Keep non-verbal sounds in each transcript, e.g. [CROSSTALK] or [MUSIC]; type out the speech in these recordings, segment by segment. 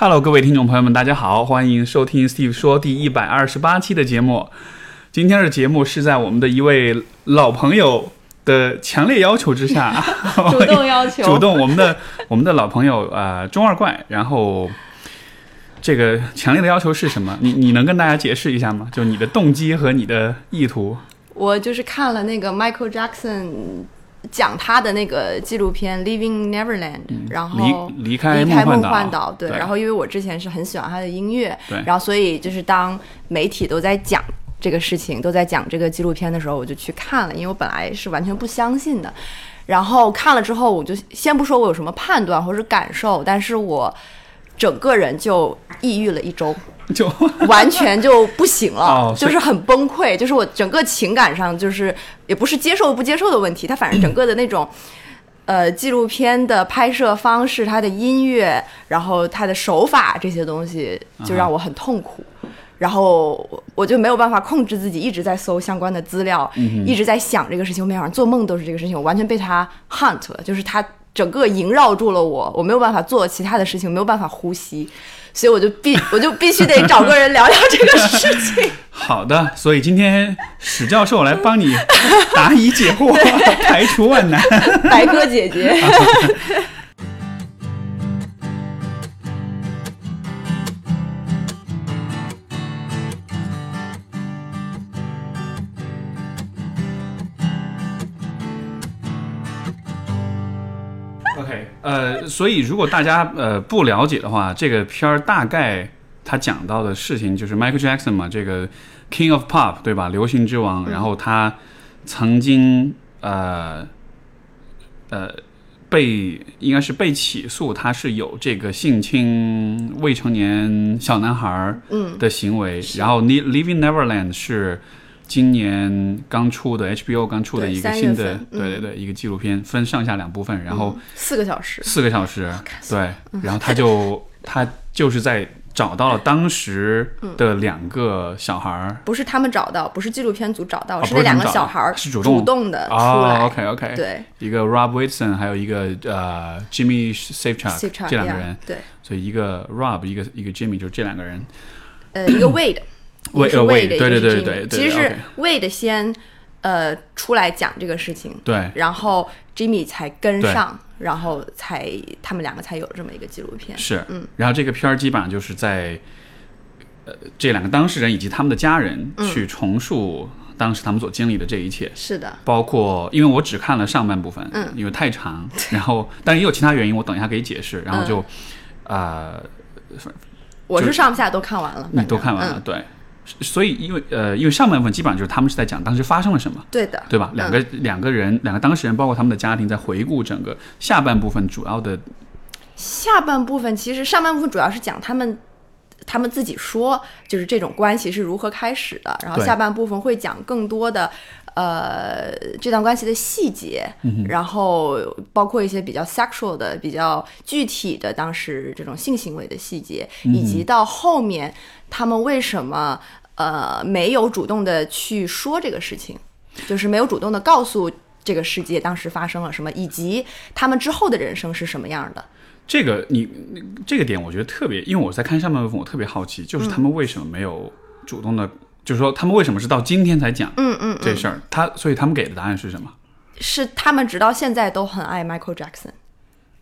Hello，各位听众朋友们，大家好，欢迎收听 Steve 说第一百二十八期的节目。今天的节目是在我们的一位老朋友的强烈要求之下，[LAUGHS] [LAUGHS] 主动要求，主动我们的我们的老朋友呃中二怪，然后这个强烈的要求是什么？你你能跟大家解释一下吗？就你的动机和你的意图。我就是看了那个 Michael Jackson 讲他的那个纪录片《Living Neverland》，然后离离开离开梦幻岛，对。然后因为我之前是很喜欢他的音乐，对。然后所以就是当媒体都在讲这个事情，都在讲这个纪录片的时候，我就去看了，因为我本来是完全不相信的。然后看了之后，我就先不说我有什么判断或者感受，但是我整个人就抑郁了一周。[LAUGHS] 就完全就不行了，就是很崩溃，就是我整个情感上就是也不是接受不接受的问题，它反正整个的那种，呃，纪录片的拍摄方式，它的音乐，然后它的手法这些东西，就让我很痛苦，然后我就没有办法控制自己，一直在搜相关的资料，一直在想这个事情，我每晚上做梦都是这个事情，我完全被他 hunt 了，就是它整个萦绕住了我，我没有办法做其他的事情，没有办法呼吸。所以我就必 [LAUGHS] 我就必须得找个人聊聊这个事情。好的，所以今天史教授来帮你答疑解惑，[LAUGHS] 排除万难。白鸽姐姐。[LAUGHS] 呃，所以如果大家呃不了解的话，这个片儿大概他讲到的事情就是 Michael Jackson 嘛，这个 King of Pop 对吧？流行之王。然后他曾经呃呃被应该是被起诉，他是有这个性侵未成年小男孩儿的行为。然后 Living Neverland 是。今年刚出的 HBO 刚出的一个新的，对对对，一个纪录片，分上下两部分，然后四个小时，四个小时，对，然后他就他就是在找到了当时的两个小孩儿，不是他们找到，不是纪录片组找到，是那两个小孩儿是主动主动的出来，OK OK，对，一个 Rob Wilson，还有一个呃 Jimmy Safechuck，这两个人，对，所以一个 Rob，一个一个 Jimmy，就是这两个人，呃，一个 Wade。[COUGHS] Wade，对对对对，其实是 Wade 先呃出来讲这个事情，对，然后 Jimmy 才跟上，然后才他们两个才有这么一个纪录片。是，嗯，然后这个片儿基本上就是在呃这两个当事人以及他们的家人去重述当时他们所经历的这一切。是的，包括因为我只看了上半部分，嗯，因为太长，然后但也有其他原因，我等一下可以解释。然后就啊，我是上下都看完了，你都看完了，对。所以，因为呃，因为上半部分基本上就是他们是在讲当时发生了什么，对的，对吧？两个两个人，两个当事人，包括他们的家庭，在回顾整个下半部分主要的。下半部分其实上半部分主要是讲他们，他们自己说，就是这种关系是如何开始的。然后下半部分会讲更多的呃这段关系的细节，然后包括一些比较 sexual 的、比较具体的当时这种性行为的细节，以及到后面他们为什么。呃，没有主动的去说这个事情，就是没有主动的告诉这个世界当时发生了什么，以及他们之后的人生是什么样的。这个你这个点，我觉得特别，因为我在看上半部分，我特别好奇，就是他们为什么没有主动的，就是说他们为什么是到今天才讲，嗯嗯，这事儿，他所以他们给的答案是什么？是他们直到现在都很爱 Michael Jackson。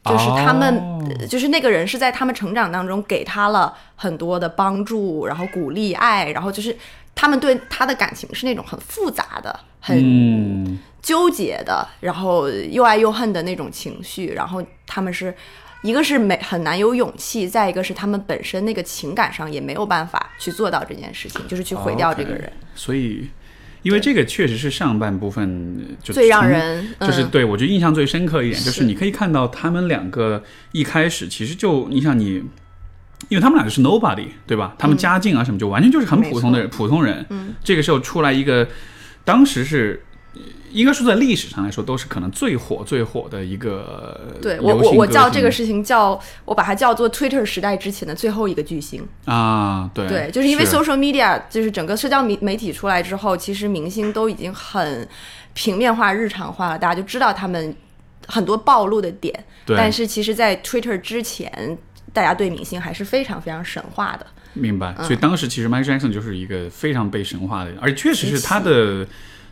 就是他们，就是那个人是在他们成长当中给他了很多的帮助，然后鼓励、爱，然后就是他们对他的感情是那种很复杂的、很纠结的，然后又爱又恨的那种情绪。然后他们是一个是没很难有勇气，再一个是他们本身那个情感上也没有办法去做到这件事情，就是去毁掉这个人。所以。因为这个确实是上半部分就最让人就是对我觉得印象最深刻一点，就是你可以看到他们两个一开始其实就你想你，因为他们俩就是 nobody 对吧？他们家境啊什么就完全就是很普通的人，普通人。嗯，这个时候出来一个，当时是。应该说，在历史上来说，都是可能最火、最火的一个。对我，我我叫这个事情叫，我把它叫做 Twitter 时代之前的最后一个巨星啊。对，对，就是因为 social media，就是整个社交媒媒体出来之后，其实明星都已经很平面化、日常化了，大家就知道他们很多暴露的点。对。但是，其实，在 Twitter 之前。大家对明星还是非常非常神话的。明白。所以当时其实 Michael Jackson 就是一个非常被神化的人，而且确实是他的。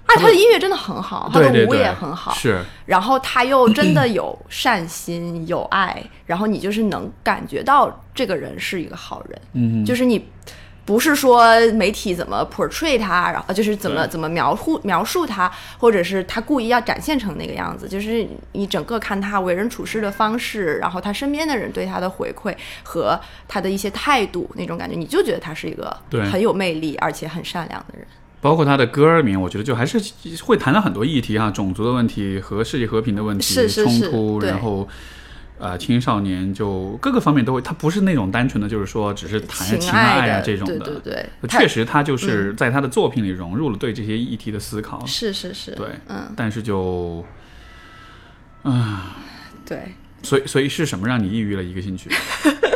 而他的音乐真的很好，他的舞也很好，是。然后他又真的有善心、有爱，[CLEARS THROAT] 然后你就是能感觉到这个人是一个好人，嗯，就是你不是说媒体怎么 portray 他，然后就是怎么怎么描述描述他，或者是他故意要展现成那个样子，就是你整个看他为人处事的方式，然后他身边的人对他的回馈和他的一些态度那种感觉，你就觉得他是一个很有魅力而且很善良的人。包括他的歌名，我觉得就还是会谈到很多议题哈，种族的问题和世界和平的问题冲突，然后呃青少年就各个方面都会，他不是那种单纯的就是说只是谈情爱啊这种的，对对对，确实他就是在他的作品里融入了对这些议题的思考，是是是，对，嗯，但是就啊，对，所以所以是什么让你抑郁了一个星期 [LAUGHS]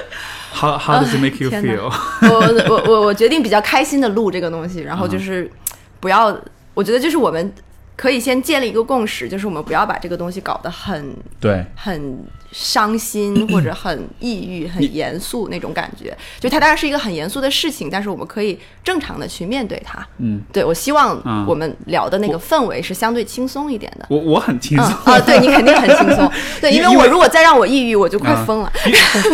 ？How how does it make you feel？[LAUGHS] 我我我我决定比较开心的录这个东西，然后就是不要，我觉得就是我们可以先建立一个共识，就是我们不要把这个东西搞得很对很。伤心或者很抑郁、很严肃那种感觉，就它当然是一个很严肃的事情，但是我们可以正常的去面对它。嗯，对我希望我们聊的那个氛围是相对轻松一点的。我我很轻松啊，对你肯定很轻松。[LAUGHS] 对，因为我如果再让我抑郁，我就快疯了。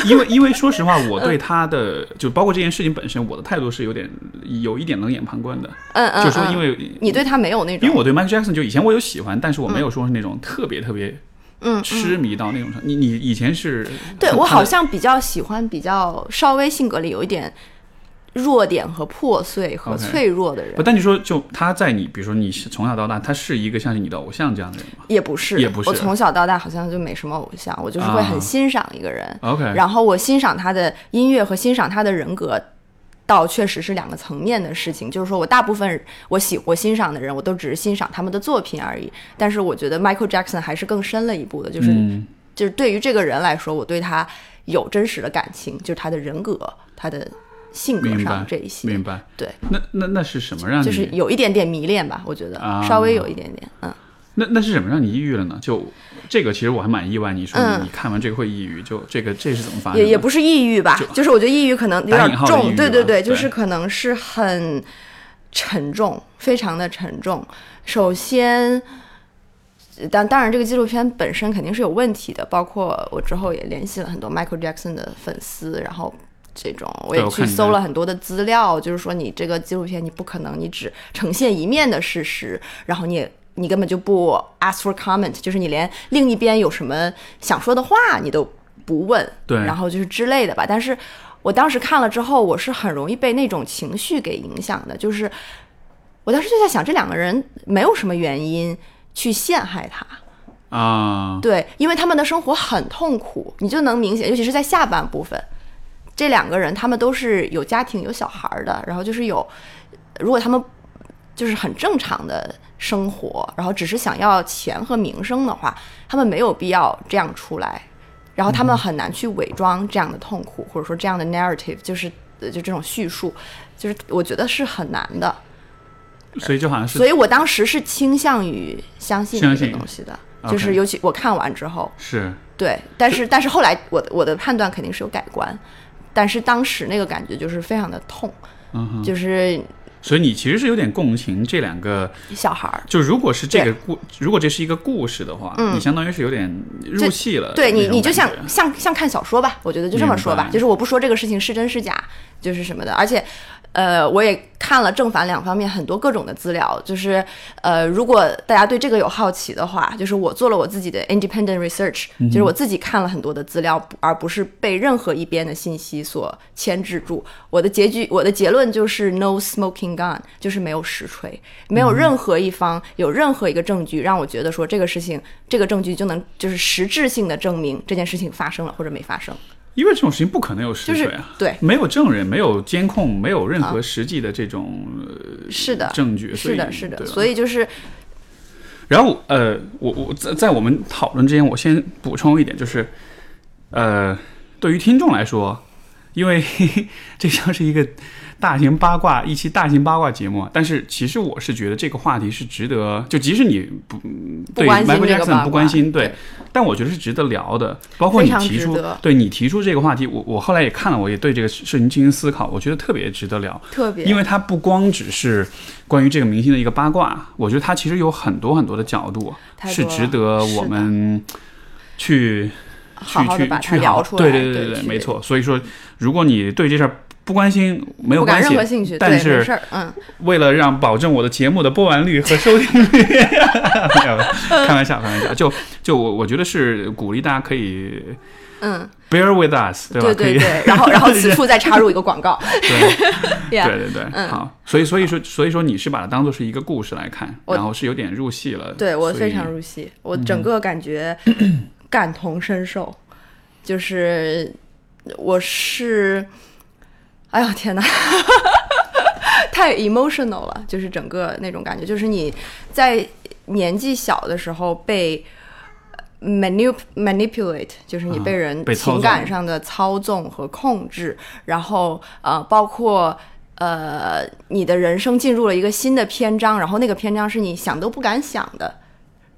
因为 [LAUGHS] 因为说实话，我对他的就包括这件事情本身，我的态度是有点有一点冷眼旁观的。嗯嗯，就说因为你对他没有那种，因为我对 Michael Jackson 就以前我有喜欢，但是我没有说是那种特别特别。嗯，痴迷到那种程度。你你以前是？对我好像比较喜欢比较稍微性格里有一点弱点和破碎和脆弱的人。不，但你说就他在你，比如说你从小到大，他是一个像是你的偶像这样的人吗？也不是，也不是。我从小到大好像就没什么偶像，我就是会很欣赏一个人。OK，然后我欣赏他的音乐和欣赏他的人格。倒确实是两个层面的事情，就是说我大部分我喜我欣赏的人，我都只是欣赏他们的作品而已。但是我觉得 Michael Jackson 还是更深了一步的，就是就是对于这个人来说，我对他有真实的感情，就是他的人格、他的性格上这一些。明白。对。那那那是什么让你？就是有一点点迷恋吧，我觉得稍微有一点点，嗯。那那是什么让你抑郁了呢？就这个，其实我还蛮意外。你说你看完这个会抑郁，就这个这是怎么发生？也也不是抑郁吧，就是我觉得抑郁可能有点重。对对对，就是可能是很沉重，非常的沉重。首先，当当然这个纪录片本身肯定是有问题的，包括我之后也联系了很多 Michael Jackson 的粉丝，然后这种我也去搜了很多的资料，就是说你这个纪录片你不可能你只呈现一面的事实，然后你也。你根本就不 ask for comment，就是你连另一边有什么想说的话你都不问，对，然后就是之类的吧。但是我当时看了之后，我是很容易被那种情绪给影响的。就是我当时就在想，这两个人没有什么原因去陷害他啊，对，因为他们的生活很痛苦，你就能明显，尤其是在下半部分，这两个人他们都是有家庭有小孩的，然后就是有，如果他们就是很正常的。生活，然后只是想要钱和名声的话，他们没有必要这样出来，然后他们很难去伪装这样的痛苦，或者说这样的 narrative，就是就这种叙述，就是我觉得是很难的。所以就好像是，所以我当时是倾向于相信这个东西的，就是尤其我看完之后是对，但是但是后来我的我的判断肯定是有改观，但是当时那个感觉就是非常的痛，嗯，就是。所以你其实是有点共情这两个小孩儿，就如果是这个故，如果这是一个故事的话，你相当于是有点入戏了。对你，你就像像像看小说吧，我觉得就这么说吧，就是我不说这个事情是真是假，就是什么的，而且。呃，我也看了正反两方面很多各种的资料，就是呃，如果大家对这个有好奇的话，就是我做了我自己的 independent research，就是我自己看了很多的资料，而不是被任何一边的信息所牵制住。我的结局，我的结论就是 no smoking gun，就是没有实锤，没有任何一方有任何一个证据让我觉得说这个事情，这个证据就能就是实质性的证明这件事情发生了或者没发生。因为这种事情不可能有实锤啊，对，没有证人，没有监控，没有任何实际的这种是的。证据，是的，是的，所以就是，然后呃，我我在在我们讨论之前，我先补充一点，就是呃，对于听众来说，因为 [LAUGHS] 这像是一个大型八卦一期大型八卦节目，但是其实我是觉得这个话题是值得，就即使你不对 Michael Jackson 不关心，对，但我觉得是值得聊的。包括你提出，对你提出这个话题，我我后来也看了，我也对这个事情进行思考，我觉得特别值得聊，特别，因为它不光只是关于这个明星的一个八卦，我觉得它其实有很多很多的角度是值得我们去。好好的把它聊出来，对对对对，没错。所以说，如果你对这事儿不关心，没有关系，任何兴趣，但是，嗯，为了让保证我的节目的播完率和收听率，[LAUGHS] 开玩笑，开玩笑，就就我我觉得是鼓励大家可以，嗯，bear with us，对吧？对对对，然后 [LAUGHS] 然后此处再插入一个广告，对 [LAUGHS] 对对对，好，所以所以说所以说你是把它当做是一个故事来看，然后是有点入戏了，对我非常入戏，我整个感觉。感同身受，就是我是，哎呀天哪，太 emotional 了，就是整个那种感觉，就是你在年纪小的时候被 manip manipulate，就是你被人情感上的操纵和控制，然后呃，包括呃，你的人生进入了一个新的篇章，然后那个篇章是你想都不敢想的。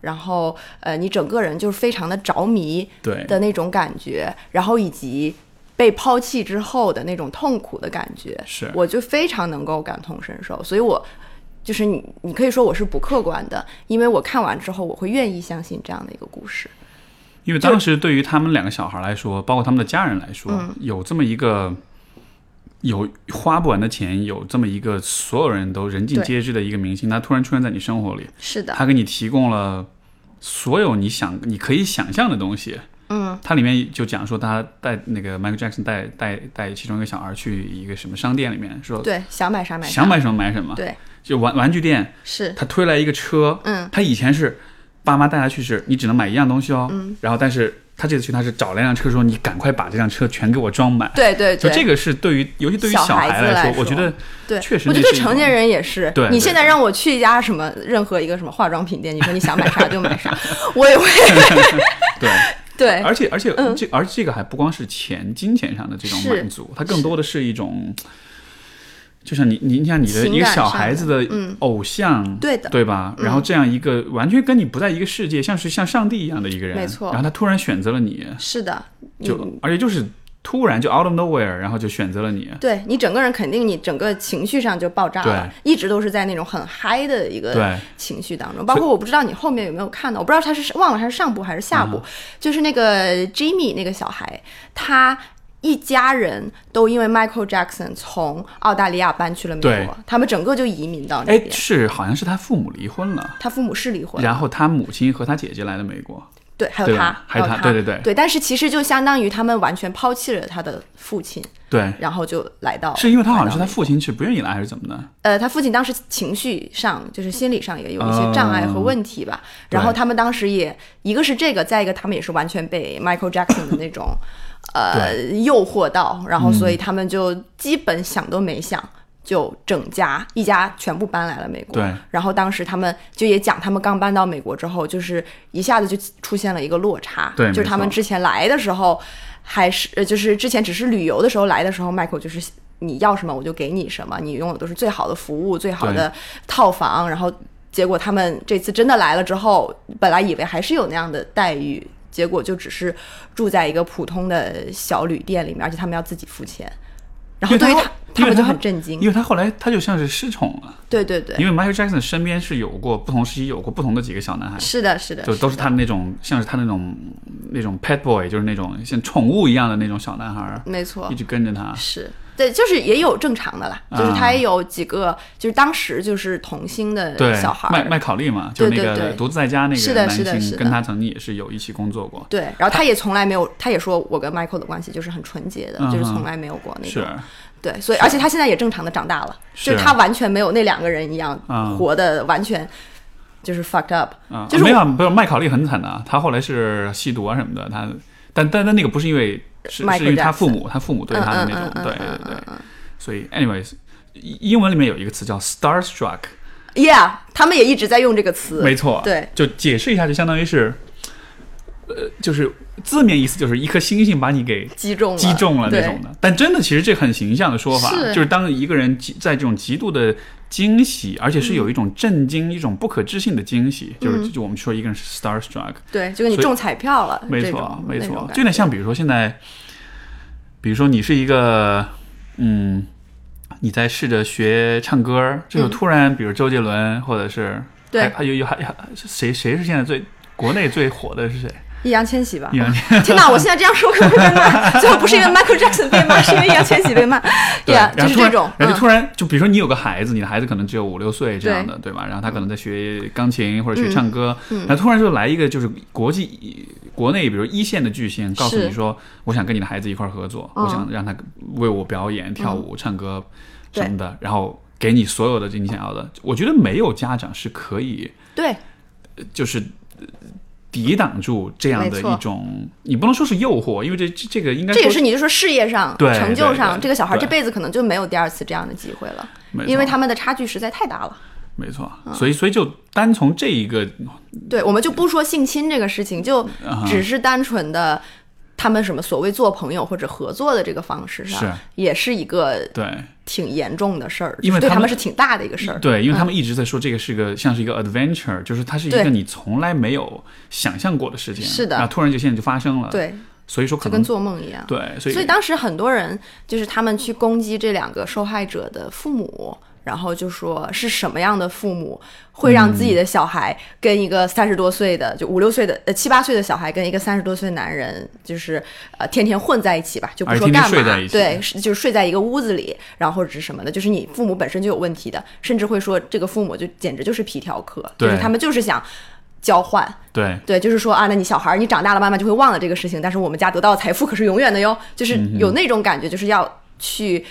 然后，呃，你整个人就是非常的着迷，对的那种感觉，然后以及被抛弃之后的那种痛苦的感觉，是，我就非常能够感同身受。所以，我就是你，你可以说我是不客观的，因为我看完之后，我会愿意相信这样的一个故事。因为当时对于他们两个小孩来说，包括他们的家人来说，有这么一个。有花不完的钱，有这么一个所有人都人尽皆知的一个明星，他突然出现在你生活里，是的，他给你提供了所有你想你可以想象的东西。嗯，他里面就讲说他带那个 Michael Jackson 带带带其中一个小孩去一个什么商店里面，说对想买啥买啥，想买什么买什么，对，就玩玩具店，是他推来一个车，嗯，他以前是爸妈带他去是，你只能买一样东西哦，嗯，然后但是。他这次去，他是找了一辆车，说你赶快把这辆车全给我装满。对对对，就这个是对于，尤其对于小孩来说，我觉得对，确实。我觉得对成年人也是。对，你现在让我去一家什么任何一个什么化妆品店，你说你想买啥就买啥，我也会。[LAUGHS] 对对，而且而且这而这个还不光是钱金钱上的这种满足，它更多的是一种。就像你，你像你的一个小孩子的偶像，对的，对吧？然后这样一个完全跟你不在一个世界，像是像上帝一样的一个人，没错。然后他突然选择了你，是的，就而且就是突然就 out of nowhere，然后就选择了你。对你整个人肯定你整个情绪上就爆炸了，一直都是在那种很嗨的一个情绪当中。包括我不知道你后面有没有看到，我不知道他是忘了他是上部还是下部，就是那个 Jimmy 那个小孩，他。一家人都因为 Michael Jackson 从澳大利亚搬去了美国，他们整个就移民到那边。哎，是好像是他父母离婚了，他父母是离婚，然后他母亲和他姐姐来的美国。对，还有他，还有他，对对对，对。但是其实就相当于他们完全抛弃了他的父亲，对，然后就来到，是因为他好像是他父亲是不愿意来还是怎么的？呃，他父亲当时情绪上就是心理上也有一些障碍和问题吧。然后他们当时也一个是这个，再一个他们也是完全被 Michael Jackson 的那种。[LAUGHS] 呃，诱惑到，然后所以他们就基本想都没想，就整家一家全部搬来了美国。对。然后当时他们就也讲，他们刚搬到美国之后，就是一下子就出现了一个落差。对。就是他们之前来的时候，还是就是之前只是旅游的时候来的时候，Michael 就是你要什么我就给你什么，你拥有都是最好的服务、最好的套房。然后结果他们这次真的来了之后，本来以为还是有那样的待遇。结果就只是住在一个普通的小旅店里面，而且他们要自己付钱。然后对于他，他们就很震惊，因为他后来他就像是失宠了。对对对，因为 Michael Jackson 身边是有过不同时期有过不同的几个小男孩，是的，是的，就都是他那种像是他那种那种 pet boy，就是那种像宠物一样的那种小男孩，没错，一直跟着他。是。对，就是也有正常的啦，就是他也有几个，就是当时就是童星的小孩，麦麦考利嘛，就那个独自在家那个男星，跟他曾经也是有一起工作过。对，然后他也从来没有，他也说我跟 Michael 的关系就是很纯洁的，就是从来没有过那种。对，所以而且他现在也正常的长大了，就是他完全没有那两个人一样活的完全就是 fucked up。就是没有，不是麦考利很惨的，他后来是吸毒啊什么的，他但但但那个不是因为。是是因为他父母，他父母对他的那种，对对对，所以，anyways，英文里面有一个词叫 starstruck，yeah，他们也一直在用这个词，没错，对，就解释一下，就相当于是呃，就是字面意思就是一颗星星把你给击中击中了那种的。但真的，其实这很形象的说法，就是当一个人在这种极度的惊喜，而且是有一种震惊、一种不可置信的惊喜，就是就我们说一个人是 starstruck，对，就跟你中彩票了，没错，没错，就有点像比如说现在，比如说你是一个，嗯。你在试着学唱歌，这时候突然，比如周杰伦，或者是对，还有有还还谁谁是现在最国内最火的是谁？易烊千玺吧。易烊千，天哪！我现在这样说可能会被骂。[LAUGHS] 最后不是因为 [LAUGHS] Michael Jackson 被骂，是因为易烊千玺被骂。对呀，就是这种。然后就突然，就比如说你有个孩子，你的孩子可能只有五六岁这样的，对吧？然后他可能在学钢琴或者学唱歌，然后突然就来一个就是国际国内，比如一线的巨星，告诉你说，我想跟你的孩子一块合作，我想让他为我表演、跳舞、唱歌。什么的，然后给你所有的你想要的。我觉得没有家长是可以对，就是抵挡住这样的一种，你不能说是诱惑，因为这这个应该这也是你就说事业上成就上，这个小孩这辈子可能就没有第二次这样的机会了，因为他们的差距实在太大了。没错，所以所以就单从这一个，对我们就不说性侵这个事情，就只是单纯的。他们什么所谓做朋友或者合作的这个方式上，也是一个对挺严重的事儿，因为对他们是挺大的一个事儿。对，因为他们一直在说这个是个像是一个 adventure，就是它是一个你从来没有想象过的事情，是的，突然就现在就发生了。对，所以说就跟做梦一样。对，所以所以当时很多人就是他们去攻击这两个受害者的父母。然后就说是什么样的父母会让自己的小孩跟一个三十多岁的就五六岁的呃七八岁的小孩跟一个三十多岁男人就是呃天天混在一起吧，就不说干嘛，对，就是睡在一个屋子里，然后或者是什么的，就是你父母本身就有问题的，甚至会说这个父母就简直就是皮条客，就是他们就是想交换，对。对，就是说啊，那你小孩你长大了，妈妈就会忘了这个事情，但是我们家得到的财富可是永远的哟，就是有那种感觉，就是要去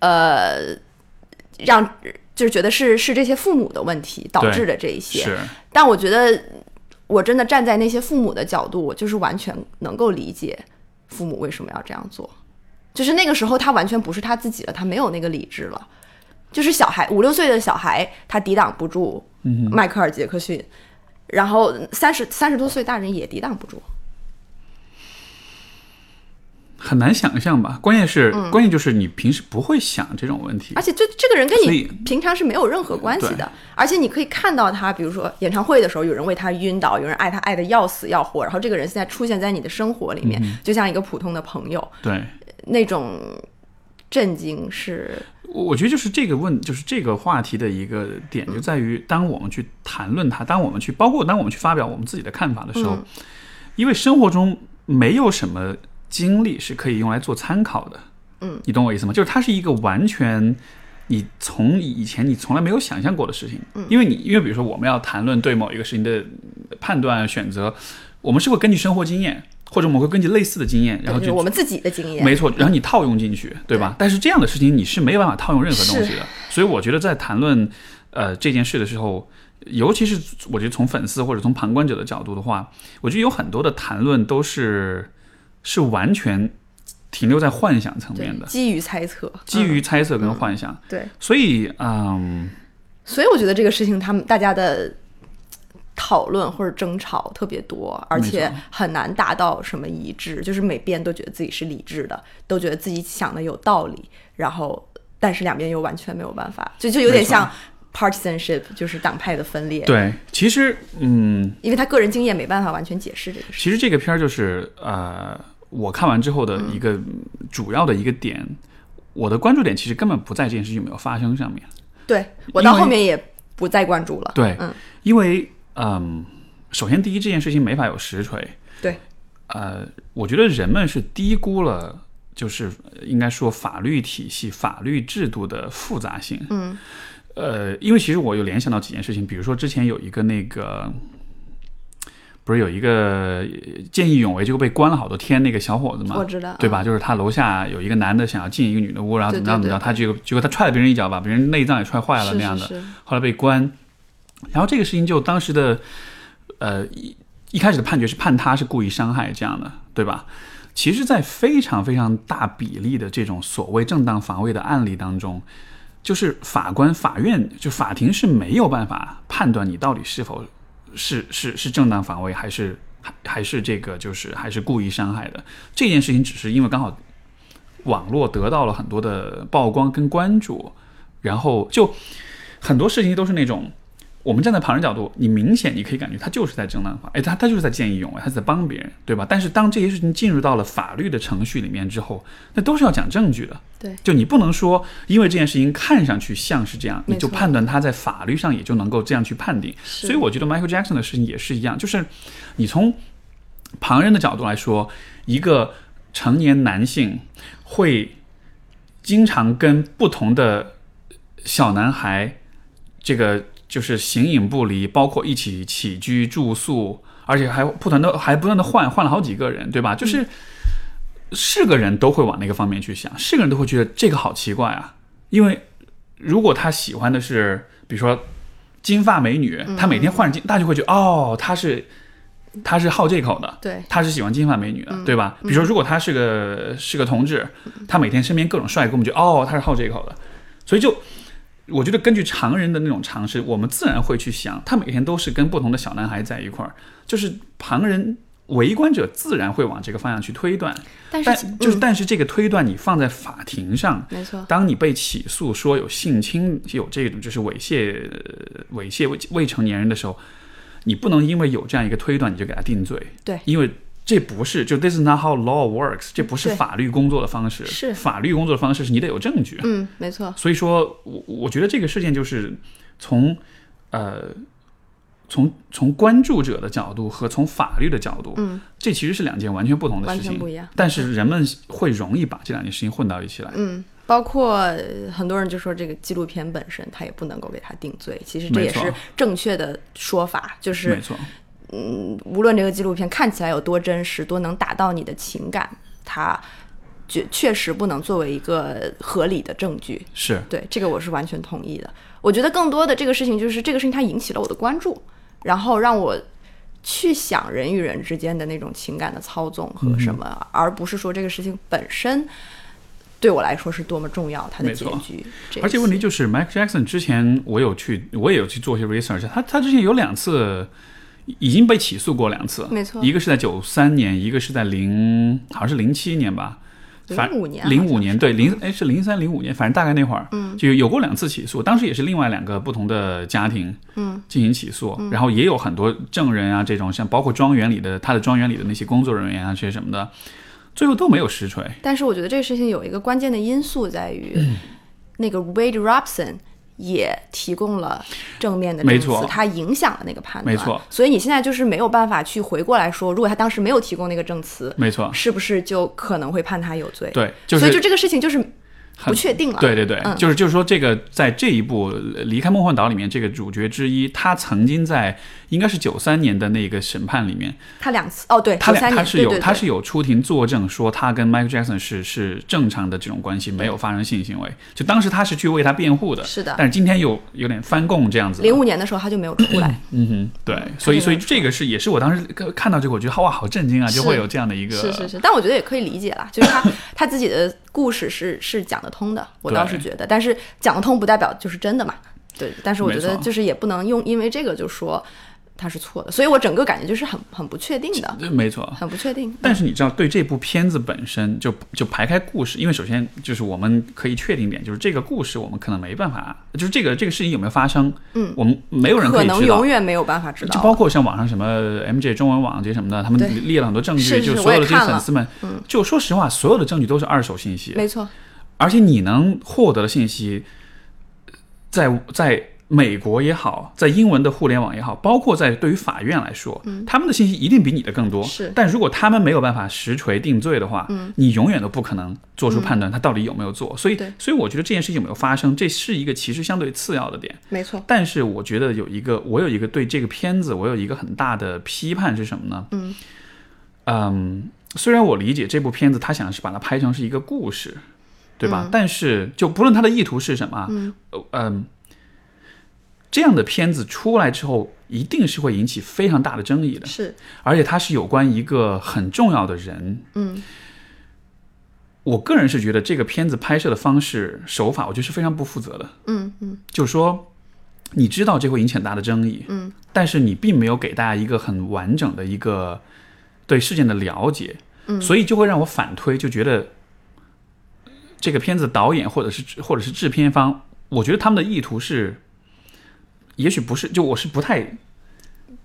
呃。让就是觉得是是这些父母的问题导致的这一些，但我觉得我真的站在那些父母的角度，我就是完全能够理解父母为什么要这样做。就是那个时候他完全不是他自己了，他没有那个理智了。就是小孩五六岁的小孩，他抵挡不住迈克尔·杰克逊，然后三十三十多岁大人也抵挡不住。很难想象吧？关键是，关键就是你平时不会想这种问题，而且这这个人跟你平常是没有任何关系的。而且你可以看到他，比如说演唱会的时候，有人为他晕倒，有人爱他爱的要死要活，然后这个人现在出现在你的生活里面，就像一个普通的朋友。对，那种震惊是，我觉得就是这个问，就是这个话题的一个点，就在于当我们去谈论它，当我们去包括当我们去发表我们自己的看法的时候，因为生活中没有什么。经历是可以用来做参考的，嗯，你懂我意思吗？就是它是一个完全你从以前你从来没有想象过的事情，嗯，因为你因为比如说我们要谈论对某一个事情的判断选择，我们是会根据生活经验，或者我们会根据类似的经验，然后就我们自己的经验，没错，然后你套用进去，对吧？但是这样的事情你是没有办法套用任何东西的，所以我觉得在谈论呃这件事的时候，尤其是我觉得从粉丝或者从旁观者的角度的话，我觉得有很多的谈论都是。是完全停留在幻想层面的，基于猜测，基于猜测跟幻想，对，所以，嗯，所以我觉得这个事情，他们大家的讨论或者争吵特别多，而且很难达到什么一致，就是每边都觉得自己是理智的，都觉得自己想的有道理，然后，但是两边又完全没有办法，就就有点像 partisanship，就是党派的分裂。对，其实，嗯，因为他个人经验没办法完全解释这个事。其实这个片儿就是，呃。我看完之后的一个主要的一个点，我的关注点其实根本不在这件事情有没有发生上面。对我到后面也不再关注了。对，嗯，因为嗯，首先第一，这件事情没法有实锤。对，呃，我觉得人们是低估了，就是应该说法律体系、法律制度的复杂性。嗯，呃，因为其实我有联想到几件事情，比如说之前有一个那个。不是有一个见义勇为，结果被关了好多天那个小伙子嘛？我知道，对吧？就是他楼下有一个男的想要进一个女的屋，然后怎么着怎么着，他结果结果他踹了别人一脚，把别人内脏也踹坏了那样的，后来被关。然后这个事情就当时的呃一一开始的判决是判他是故意伤害这样的，对吧？其实，在非常非常大比例的这种所谓正当防卫的案例当中，就是法官、法院就法庭是没有办法判断你到底是否。是是是正当防卫还是还还是这个就是还是故意伤害的。这件事情只是因为刚好网络得到了很多的曝光跟关注，然后就很多事情都是那种。我们站在旁人角度，你明显你可以感觉他就是在正当化，哎，他他就是在见义勇为，他在帮别人，对吧？但是当这些事情进入到了法律的程序里面之后，那都是要讲证据的。对，就你不能说因为这件事情看上去像是这样，你就判断他在法律上也就能够这样去判定。所以我觉得 Michael Jackson 的事情也是一样，就是你从旁人的角度来说，一个成年男性会经常跟不同的小男孩这个。就是形影不离，包括一起起居住宿，而且还不断的还不断的换换了好几个人，对吧？就是是个人都会往那个方面去想，是个人都会觉得这个好奇怪啊。因为如果他喜欢的是，比如说金发美女，他每天换金，大家就会觉得哦，他是他是好这口的，对，他是喜欢金发美女的，对吧？比如说如果他是个是个同志，他每天身边各种帅哥，我们就哦，他是好这口的，所以就。我觉得根据常人的那种常识，我们自然会去想，他每天都是跟不同的小男孩在一块儿，就是旁人围观者自然会往这个方向去推断。但是，就是但是这个推断你放在法庭上，没错。当你被起诉说有性侵、有这种就是猥亵、猥亵未未成年人的时候，你不能因为有这样一个推断你就给他定罪。对，因为。这不是就 This is not how law works，这不是法律工作的方式。是法律工作的方式是你得有证据。嗯，没错。所以说，我我觉得这个事件就是从呃从从关注者的角度和从法律的角度，嗯，这其实是两件完全不同的事情，不一样。但是人们会容易把这两件事情混到一起来。嗯，包括很多人就说这个纪录片本身它也不能够给他定罪，其实这也是正确的说法，就是没错。嗯，无论这个纪录片看起来有多真实，多能打到你的情感，它确确实不能作为一个合理的证据。是对这个我是完全同意的。我觉得更多的这个事情就是这个事情它引起了我的关注，然后让我去想人与人之间的那种情感的操纵和什么，而不是说这个事情本身对我来说是多么重要，它的结局。而且问题就是 Mike Jackson 之前我有去，我也有去做一些 research，他他之前有两次。已经被起诉过两次，没错，一个是在九三年，一个是在零，好像是零七年吧，零五年，零五年，对，零哎是零三零五年，反正大概那会儿，嗯，就有过两次起诉，当时也是另外两个不同的家庭，嗯，进行起诉，然后也有很多证人啊，这种像包括庄园里的他的庄园里的那些工作人员啊，这些什么的，最后都没有实锤。但是我觉得这个事情有一个关键的因素在于，[CLEARS THROAT] 那个 Wade Robson。也提供了正面的证词，它影响了那个判断。没错，所以你现在就是没有办法去回过来说，如果他当时没有提供那个证词，没错，是不是就可能会判他有罪？对，所以就这个事情就是。不确定了。对对对，就是就是说，这个在这一部《离开梦幻岛》里面，这个主角之一，他曾经在应该是九三年的那个审判里面，他两次哦，对，他两他是有他是有出庭作证，说他跟 Michael Jackson 是是正常的这种关系，没有发生性行为。就当时他是去为他辩护的，是的。但是今天又有点翻供这样子。零五年的时候他就没有出来。嗯哼，对，所以所以这个是也是我当时看到这个，我觉得哇，好震惊啊，就会有这样的一个。是是是，但我觉得也可以理解啦，就是他 [LAUGHS] 他自己的。故事是是讲得通的，我倒是觉得，但是讲得通不代表就是真的嘛。对，但是我觉得就是也不能用因为这个就说。他是错的，所以我整个感觉就是很很不确定的，没错，很不确定。但是你知道，对这部片子本身就就排开故事，因为首先就是我们可以确定点，就是这个故事我们可能没办法，就是这个这个事情有没有发生，嗯，我们没有人可以能永远没有办法知道。就包括像网上什么 MJ 中文网这些什么的，他们列了很多证据，就所有的这些粉丝们，就说实话，所有的证据都是二手信息，没错。而且你能获得的信息，在在。美国也好，在英文的互联网也好，包括在对于法院来说，他们的信息一定比你的更多。是，但如果他们没有办法实锤定罪的话，嗯，你永远都不可能做出判断，他到底有没有做。所以，所以我觉得这件事情有没有发生，这是一个其实相对次要的点。没错。但是我觉得有一个，我有一个对这个片子，我有一个很大的批判是什么呢？嗯，嗯，虽然我理解这部片子他想是把它拍成是一个故事，对吧？但是就不论他的意图是什么，嗯，嗯。这样的片子出来之后，一定是会引起非常大的争议的。是，而且它是有关一个很重要的人。嗯，我个人是觉得这个片子拍摄的方式手法，我觉得是非常不负责的。嗯嗯，就是说，你知道这会引起很大的争议。嗯，但是你并没有给大家一个很完整的一个对事件的了解，嗯，所以就会让我反推，就觉得这个片子导演或者是或者是制片方，我觉得他们的意图是，也许不是，就我是不太。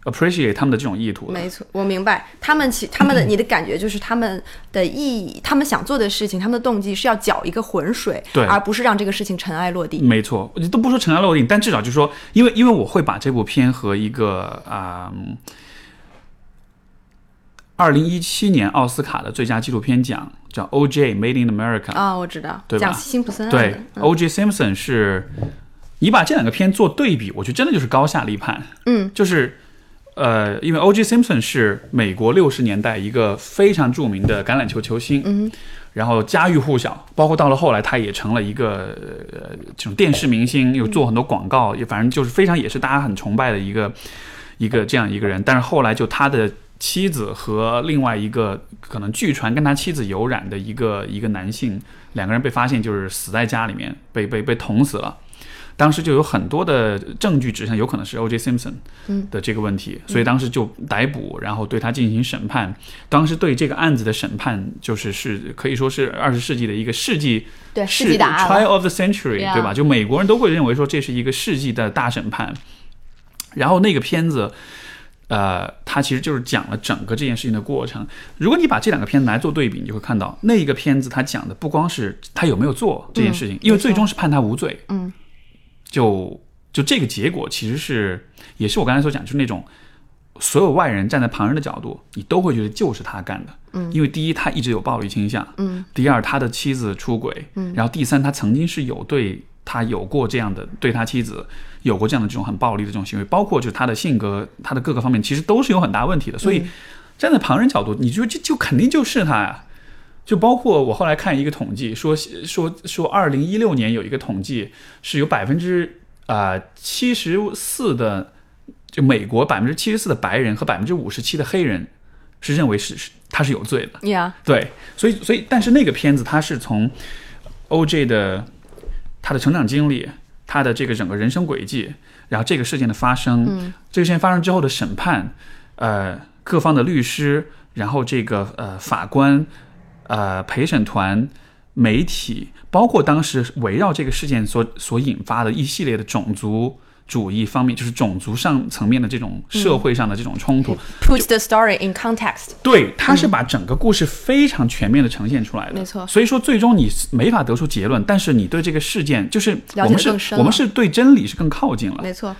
appreciate 他们的这种意图，没错，我明白他们其他们的你的感觉就是他们的意义，他们想做的事情，他们的动机是要搅一个浑水，对，而不是让这个事情尘埃落定。没错，你都不说尘埃落定，但至少就是说，因为因为我会把这部片和一个啊，二零一七年奥斯卡的最佳纪录片奖叫 O.J. Made in America 啊，我知道，对讲辛普森对，O.J. Simpson 是，你把这两个片做对比，我觉得真的就是高下立判，嗯，就是。呃，因为 O.J. Simpson 是美国六十年代一个非常著名的橄榄球球星，嗯，然后家喻户晓，包括到了后来，他也成了一个呃这种电视明星，又做很多广告，也反正就是非常也是大家很崇拜的一个一个这样一个人。但是后来就他的妻子和另外一个可能据传跟他妻子有染的一个一个男性，两个人被发现就是死在家里面，被被被捅死了。当时就有很多的证据指向有可能是 O.J. Simpson 的这个问题，所以当时就逮捕，然后对他进行审判。当时对这个案子的审判，就是是可以说是二十世纪的一个世纪对世纪大 trial of the century，对吧？就美国人都会认为说这是一个世纪的大审判。然后那个片子，呃，它其实就是讲了整个这件事情的过程。如果你把这两个片子来做对比，你就会看到那一个片子它讲的不光是他有没有做这件事情，因为最终是判他无罪。嗯。就就这个结果，其实是也是我刚才所讲，就是那种所有外人站在旁人的角度，你都会觉得就是他干的。嗯，因为第一，他一直有暴力倾向。嗯，第二，他的妻子出轨。嗯，然后第三，他曾经是有对他有过这样的，对他妻子有过这样的这种很暴力的这种行为，包括就是他的性格，他的各个方面其实都是有很大问题的。所以站在旁人角度，你就就就肯定就是他呀。就包括我后来看一个统计，说说说，二零一六年有一个统计，是有百分之啊七十四的，就美国百分之七十四的白人和百分之五十七的黑人是认为是是他是有罪的。呀，对，所以所以，但是那个片子它是从 O.J. 的他的成长经历，他的这个整个人生轨迹，然后这个事件的发生，这个事件发生之后的审判，呃，各方的律师，然后这个呃法官。呃，陪审团、媒体，包括当时围绕这个事件所所引发的一系列的种族主义方面，就是种族上层面的这种社会上的这种冲突。Put the story in context。对，他是把整个故事非常全面的呈现出来的。没错。所以说，最终你没法得出结论，但是你对这个事件，就是我们是，我们是对真理是更靠近了。没错。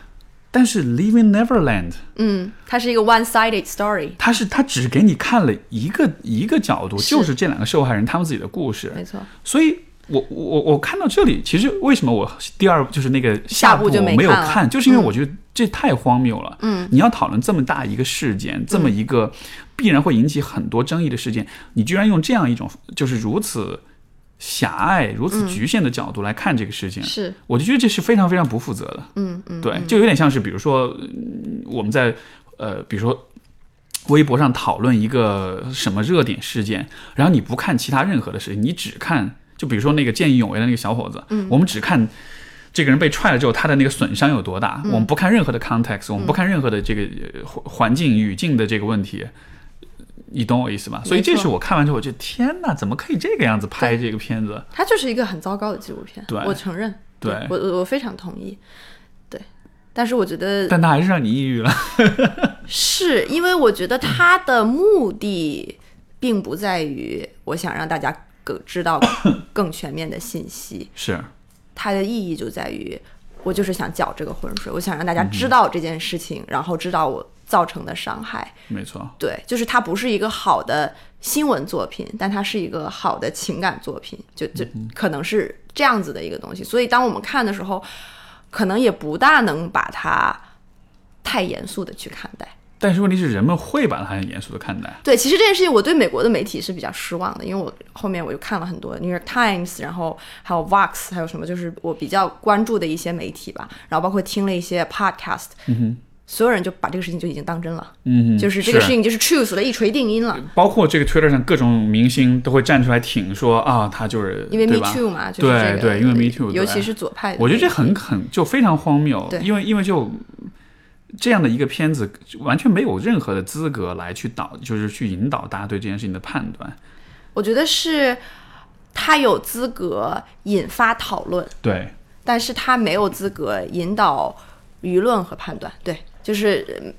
但是《Living Neverland》，嗯，它是一个 one-sided story，它是它只给你看了一个一个角度，就是这两个受害人他们自己的故事，没错。所以，我我我看到这里，其实为什么我第二就是那个下部我没有看，就是因为我觉得这太荒谬了。嗯，你要讨论这么大一个事件，这么一个必然会引起很多争议的事件，你居然用这样一种就是如此。狭隘如此局限的角度来看这个事情，是我就觉得这是非常非常不负责的。嗯嗯，对，就有点像是比如说我们在呃，比如说微博上讨论一个什么热点事件，然后你不看其他任何的事情，你只看就比如说那个见义勇为的那个小伙子，嗯，我们只看这个人被踹了之后他的那个损伤有多大，我们不看任何的 context，我们不看任何的这个环环境语境的这个问题。你懂我意思吧？所以这是我看完之后，我觉得天哪，怎么可以这个样子拍这个片子？它就是一个很糟糕的纪录片，对，我承认，对我我我非常同意，对。但是我觉得，但它还是让你抑郁了，[LAUGHS] 是因为我觉得他的目的并不在于我想让大家更知道 [COUGHS] 更全面的信息，是它的意义就在于我就是想搅这个浑水，我想让大家知道这件事情，然后知道我。造成的伤害，没错，对，就是它不是一个好的新闻作品，但它是一个好的情感作品，就就可能是这样子的一个东西。所以当我们看的时候，可能也不大能把它太严肃的去看待。但是问题是，人们会把它很严肃的看待。对，其实这件事情我对美国的媒体是比较失望的，因为我后面我又看了很多《New York Times》，然后还有 Vox，还有什么，就是我比较关注的一些媒体吧，然后包括听了一些 Podcast。嗯哼。所有人就把这个事情就已经当真了，嗯，就是这个事情就是 truth 的，一锤定音了。包括这个 Twitter 上各种明星都会站出来挺说啊，他就是因为 Me Too 嘛，就是对对，因为 Me Too，尤其是左派，我觉得这很很就非常荒谬，因为因为就这样的一个片子完全没有任何的资格来去导，就是去引导大家对这件事情的判断。我觉得是他有资格引发讨论，对，但是他没有资格引导舆论和判断。对，就是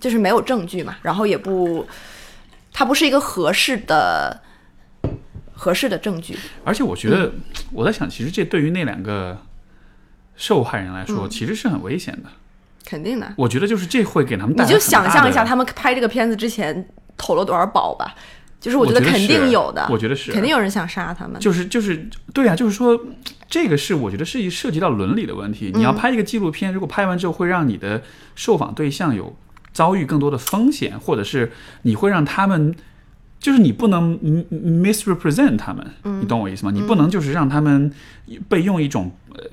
就是没有证据嘛，然后也不，它不是一个合适的合适的证据。而且我觉得，我在想，其实这对于那两个受害人来说，其实是很危险的。肯定的，我觉得就是这会给他们。你就想象一下，他们拍这个片子之前投了多少宝吧。就是我觉得肯定有的，我觉得是，肯定有人想杀他们。就是就是对啊，就是说这个是我觉得是一涉及到伦理的问题。你要拍一个纪录片，如果拍完之后会让你的受访对象有遭遇更多的风险，或者是你会让他们，就是你不能 misrepresent 他们，你懂我意思吗？你不能就是让他们被用一种呃。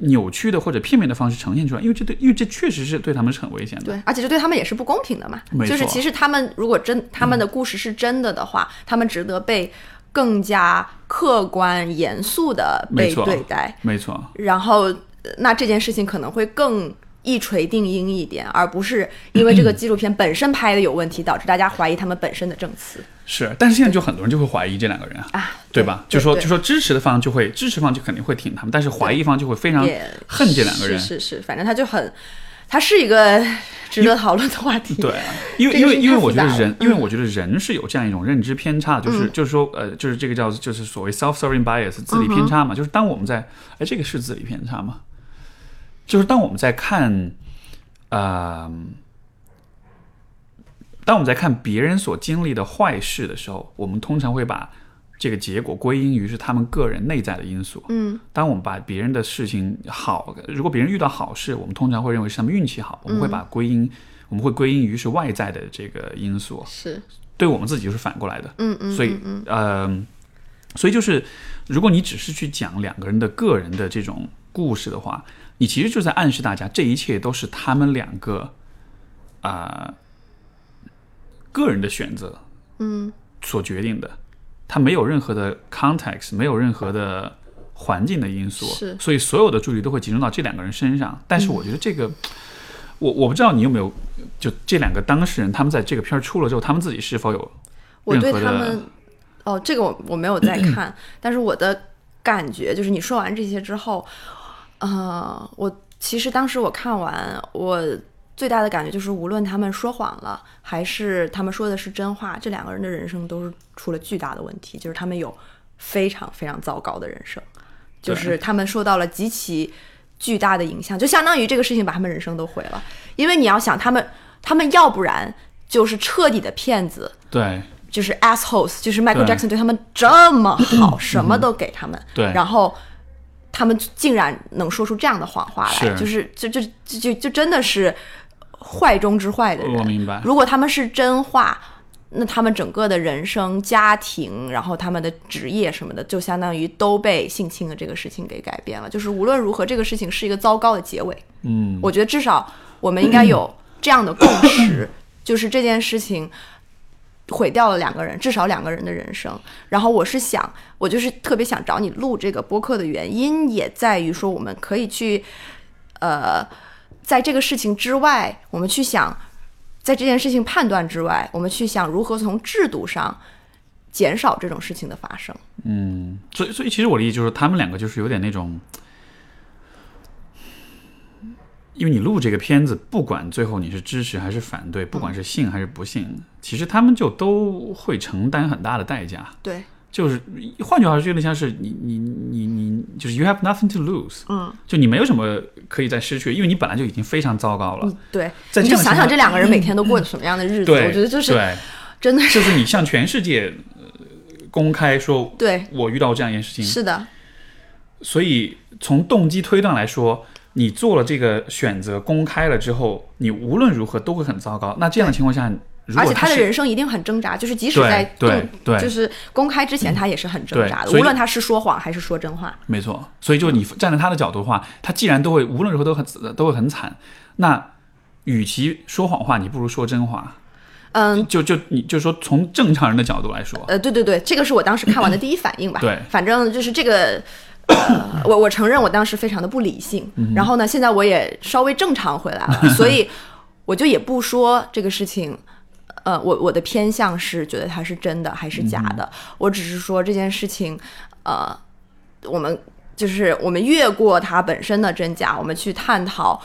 扭曲的或者片面的方式呈现出来，因为这对，因为这确实是对他们是很危险的。对，而且这对他们也是不公平的嘛。就是其实他们如果真他们的故事是真的的话，他们值得被更加客观严肃的被对待。没错。然后，那这件事情可能会更。一锤定音一点，而不是因为这个纪录片本身拍的有问题，导致大家怀疑他们本身的证词。是，但是现在就很多人就会怀疑这两个人啊，对吧？就说就说支持的方就会支持方就肯定会挺他们，但是怀疑方就会非常恨这两个人。是是，反正他就很，他是一个值得讨论的话题。对，因为因为因为我觉得人，因为我觉得人是有这样一种认知偏差，就是就是说呃，就是这个叫就是所谓 self-serving bias 自理偏差嘛，就是当我们在哎，这个是自理偏差吗？就是当我们在看，呃，当我们在看别人所经历的坏事的时候，我们通常会把这个结果归因于是他们个人内在的因素。嗯，当我们把别人的事情好，如果别人遇到好事，我们通常会认为是他们运气好，我们会把归因，我们会归因于是外在的这个因素。是，对我们自己就是反过来的。嗯嗯，所以呃，所以就是如果你只是去讲两个人的个人的这种故事的话。你其实就在暗示大家，这一切都是他们两个啊个人的选择，嗯，所决定的。他没有任何的 context，没有任何的环境的因素，是。所以所有的注意力都会集中到这两个人身上。但是我觉得这个，我我不知道你有没有，就这两个当事人，他们在这个片儿出了之后，他们自己是否有我对他们，哦，这个我我没有在 [CLEARS THROAT] 看，但是我的感觉就是你说完这些之后。呃，我其实当时我看完，我最大的感觉就是，无论他们说谎了，还是他们说的是真话，这两个人的人生都是出了巨大的问题，就是他们有非常非常糟糕的人生，就是他们受到了极其巨大的影响，就相当于这个事情把他们人生都毁了。因为你要想，他们他们要不然就是彻底的骗子，对，就是 assholes，就是 Michael Jackson 对他们这么好，什么都给他们，对，然后。他们竟然能说出这样的谎话来，就是就就就就就真的是坏中之坏的人。我明白。如果他们是真话，那他们整个的人生、家庭，然后他们的职业什么的，就相当于都被性侵的这个事情给改变了。就是无论如何，这个事情是一个糟糕的结尾。嗯，我觉得至少我们应该有这样的共识，[COUGHS] 就是这件事情。毁掉了两个人，至少两个人的人生。然后我是想，我就是特别想找你录这个播客的原因，也在于说，我们可以去，呃，在这个事情之外，我们去想，在这件事情判断之外，我们去想如何从制度上减少这种事情的发生。嗯，所以，所以其实我的意思就是，他们两个就是有点那种。因为你录这个片子，不管最后你是支持还是反对，不管是信还是不信，其实他们就都会承担很大的代价。对，就是换句话说，有点像是你你你你，就是 you have nothing to lose，嗯，就你没有什么可以再失去，因为你本来就已经非常糟糕了。对，你就想想这两个人每天都过着什么样的日子，我觉得就是对，[LAUGHS] 真的是就是你向全世界公开说，[LAUGHS] 对我遇到这样一件事情，是的。所以从动机推断来说。你做了这个选择，公开了之后，你无论如何都会很糟糕。那这样的情况下，而且他的人生一定很挣扎，就是即使在对对，就是公开之前，他也是很挣扎的。无论他是说谎还是说真话，没错。所以，就你站在他的角度的话，他既然都会无论如何都很都会很惨，那与其说谎话，你不如说真话。嗯，就就你就说从正常人的角度来说，呃，对对对，这个是我当时看完的第一反应吧。对，反正就是这个。呃，我我承认我当时非常的不理性，然后呢，现在我也稍微正常回来了，[LAUGHS] 所以我就也不说这个事情，呃，我我的偏向是觉得它是真的还是假的，我只是说这件事情，呃，我们就是我们越过它本身的真假，我们去探讨，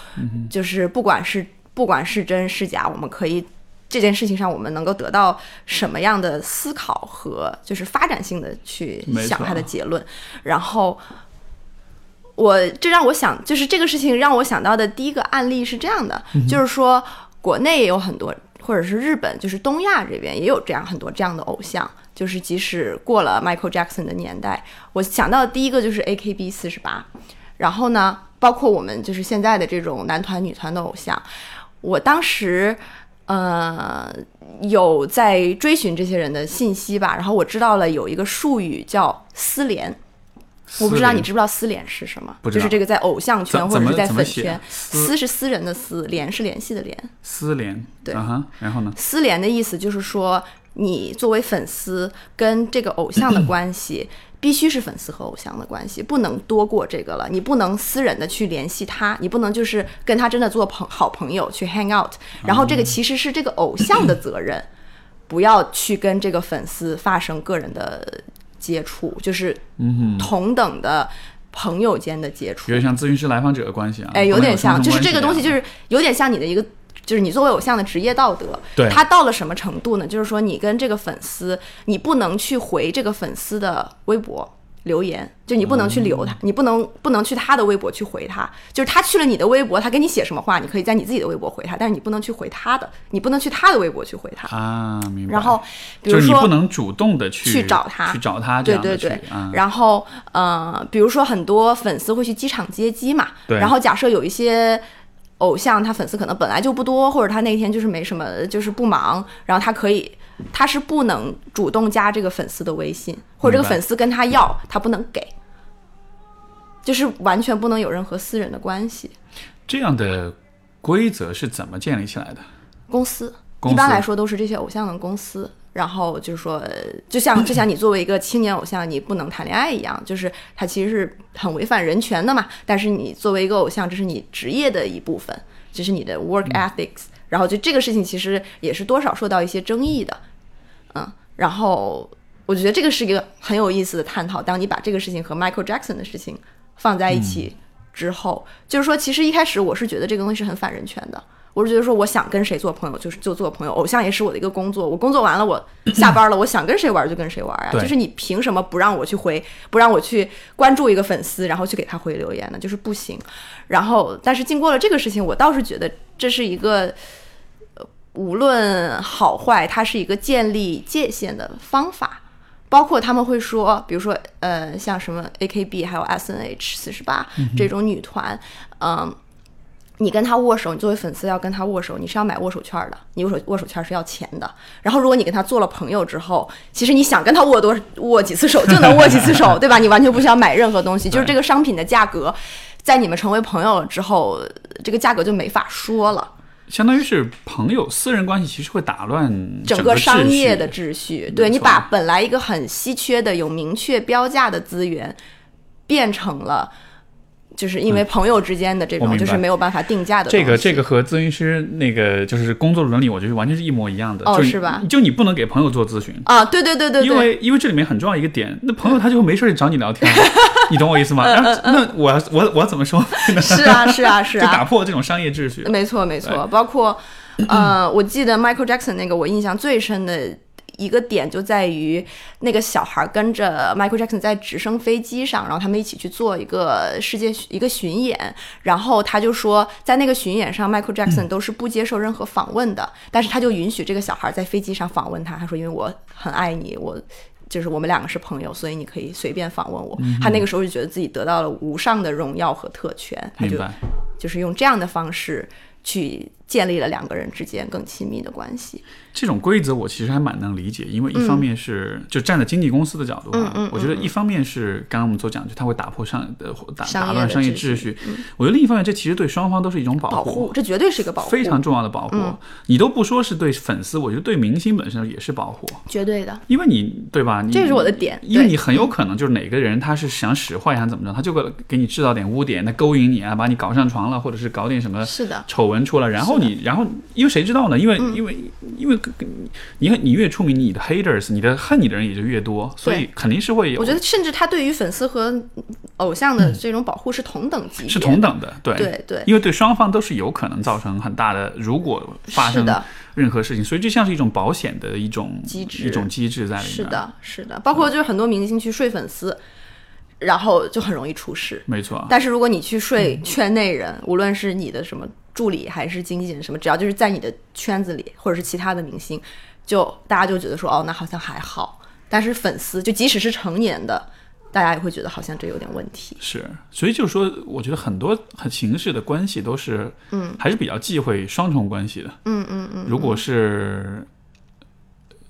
就是不管是不管是真是假，我们可以。这件事情上，我们能够得到什么样的思考和就是发展性的去想它的结论？然后，我这让我想，就是这个事情让我想到的第一个案例是这样的，就是说国内也有很多，或者是日本，就是东亚这边也有这样很多这样的偶像，就是即使过了 Michael Jackson 的年代，我想到的第一个就是 AKB 四十八，然后呢，包括我们就是现在的这种男团、女团的偶像，我当时。呃，有在追寻这些人的信息吧，然后我知道了有一个术语叫丝联，我不知道你知不知道私联是什么？就是这个在偶像圈或者是在粉圈，私是私人的私，联是联系的联。私联，对，然后呢？丝联的意思就是说，你作为粉丝跟这个偶像的 [CLEARS THROAT] 关系。必须是粉丝和偶像的关系，不能多过这个了。你不能私人的去联系他，你不能就是跟他真的做朋好朋友去 hang out。然后这个其实是这个偶像的责任，不要去跟这个粉丝发生个人的接触，就是同等的朋友间的接触。有点像咨询师来访者的关系啊，哎，有点像，就是这个东西就是有点像你的一个。就是你作为偶像的职业道德，对，他到了什么程度呢？就是说，你跟这个粉丝，你不能去回这个粉丝的微博留言，就你不能去留他，你不能不能去他的微博去回他。就是他去了你的微博，他给你写什么话，你可以在你自己的微博回他，但是你不能去回他的，你不能去他的微博去回他啊。明白。然后，比如说，你不能主动的去去找他，去找他，对对对。然后，呃，比如说很多粉丝会去机场接机嘛，对。然后假设有一些。偶像他粉丝可能本来就不多，或者他那天就是没什么，就是不忙，然后他可以，他是不能主动加这个粉丝的微信，或者这个粉丝跟他要，他不能给，就是完全不能有任何私人的关系。这样的规则是怎么建立起来的？公司一般来说都是这些偶像的公司。然后就是说，就像 [COUGHS] 就像你作为一个青年偶像，你不能谈恋爱一样，就是它其实是很违反人权的嘛。但是你作为一个偶像，这是你职业的一部分，这是你的 work ethics。然后就这个事情其实也是多少受到一些争议的，嗯。然后我觉得这个是一个很有意思的探讨。当你把这个事情和 Michael Jackson 的事情放在一起之后，就是说，其实一开始我是觉得这个东西是很反人权的。我是觉得说，我想跟谁做朋友，就是就做朋友。偶像也是我的一个工作，我工作完了，我下班了，我想跟谁玩就跟谁玩啊。就是你凭什么不让我去回，不让我去关注一个粉丝，然后去给他回留言呢？就是不行。然后，但是经过了这个事情，我倒是觉得这是一个，无论好坏，它是一个建立界限的方法。包括他们会说，比如说，呃，像什么 AKB 还有 SNH 四十八这种女团，嗯。你跟他握手，你作为粉丝要跟他握手，你是要买握手券的，你握手握手券是要钱的。然后，如果你跟他做了朋友之后，其实你想跟他握多握几次手就能握几次手，[LAUGHS] 对吧？你完全不需要买任何东西，就是这个商品的价格，在你们成为朋友了之后，这个价格就没法说了。相当于是朋友私人关系，其实会打乱整个商业的秩序。对你把本来一个很稀缺的、有明确标价的资源，变成了。就是因为朋友之间的这种，就是没有办法定价的。这个这个和咨询师那个就是工作伦理，我觉得完全是一模一样的。哦，是吧？就你不能给朋友做咨询啊！对对对对。因为因为这里面很重要一个点，那朋友他就没事找你聊天，[LAUGHS] 你懂我意思吗？那我我我怎么说？是啊是啊是啊！就打破这种商业秩序。没错没错，包括呃，我记得 Michael Jackson 那个，我印象最深的。一个点就在于那个小孩跟着 Michael Jackson 在直升飞机上，然后他们一起去做一个世界一个巡演，然后他就说，在那个巡演上，Michael Jackson 都是不接受任何访问的，但是他就允许这个小孩在飞机上访问他。他说，因为我很爱你，我就是我们两个是朋友，所以你可以随便访问我。他那个时候就觉得自己得到了无上的荣耀和特权，他就就是用这样的方式去。建立了两个人之间更亲密的关系。这种规则我其实还蛮能理解，因为一方面是就站在经纪公司的角度啊，我觉得一方面是刚刚我们所讲，就它会打破上呃打打乱商业秩序。我觉得另一方面，这其实对双方都是一种保护，这绝对是一个保护，非常重要的保护。你都不说是对粉丝，我觉得对明星本身也是保护，绝对的。因为你对吧？这是我的点，因为你很有可能就是哪个人他是想使坏想怎么着，他就给给你制造点污点，那勾引你啊，把你搞上床了，或者是搞点什么是的丑闻出来，然后你然后因为谁知道呢？因为因为因为。你看，你越出名，你的 haters，你的恨你的人也就越多，所以肯定是会有。我觉得，甚至他对于粉丝和偶像的这种保护是同等级，是同等的，对。对对，因为对双方都是有可能造成很大的，如果发生任何事情，所以这像是一种保险的一种机制，一种机制在里面。是的，是的，包括就是很多明星去睡粉丝，然后就很容易出事。没错，但是如果你去睡圈内人，无论是你的什么助理还是经纪人什么，只要就是在你的圈子里，或者是其他的明星。就大家就觉得说哦，那好像还好，但是粉丝就即使是成年的，大家也会觉得好像这有点问题。是，所以就是说，我觉得很多很形式的关系都是，嗯，还是比较忌讳双重关系的。嗯嗯嗯。如果是，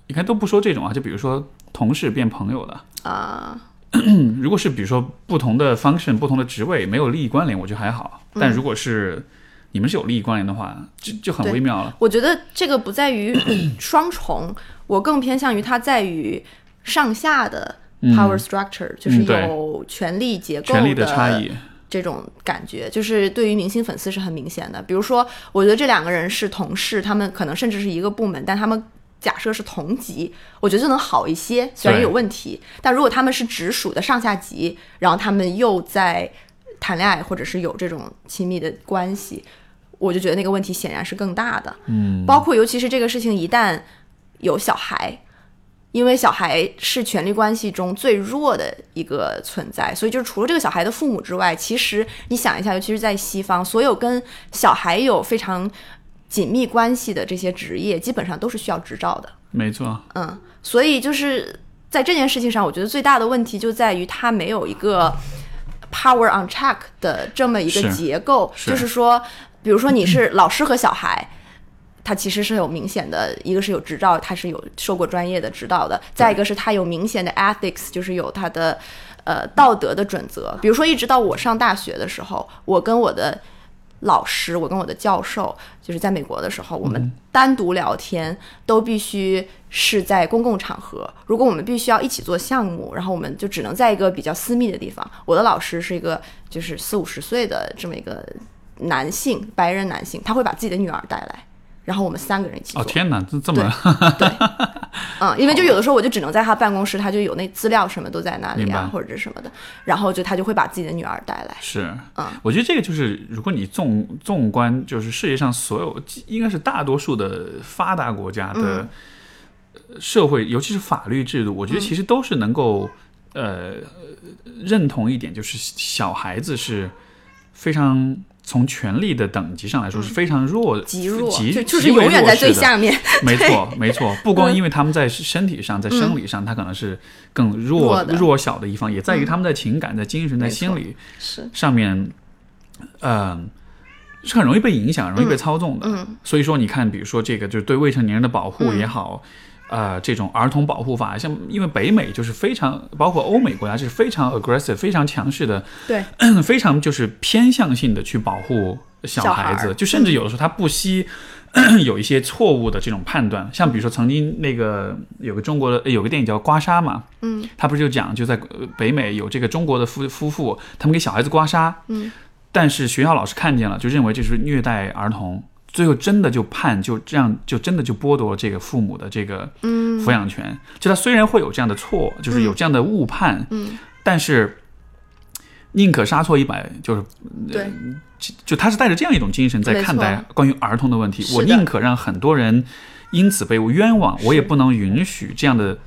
你看都不说这种啊，就比如说同事变朋友的啊，[CLEARS THROAT] 如果是比如说不同的 function、不同的职位没有利益关联，我觉得还好。但如果是你们是有利益关联的话，就就很微妙了。我觉得这个不在于 [CLEARS THROAT] 双重，我更偏向于它在于上下的 power structure，就是有权力结构的差异。这种感觉，就是对于明星粉丝是很明显的。比如说，我觉得这两个人是同事，他们可能甚至是一个部门，但他们假设是同级，我觉得就能好一些。虽然有问题，但如果他们是直属的上下级，然后他们又在谈恋爱或者是有这种亲密的关系。我就觉得那个问题显然是更大的，嗯，包括尤其是这个事情一旦有小孩，因为小孩是权力关系中最弱的一个存在，所以就是除了这个小孩的父母之外，其实你想一下，尤其是在西方，所有跟小孩有非常紧密关系的这些职业，基本上都是需要执照的。没错，嗯，所以就是在这件事情上，我觉得最大的问题就在于他没有一个 power on check 的这么一个结构，就是说。比如说你是老师和小孩，他其实是有明显的，一个是有执照，他是有受过专业的指导的；再一个是他有明显的 ethics，就是有他的呃道德的准则。比如说，一直到我上大学的时候，我跟我的老师，我跟我的教授，就是在美国的时候，我们单独聊天都必须是在公共场合。如果我们必须要一起做项目，然后我们就只能在一个比较私密的地方。我的老师是一个就是四五十岁的这么一个。男性，白人男性，他会把自己的女儿带来，然后我们三个人一起。哦天哪，这这么对，[LAUGHS] 嗯，因为就有的时候我就只能在他办公室，他就有那资料什么都在那里啊，或者什么的，然后就他就会把自己的女儿带来。是，嗯，我觉得这个就是，如果你纵纵观，就是世界上所有，应该是大多数的发达国家的社会，尤其是法律制度，我觉得其实都是能够呃认同一点，就是小孩子是非常。从权力的等级上来说是非常弱，极弱，极就是永远在最下面。[LAUGHS] 没错，没错。不光因为他们在身体上、在生理上，他可能是更弱弱小的一方，也在于他们在情感、在精神、在心理上面，嗯，是很容易被影响、容易被操纵的。嗯，所以说，你看，比如说这个，就是对未成年人的保护也好。呃，这种儿童保护法，像因为北美就是非常，包括欧美国家是非常 aggressive、非常强势的，对，[CLEARS THROAT] 非常就是偏向性的去保护小孩子，就甚至有的时候他不惜 [CLEARS THROAT] 有一些错误的这种判断，像比如说曾经那个有个中国的有个电影叫《刮痧》嘛，嗯，他不是就讲就在北美有这个中国的夫夫妇，他们给小孩子刮痧，嗯，但是学校老师看见了，就认为这是虐待儿童。最后真的就判就这样，就真的就剥夺这个父母的这个抚养权。就他虽然会有这样的错，就是有这样的误判，嗯，但是宁可杀错一百，就是对，就他是带着这样一种精神在看待关于儿童的问题。我宁可让很多人因此被冤枉，我也不能允许这样的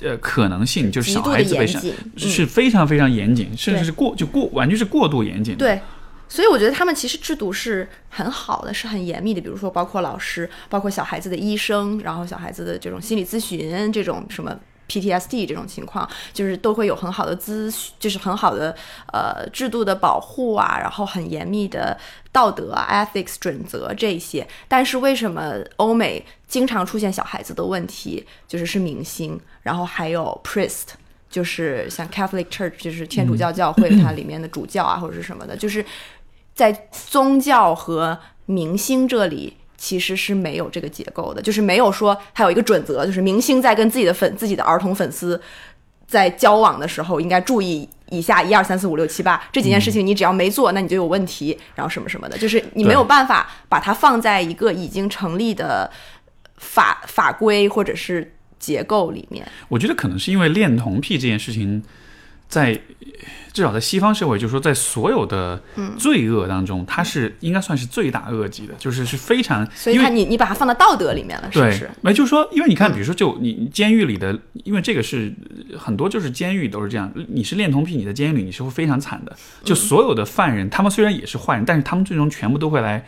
呃可能性，就是小孩子被伤，是非常非常严谨，甚至是过就过完全是过度严谨。对。所以我觉得他们其实制度是很好的，是很严密的。比如说，包括老师，包括小孩子的医生，然后小孩子的这种心理咨询，这种什么 PTSD 这种情况，就是都会有很好的资，就是很好的呃制度的保护啊，然后很严密的道德啊 ethics 准则这些。但是为什么欧美经常出现小孩子的问题，就是是明星，然后还有 priest，就是像 Catholic Church，就是天主教教会它里面的主教啊或者是什么的，就是在宗教和明星这里。其实是没有这个结构的，就是没有说还有一个准则，就是明星在跟自己的粉、自己的儿童粉丝在交往的时候，应该注意以下一二三四五六七八这几件事情，你只要没做，那你就有问题，然后什么什么的，就是你没有办法把它放在一个已经成立的法法规或者是结构里面。我觉得可能是因为恋童癖这件事情。在至少在西方社会，就是说，在所有的罪恶当中，它是应该算是罪大恶极的，就是是非常。所以，它你你把它放到道德里面了，是不是？没，就是说，因为你看，比如说，就你监狱里的，因为这个是很多，就是监狱都是这样。你是恋童癖，你在监狱里你是会非常惨的。就所有的犯人，他们虽然也是坏人，但是他们最终全部都会来。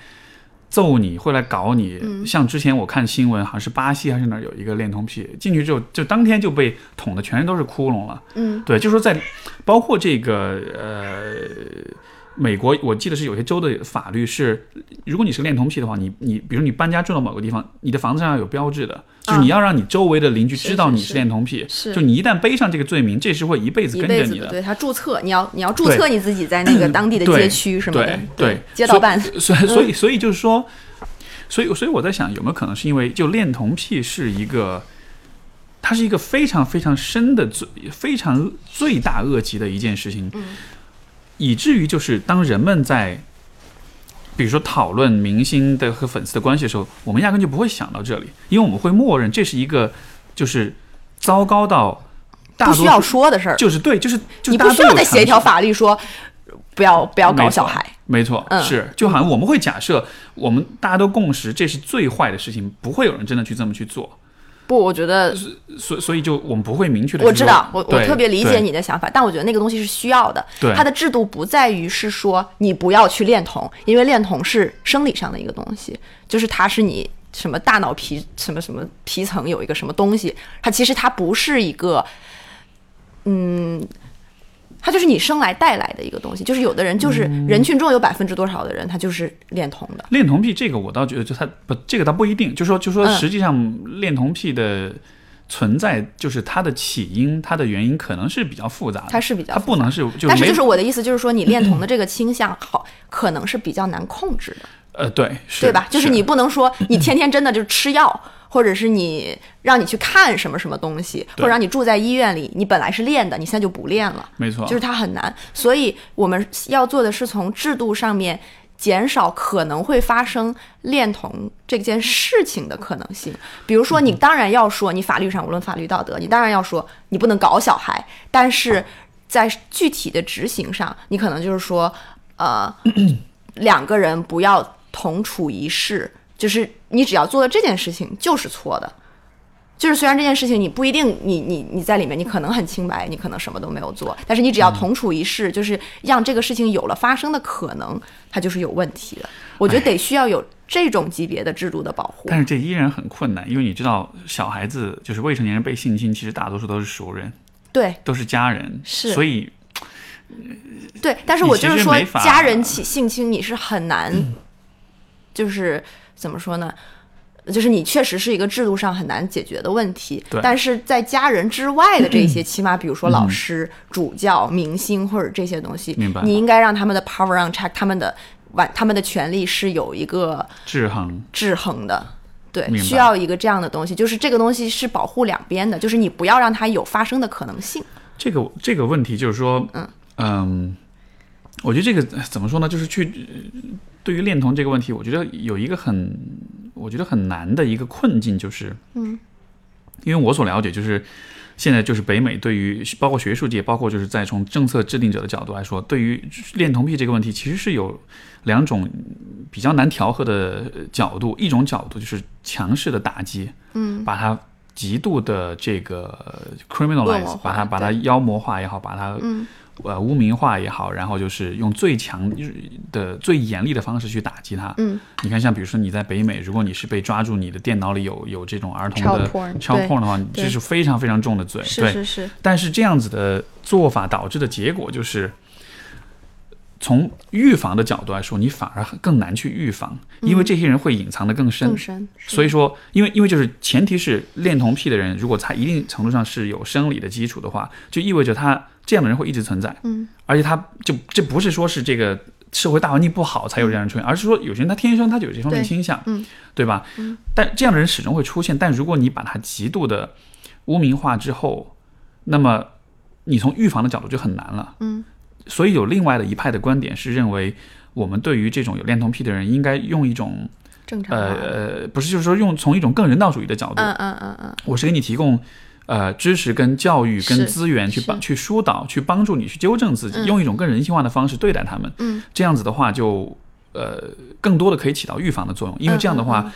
揍你会来搞你，像之前我看新闻，好像是巴西还是哪儿有一个恋童癖，进去之后就当天就被捅的全身都是窟窿了。嗯，对，就是说在包括这个呃。美国，我记得是有些州的法律是，如果你是恋童癖的话，你你，比如你搬家住到某个地方，你的房子上要有标志的，就是你要让你周围的邻居知道你是恋童癖，是，就你一旦背上这个罪名，这是会一辈子跟着你的。对他注册，你要你要注册你自己在那个当地的街区什么的，对，街道办。所以所以所以就是说，所以所以我在想，有没有可能是因为就恋童癖是一个，它是一个非常非常深的罪，非常罪大恶极的一件事情。嗯。以至于就是当人们在，比如说讨论明星的和粉丝的关系的时候，我们压根就不会想到这里，因为我们会默认这是一个就是糟糕到不需要说的事儿，就是对，就是你不需要再写一条法律说不要不要搞小孩，没错，是就好像我们会假设我们大家都共识这是最坏的事情，不会有人真的去这么去做。不，我觉得，所所以就我们不会明确的。我知道，我我特别理解你的想法，但我觉得那个东西是需要的。对，它的制度不在于是说你不要去恋童，因为恋童是生理上的一个东西，就是它是你什么大脑皮什么什么皮层有一个什么东西，它其实它不是一个，嗯。它就是你生来带来的一个东西，就是有的人就是人群中有百分之多少的人，他就是恋童的。恋童癖这个我倒觉得，就他不，这个倒不一定。就说就说，实际上恋童癖的存在，就是它的起因，它的原因可能是比较复杂的。它是比较，它不能是。但是就是我的意思，就是说你恋童的这个倾向，好可能是比较难控制的。呃，对，对吧？就是你不能说你天天真的就吃药。或者是你让你去看什么什么东西，或者让你住在医院里，你本来是练的，你现在就不练了。没错，就是它很难。所以我们要做的是从制度上面减少可能会发生恋童这件事情的可能性。比如说，你当然要说，你法律上无论法律道德，你当然要说你不能搞小孩，但是在具体的执行上，你可能就是说，呃，两个人不要同处一室。就是你只要做了这件事情就是错的，就是虽然这件事情你不一定你你你在里面你可能很清白，你可能什么都没有做，但是你只要同处一室，就是让这个事情有了发生的可能，它就是有问题的。我觉得得需要有这种级别的制度的保护。但是这依然很困难，因为你知道，小孩子就是未成年人被性侵，其实大多数都是熟人，对，都是家人，是，所以对，但是我就是说，家人起性侵你是很难，就是。怎么说呢？就是你确实是一个制度上很难解决的问题。但是在家人之外的这 [CLEARS THROAT] 些，起码比如说老师、主教、明星或者这些东西，明白？你应该让他们的 power on check，他们的完，他们的权利是有一个制衡、制衡的。对，需要一个这样的东西，就是这个东西是保护两边的，就是你不要让它有发生的可能性。这个这个问题就是说，嗯嗯，我觉得这个怎么说呢？就是去。对于恋童这个问题，我觉得有一个很，我觉得很难的一个困境，就是，嗯，因为我所了解，就是现在就是北美对于包括学术界，包括就是在从政策制定者的角度来说，对于恋童癖这个问题，其实是有两种比较难调和的角度。一种角度就是强势的打击，嗯，把它极度的这个 criminalize，把它把它妖魔化也好，把它呃污名化也好，然后就是用最强的、最严厉的方式去打击他。嗯，你看，像比如说你在北美，如果你是被抓住你的电脑里有有这种儿童的 child porn 的话，这是非常非常重的罪。是是是。但是这样子的做法导致的结果就是。从预防的角度来说，你反而更难去预防，因为这些人会隐藏的更深。更深。所以说，因为因为就是前提是恋童癖的人，如果他一定程度上是有生理的基础的话，就意味着他这样的人会一直存在。嗯。而且他就这不是说是这个社会大环境不好才有这样人出现，而是说有些人他天生他就有这方面倾向，嗯，对吧？嗯。但这样的人始终会出现，但如果你把他极度的污名化之后，那么你从预防的角度就很难了。嗯。所以有另外的一派的观点是认为，我们对于这种有恋童癖的人，应该用一种正常呃呃，不是，就是说用从一种更人道主义的角度，嗯嗯嗯嗯，我是给你提供呃知识跟教育跟资源去帮去疏导去帮助你去纠正自己，用一种更人性化的方式对待他们，嗯，这样子的话就呃更多的可以起到预防的作用，因为这样的话。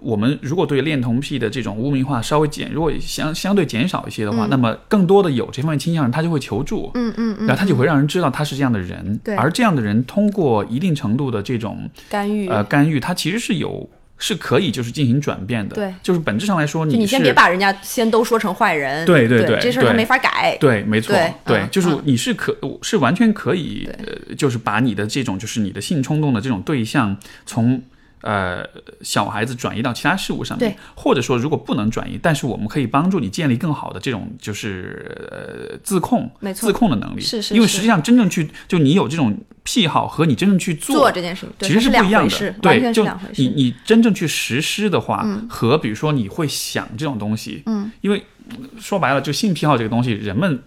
我们如果对恋童癖的这种污名化稍微减，如果相相对减少一些的话，那么更多的有这方面倾向人，他就会求助，嗯嗯嗯，然后他就会让人知道他是这样的人，对，而这样的人通过一定程度的这种干预，呃，干预，他其实是有是可以就是进行转变的，对，就是本质上来说，你你先别把人家先都说成坏人，对对对，这事儿他没法改，对，没错，对，就是你是可是完全可以，呃，就是把你的这种就是你的性冲动的这种对象从。呃，小孩子转移到其他事物上面，或者说如果不能转移，但是我们可以帮助你建立更好的这种就是呃自控，没错，自控的能力。是是，因为实际上真正去就你有这种癖好和你真正去做这件事情，其实是不一样的。对，就你你真正去实施的话，和比如说你会想这种东西，嗯，因为说白了，就性癖好这个东西，人们。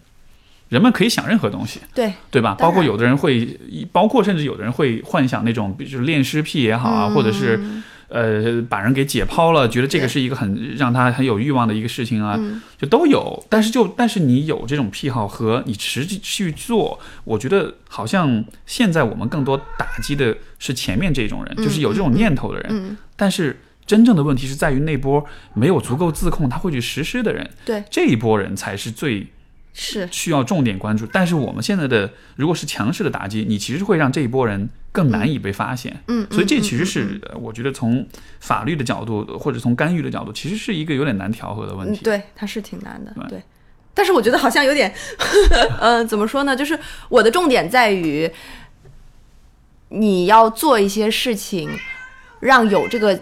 人们可以想任何东西，对对吧？包括有的人会，包括甚至有的人会幻想那种，就是恋尸癖也好啊，或者是呃把人给解剖了，觉得这个是一个很让他很有欲望的一个事情啊，就都有。但是就但是你有这种癖好和你实际去做，我觉得好像现在我们更多打击的是前面这种人，就是有这种念头的人。但是真正的问题是在于那波没有足够自控，他会去实施的人。对这一波人才是最。是需要重点关注，但是我们现在的如果是强势的打击，你其实会让这一波人更难以被发现。嗯，所以这其实是我觉得从法律的角度或者从干预的角度，其实是一个有点难调和的问题。对，它是挺难的。对，但是我觉得好像有点，嗯，[LAUGHS] 怎么说呢？就是我的重点在于，你要做一些事情，让有这个。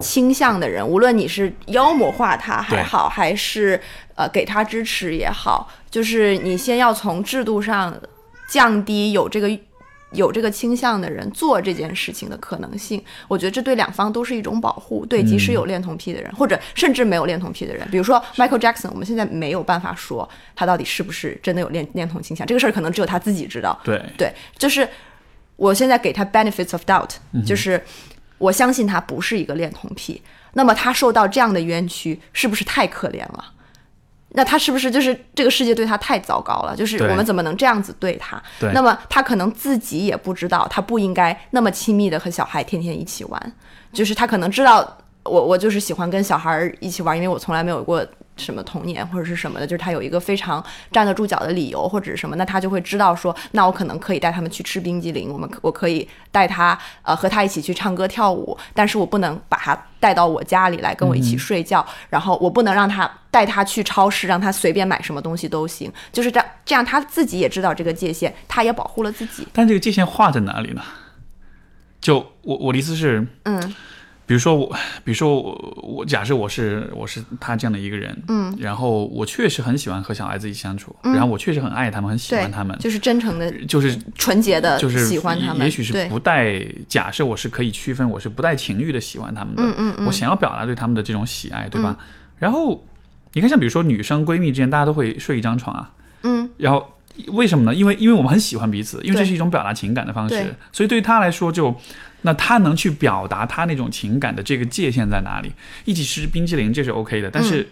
倾向的人，无论你是妖魔化他还好，还是呃给他支持也好，就是你先要从制度上降低有这个有这个倾向的人做这件事情的可能性。我觉得这对两方都是一种保护。对，即使有恋童癖的人，或者甚至没有恋童癖的人，比如说 Michael Jackson，我们现在没有办法说他到底是不是真的有恋恋童倾向，这个事儿可能只有他自己知道。对对，就是我现在给他 benefits of doubt，就是。我相信他不是一个恋童癖，那么他受到这样的冤屈，是不是太可怜了？那他是不是就是这个世界对他太糟糕了？就是我们怎么能这样子对他？那么他可能自己也不知道，他不应该那么亲密的和小孩天天一起玩。就是他可能知道，我我就是喜欢跟小孩一起玩，因为我从来没有过。什么童年或者是什么的，就是他有一个非常站得住脚的理由或者是什么，那他就会知道说，那我可能可以带他们去吃冰激凌，我们我可以带他呃和他一起去唱歌跳舞，但是我不能把他带到我家里来跟我一起睡觉，然后我不能让他带他去超市，让他随便买什么东西都行，就是这样，这样他自己也知道这个界限，他也保护了自己。但这个界限画在哪里呢？就我我的意思是，嗯。比如说我，比如说我，我假设我是我是他这样的一个人，嗯，然后我确实很喜欢和小孩子一起相处，然后我确实很爱他们，很喜欢他们，就是真诚的，就是纯洁的，就是喜欢他们。也许是不带假设，我是可以区分，我是不带情欲的喜欢他们的，嗯嗯嗯，我想要表达对他们的这种喜爱，对吧？然后你看，像比如说女生闺蜜之间，大家都会睡一张床啊，嗯，然后为什么呢？因为因为我们很喜欢彼此，因为这是一种表达情感的方式，所以对于他来说就。那他能去表达他那种情感的这个界限在哪里？一起吃冰淇淋这是 OK 的，但是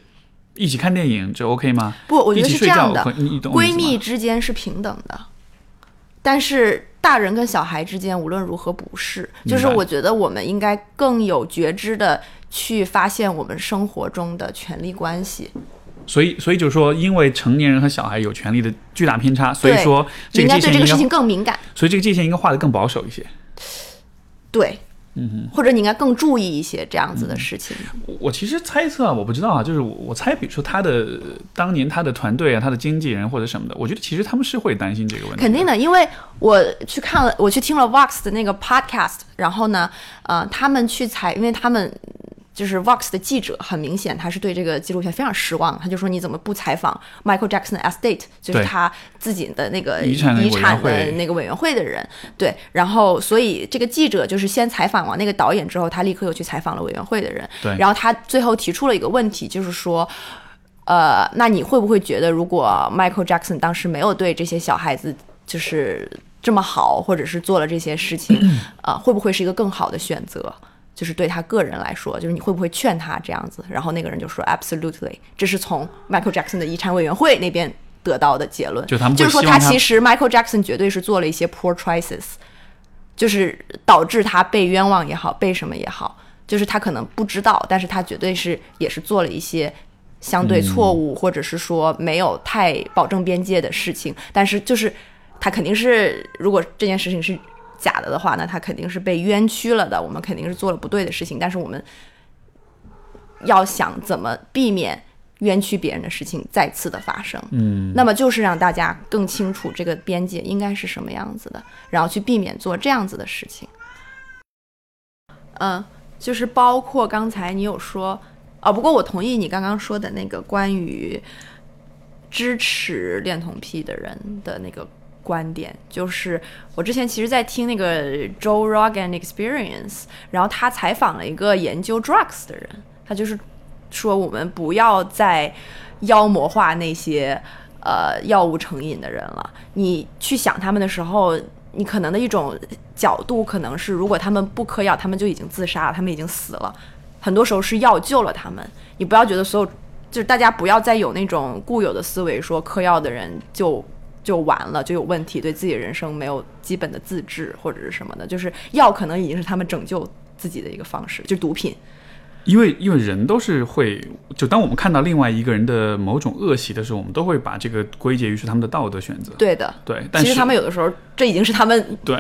一起看电影这 OK 吗？不，我觉得是这样的。闺蜜之间是平等的，但是大人跟小孩之间无论如何不是。就是我觉得我们应该更有觉知的去发现我们生活中的权力关系。所以所以就是说，因为成年人和小孩有权利的巨大偏差，所以说这个界限应该对这个事情更敏感，所以这个界限应该画的更保守一些。对。嗯或者你应该更注意一些这样子的事情。我其实猜测啊，我不知道啊，就是我我猜，比如说他的当年他的团队啊，他的经纪人或者什么的，我觉得其实他们是会担心这个问题。肯定的，因为我去看了，我去听了 Vox 的那个 podcast，然后呢，呃，他们去采，因为他们。就是 Vox 的记者，很明显他是对这个纪录片非常失望。他就说：“你怎么不采访 Michael Jackson 的 estate，就是他自己的那个遗产的那个委员会的人？”对，然后所以这个记者就是先采访完那个导演之后，他立刻又去采访了委员会的人。对，然后他最后提出了一个问题，就是说，呃，那你会不会觉得，如果 Michael Jackson 当时没有对这些小孩子就是这么好，或者是做了这些事情，[CLEARS THROAT] 啊，会不会是一个更好的选择？就是对他个人来说，就是你会不会劝他这样子？然后那个人就说，absolutely，这是从 Michael Jackson 的遗产委员会那边得到的结论。就他们就是说，他其实 Michael Jackson 绝对是做了一些 poor choices，就是导致他被冤枉也好，被什么也好，就是他可能不知道，但是他绝对是也是做了一些相对错误，或者是说没有太保证边界的事情。但是就是他肯定是，如果这件事情是。假的的话，那他肯定是被冤屈了的。我们肯定是做了不对的事情，但是我们要想怎么避免冤屈别人的事情再次的发生。嗯，那么就是让大家更清楚这个边界应该是什么样子的，然后去避免做这样子的事情。嗯，就是包括刚才你有说，哦，不过我同意你刚刚说的那个关于支持恋童癖的人的那个。观点就是，我之前其实，在听那个 Joe Rogan Experience，然后他采访了一个研究 drugs 的人，他就是说，我们不要再妖魔化那些呃药物成瘾的人了。你去想他们的时候，你可能的一种角度可能是，如果他们不嗑药，他们就已经自杀了，他们已经死了。很多时候是药救了他们。你不要觉得所有，就是大家不要再有那种固有的思维，说嗑药的人就。就完了，就有问题，对自己人生没有基本的自制或者是什么的，就是药可能已经是他们拯救自己的一个方式，就是毒品。因为因为人都是会，就当我们看到另外一个人的某种恶习的时候，我们都会把这个归结于是他们的道德选择。对的，对。其实他们有的时候，这已经是他们对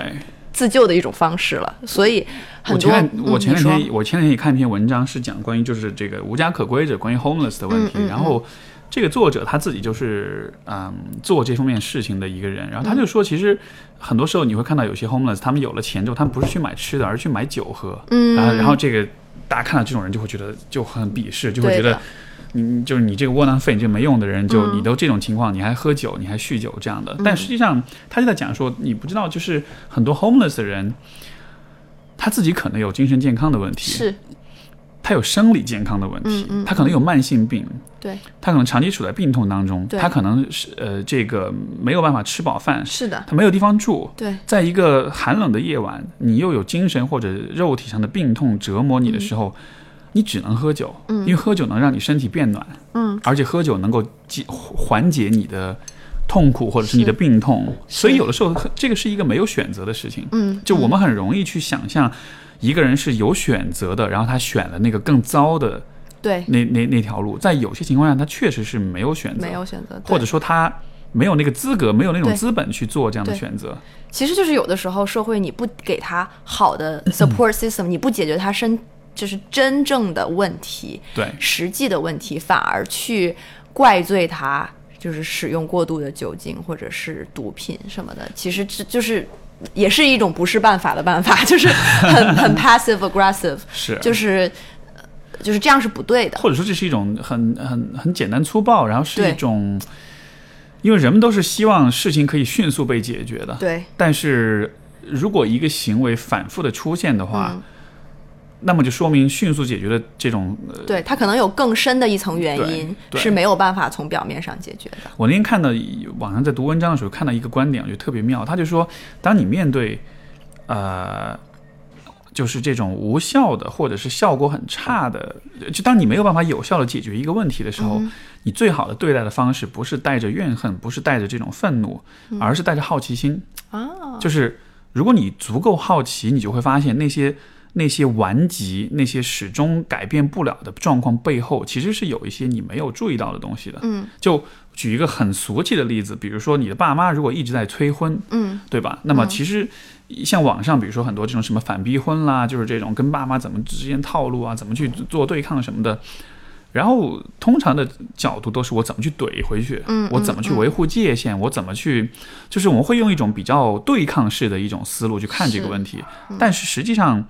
自救的一种方式了。所以，我前我前两天我前两天也看一篇文章，是讲关于就是这个无家可归者，关于 homeless 的问题，然后。这个作者他自己就是嗯做这方面事情的一个人，然后他就说，其实很多时候你会看到有些 homeless，他们有了钱之后，他们不是去买吃的，而是去买酒喝。嗯，然后然后这个大家看到这种人就会觉得就很鄙视，就会觉得你就是你这个窝囊废，你这个没用的人，就你都这种情况，你还喝酒，你还酗酒这样的。但实际上他就在讲说，你不知道，就是很多 homeless 的人，他自己可能有精神健康的问题。是。他有生理健康的问题，他可能有慢性病，对，他可能长期处在病痛当中，他可能是呃这个没有办法吃饱饭，是的，他没有地方住，对，在一个寒冷的夜晚，你又有精神或者肉体上的病痛折磨你的时候，你只能喝酒，嗯，因为喝酒能让你身体变暖，嗯，而且喝酒能够解缓解你的痛苦或者是你的病痛，所以有的时候这个是一个没有选择的事情，嗯，就我们很容易去想象。一个人是有选择的，然后他选了那个更糟的，对，那那那条路，在有些情况下，他确实是没有选择，没有选择，或者说他没有那个资格，没有那种资本去做这样的选择。其实就是有的时候，社会你不给他好的 [CLEARS THROAT] support system，你不解决他身就是真正的问题，对，实际的问题，反而去怪罪他，就是使用过度的酒精或者是毒品什么的。其实这就是。也是一种不是办法的办法，[LAUGHS] 就是很很 passive aggressive，是，就是就是这样是不对的，或者说这是一种很很很简单粗暴，然后是一种，因为人们都是希望事情可以迅速被解决的，对，但是如果一个行为反复的出现的话。那么就说明迅速解决的这种，对它可能有更深的一层原因是没有办法从表面上解决的。我那天看到网上在读文章的时候看到一个观点，我觉得特别妙。他就说，当你面对，呃，就是这种无效的或者是效果很差的，就当你没有办法有效的解决一个问题的时候，你最好的对待的方式不是带着怨恨，不是带着这种愤怒，而是带着好奇心啊。就是如果你足够好奇，你就会发现那些。那些顽疾、那些始终改变不了的状况背后，其实是有一些你没有注意到的东西的。嗯，就举一个很俗气的例子，比如说你的爸妈如果一直在催婚，嗯，对吧？那么其实像网上，比如说很多这种什么反逼婚啦，就是这种跟爸妈怎么之间套路啊，怎么去做对抗什么的。然后通常的角度都是我怎么去怼回去，嗯，我怎么去维护界限，我怎么去，就是我们会用一种比较对抗式的一种思路去看这个问题。但是实际上，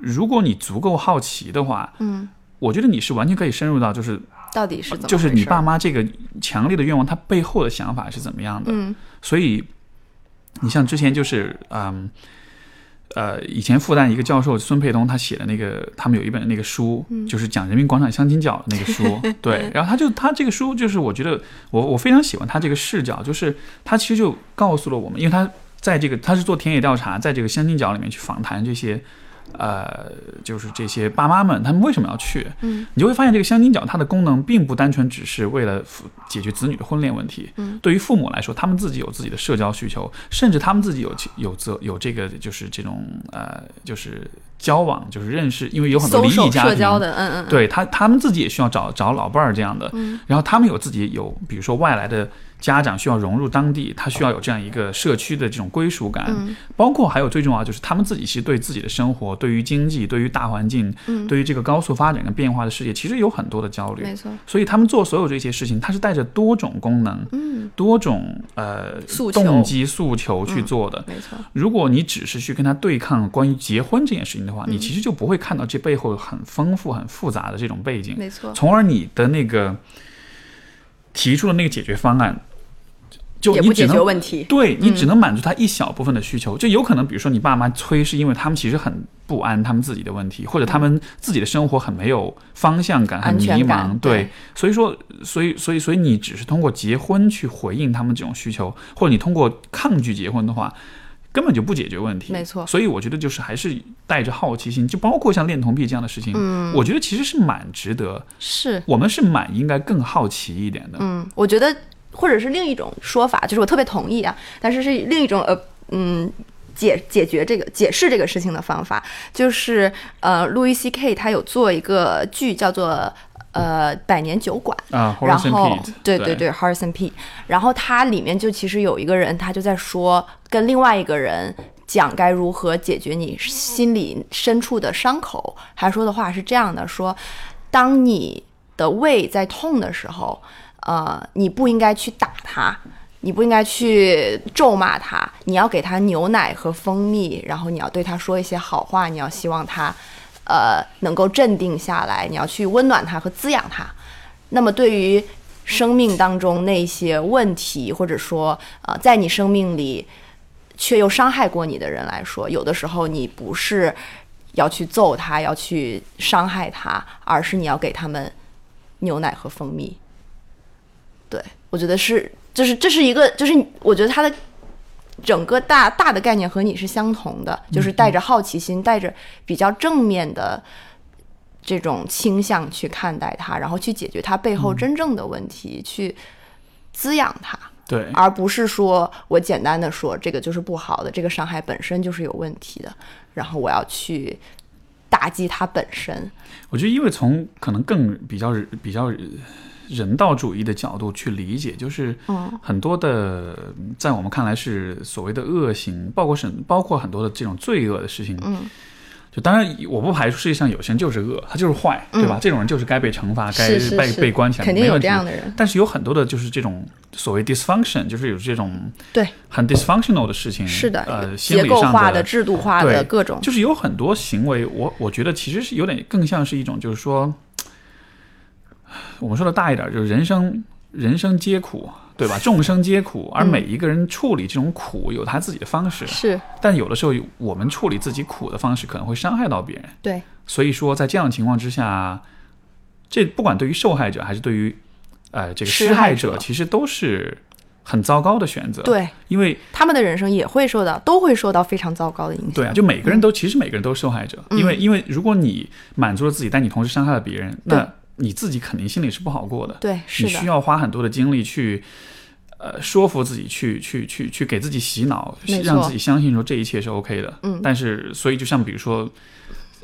如果你足够好奇的话，嗯，我觉得你是完全可以深入到就是到底是怎么，就是你爸妈这个强烈的愿望，他背后的想法是怎么样的。嗯，所以你像之前就是嗯。呃，以前复旦一个教授孙沛东，他写的那个，他们有一本那个书，就是讲人民广场相亲角的那个书，[LAUGHS] 对。然后他就他这个书，就是我觉得我我非常喜欢他这个视角，就是他其实就告诉了我们，因为他在这个他是做田野调查，在这个相亲角里面去访谈这些。呃，就是这些爸妈们，他们为什么要去？嗯，你就会发现，这个相亲角它的功能并不单纯只是为了解决子女的婚恋问题。嗯，对于父母来说，他们自己有自己的社交需求，甚至他们自己有有责有这个就是这种呃，就是交往，就是认识，因为有很多离异家庭，的，嗯嗯，对他他们自己也需要找找老伴儿这样的。嗯，然后他们有自己有，比如说外来的。家长需要融入当地，他需要有这样一个社区的这种归属感，包括还有最重要就是他们自己其实对自己的生活、对于经济、对于大环境、对于这个高速发展跟变化的世界，其实有很多的焦虑。没错，所以他们做所有这些事情，他是带着多种功能、嗯，多种呃动机诉求去做的。没错，如果你只是去跟他对抗关于结婚这件事情的话，你其实就不会看到这背后很丰富、很复杂的这种背景。没错，从而你的那个提出的那个解决方案。就你只能问题，对你只能满足他一小部分的需求，就有可能，比如说你爸妈催，是因为他们其实很不安，他们自己的问题，或者他们自己的生活很没有方向感，很迷茫，对，所以说，所以，所以，所以你只是通过结婚去回应他们这种需求，或者你通过抗拒结婚的话，根本就不解决问题，没错。所以我觉得就是还是带着好奇心，就包括像恋童癖这样的事情，嗯，我觉得其实是蛮值得，是我们是蛮应该更好奇一点的，嗯，我觉得。或者是另一种说法，就是我特别同意啊，但是是另一种呃嗯解解决这个解释这个事情的方法，就是呃路易 C K 他有做一个剧叫做呃百年酒馆啊，然后对对对 Harrison P，然后它里面就其实有一个人他就在说跟另外一个人讲该如何解决你心里深处的伤口，他说的话是这样的：说当你的胃在痛的时候。呃，你不应该去打他，你不应该去咒骂他，你要给他牛奶和蜂蜜，然后你要对他说一些好话，你要希望他，呃，能够镇定下来，你要去温暖它和滋养它。那么，对于生命当中那些问题，或者说，呃，在你生命里却又伤害过你的人来说，有的时候你不是要去揍他，要去伤害他，而是你要给他们牛奶和蜂蜜。对，我觉得是，就是这是一个，就是我觉得它的整个大大的概念和你是相同的，就是带着好奇心，带着比较正面的这种倾向去看待它，然后去解决它背后真正的问题，去滋养它。对，而不是说我简单的说这个就是不好的，这个伤害本身就是有问题的，然后我要去打击它本身。我觉得，因为从可能更比较比较。人道主义的角度去理解，就是很多的在我们看来是所谓的恶行，包括是包括很多的这种罪恶的事情。嗯，就当然我不排除世界上有些人就是恶，他就是坏，对吧？这种人就是该被惩罚，该被被关起来，肯定有这样的人。但是有很多的就是这种所谓 dysfunction，就是有这种对很 dysfunctional 的事情。是的，呃，结构化的、制度化的各种，就是有很多行为，我我觉得其实是有点更像是一种，就是说。我们说的大一点，就是人生，人生皆苦，对吧？众生皆苦，而每一个人处理这种苦有他自己的方式。是，但有的时候我们处理自己苦的方式可能会伤害到别人。对，所以说在这样的情况之下，这不管对于受害者还是对于呃这个施害者，其实都是很糟糕的选择。对，因为他们的人生也会受到，都会受到非常糟糕的影响。对啊，就每个人都其实每个人都是受害者，因为因为如果你满足了自己，但你同时伤害了别人，那。你自己肯定心里是不好过的，对，是的。你需要花很多的精力去，呃，说服自己，去去去去给自己洗脑，让自己相信说这一切是 OK 的。嗯。但是，所以就像比如说，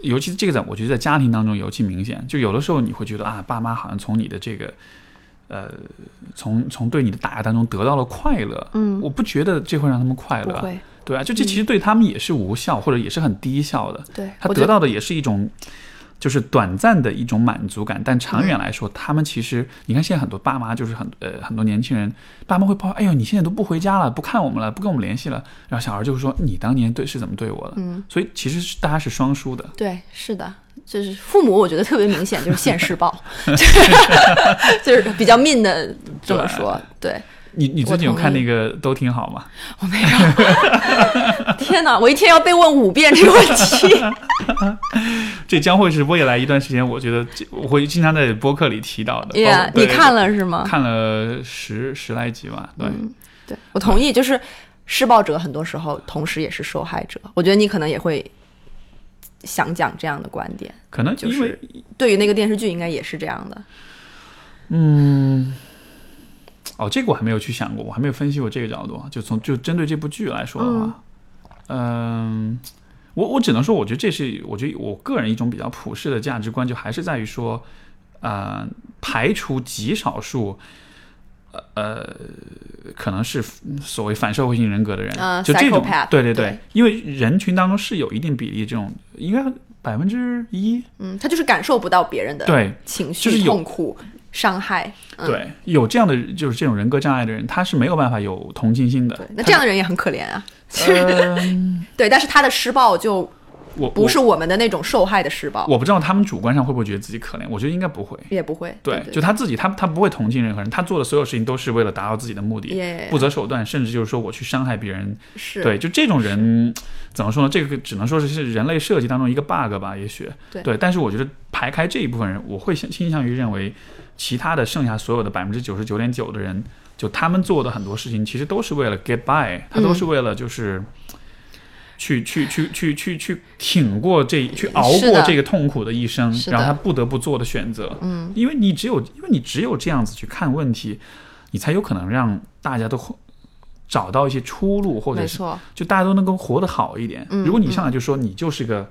尤其这个在我觉得在家庭当中尤其明显，就有的时候你会觉得啊，爸妈好像从你的这个，呃，从从对你的打压当中得到了快乐。嗯，我不觉得这会让他们快乐。会，对啊，就这其实对他们也是无效，或者也是很低效的。对，他得到的也是一种。就是短暂的一种满足感，但长远来说，他们其实，你看现在很多爸妈就是很呃很多年轻人，爸妈会抱怨，哎呦，你现在都不回家了，不看我们了，不跟我们联系了，然后小孩就会说，你当年对是怎么对我的？嗯，所以其实是大家是双输的。对，是的，就是父母，我觉得特别明显，就是现世报，就是比较命的这么说，对。你你最近有看那个都挺好吗？我没有。[LAUGHS] 天哪，我一天要被问五遍这个问题。[LAUGHS] 这将会是未来一段时间，我觉得我会经常在播客里提到的。Yeah，你看了是吗？看了十十来集吧。对，对我同意。就是施暴者很多时候同时也是受害者。我觉得你可能也会想讲这样的观点。可能就是对于那个电视剧，应该也是这样的。嗯。哦，这个我还没有去想过，我还没有分析过这个角度。就从就针对这部剧来说的话，嗯，我我只能说，我觉得这是我觉得我个人一种比较普世的价值观，就还是在于说，呃，排除极少数，呃，可能是所谓反社会性人格的人，就这种，对对对，因为人群当中是有一定比例这种，应该百分之一，嗯，他就是感受不到别人的对情绪痛苦。伤害，对，有这样的就是这种人格障碍的人，他是没有办法有同情心的。那这样的人也很可怜啊。对，但是他的施暴就我不是我们的那种受害的施暴。我不知道他们主观上会不会觉得自己可怜，我觉得应该不会，也不会。对，就他自己，他他不会同情任何人，他做的所有事情都是为了达到自己的目的，不择手段，甚至就是说我去伤害别人。是对，就这种人怎么说呢？这个只能说是是人类设计当中一个 bug 吧，也许对。但是我觉得排开这一部分人，我会倾向于认为。其他的剩下所有的百分之九十九点九的人，就他们做的很多事情，其实都是为了 get by，他都是为了就是去去去去去去挺过这去熬过这个痛苦的一生，然后他不得不做的选择。嗯，因为你只有因为你只有这样子去看问题，你才有可能让大家都找到一些出路，或者是就大家都能够活得好一点。如果你上来就说你就是个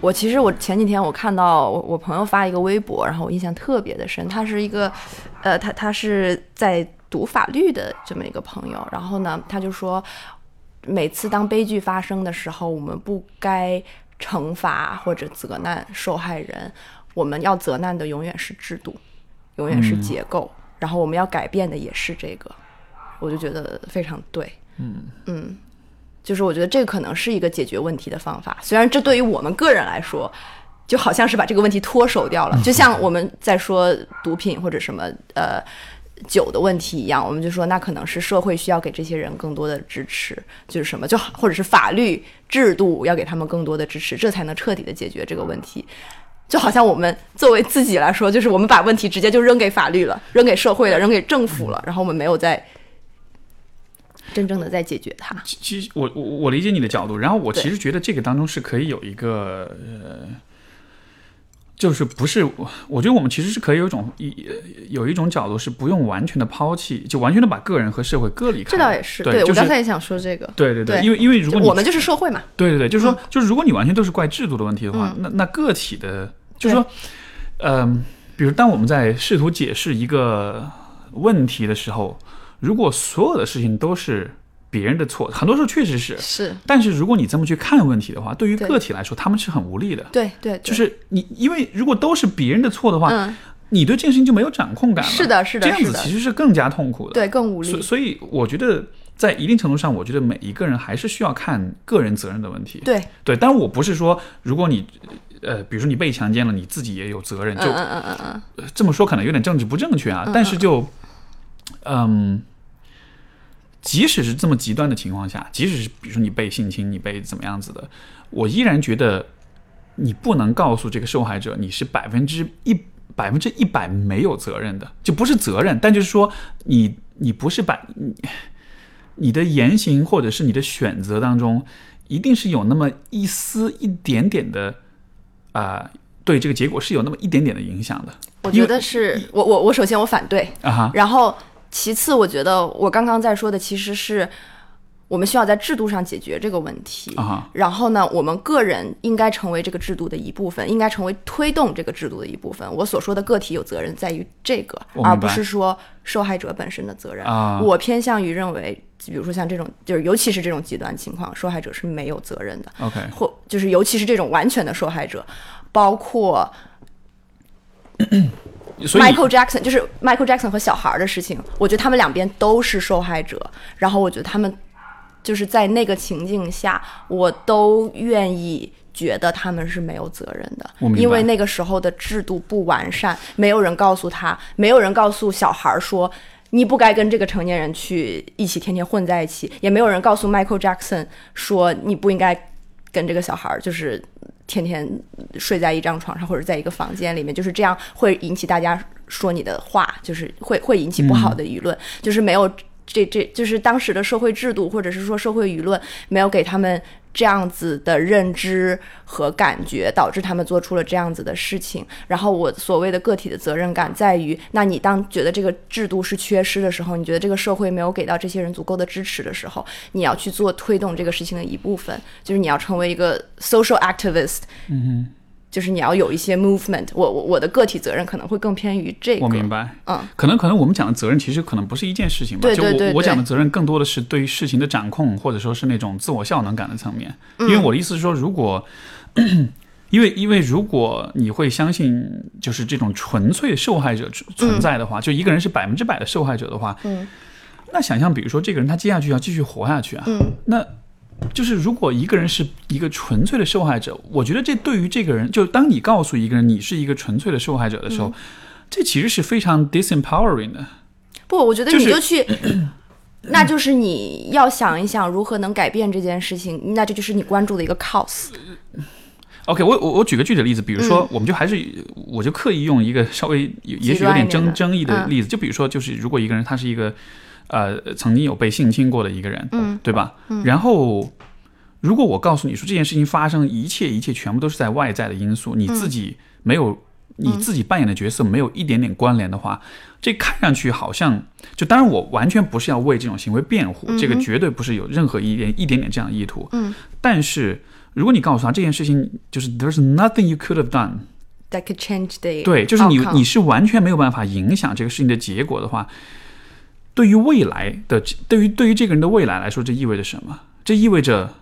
我其实我前几天我看到我我朋友发一个微博，然后我印象特别的深。他是一个，呃，他他是在读法律的这么一个朋友。然后呢，他就说，每次当悲剧发生的时候，我们不该惩罚或者责难受害人，我们要责难的永远是制度，永远是结构，然后我们要改变的也是这个。我就觉得非常对。嗯嗯。就是我觉得这可能是一个解决问题的方法，虽然这对于我们个人来说，就好像是把这个问题脱手掉了。[LAUGHS] 就像我们在说毒品或者什么呃酒的问题一样，我们就说那可能是社会需要给这些人更多的支持，就是什么就或者是法律制度要给他们更多的支持，这才能彻底的解决这个问题。就好像我们作为自己来说，就是我们把问题直接就扔给法律了，扔给社会了，扔给政府了，然后我们没有在。真正的在解决它。其实我我我理解你的角度，然后我其实觉得这个当中是可以有一个呃就是不是我，我觉得我们其实是可以有一种一有一种角度是不用完全的抛弃，就完全的把个人和社会割离开。这倒也是，对，我刚才也想说这个。对对对，因为因为如果我们就是社会嘛。对对对，就是说，就是如果你完全都是怪制度的问题的话，那那个体的，就是说，嗯，比如当我们在试图解释一个问题的时候，如果所有的事情都是。别人的错，很多时候确实是是，但是如果你这么去看问题的话，对于个体来说，他们是很无力的。对对，就是你，因为如果都是别人的错的话，你对这件事情就没有掌控感了。是的，是的，这样子其实是更加痛苦的，对，更无力。所以我觉得，在一定程度上，我觉得每一个人还是需要看个人责任的问题。对对，但我不是说，如果你呃，比如说你被强奸了，你自己也有责任。就嗯嗯嗯嗯，这么说可能有点政治不正确啊，但是就嗯。即使是这么极端的情况下，即使是比如说你被性侵，你被怎么样子的，我依然觉得你不能告诉这个受害者你是百分之一百分之一百没有责任的，就不是责任，但就是说你你不是百你你的言行或者是你的选择当中，一定是有那么一丝一点点的啊，对这个结果是有那么一点点的影响的。我觉得是我我我首先我反对啊，然后。其次，我觉得我刚刚在说的其实是我们需要在制度上解决这个问题。然后呢，我们个人应该成为这个制度的一部分，应该成为推动这个制度的一部分。我所说的个体有责任在于这个，而不是说受害者本身的责任。我偏向于认为，比如说像这种，就是尤其是这种极端情况，受害者是没有责任的。OK，或就是尤其是这种完全的受害者，包括。Michael Jackson 就是 Michael Jackson 和小孩的事情，我觉得他们两边都是受害者。然后我觉得他们就是在那个情境下，我都愿意觉得他们是没有责任的，因为那个时候的制度不完善，没有人告诉他，没有人告诉小孩说你不该跟这个成年人去一起天天混在一起，也没有人告诉 Michael Jackson 说你不应该跟这个小孩就是。天天睡在一张床上或者在一个房间里面，就是这样会引起大家说你的话，就是会会引起不好的舆论，就是没有这这就是当时的社会制度或者是说社会舆论没有给他们。这样子的认知和感觉，导致他们做出了这样子的事情。然后我所谓的个体的责任感，在于，那你当觉得这个制度是缺失的时候，你觉得这个社会没有给到这些人足够的支持的时候，你要去做推动这个事情的一部分，就是你要成为一个 social activist。嗯哼。就是你要有一些 movement，我我我的个体责任可能会更偏于这个。我明白，嗯，可能可能我们讲的责任其实可能不是一件事情吧。对对对。我我讲的责任更多的是对于事情的掌控，或者说是那种自我效能感的层面。因为我的意思是说，如果，[CLEARS THROAT] 因为因为如果你会相信就是这种纯粹受害者存在的话，就一个人是百分之百的受害者的话，嗯，那想象比如说这个人他接下去要继续活下去啊，嗯，那。就是如果一个人是一个纯粹的受害者，我觉得这对于这个人，就当你告诉一个人你是一个纯粹的受害者的时候，这其实是非常 disempowering 的。不，我觉得你就去，[CLEARS THROAT] 那就是你要想一想如何能改变这件事情，那这就是你关注的一个 cause。OK，我我我举个具体的例子，比如说，我们就还是我就刻意用一个稍微也许有点争争议的例子，就比如说，就是如果一个人他是一个。呃，曾经有被性侵过的一个人，嗯，对吧？嗯然后，如果我告诉你说这件事情发生，一切一切全部都是在外在的因素，你自己没有，你自己扮演的角色没有一点点关联的话，这看上去好像就当然我完全不是要为这种行为辩护，这个绝对不是有任何一点一点点这样的意图。嗯，但是如果你告诉他这件事情就是 there's nothing you could have done that could change the 对，就是你你是完全没有办法影响这个事情的结果的话。对于未来的，对于对于这个人的未来来说，这意味着什么？这意味着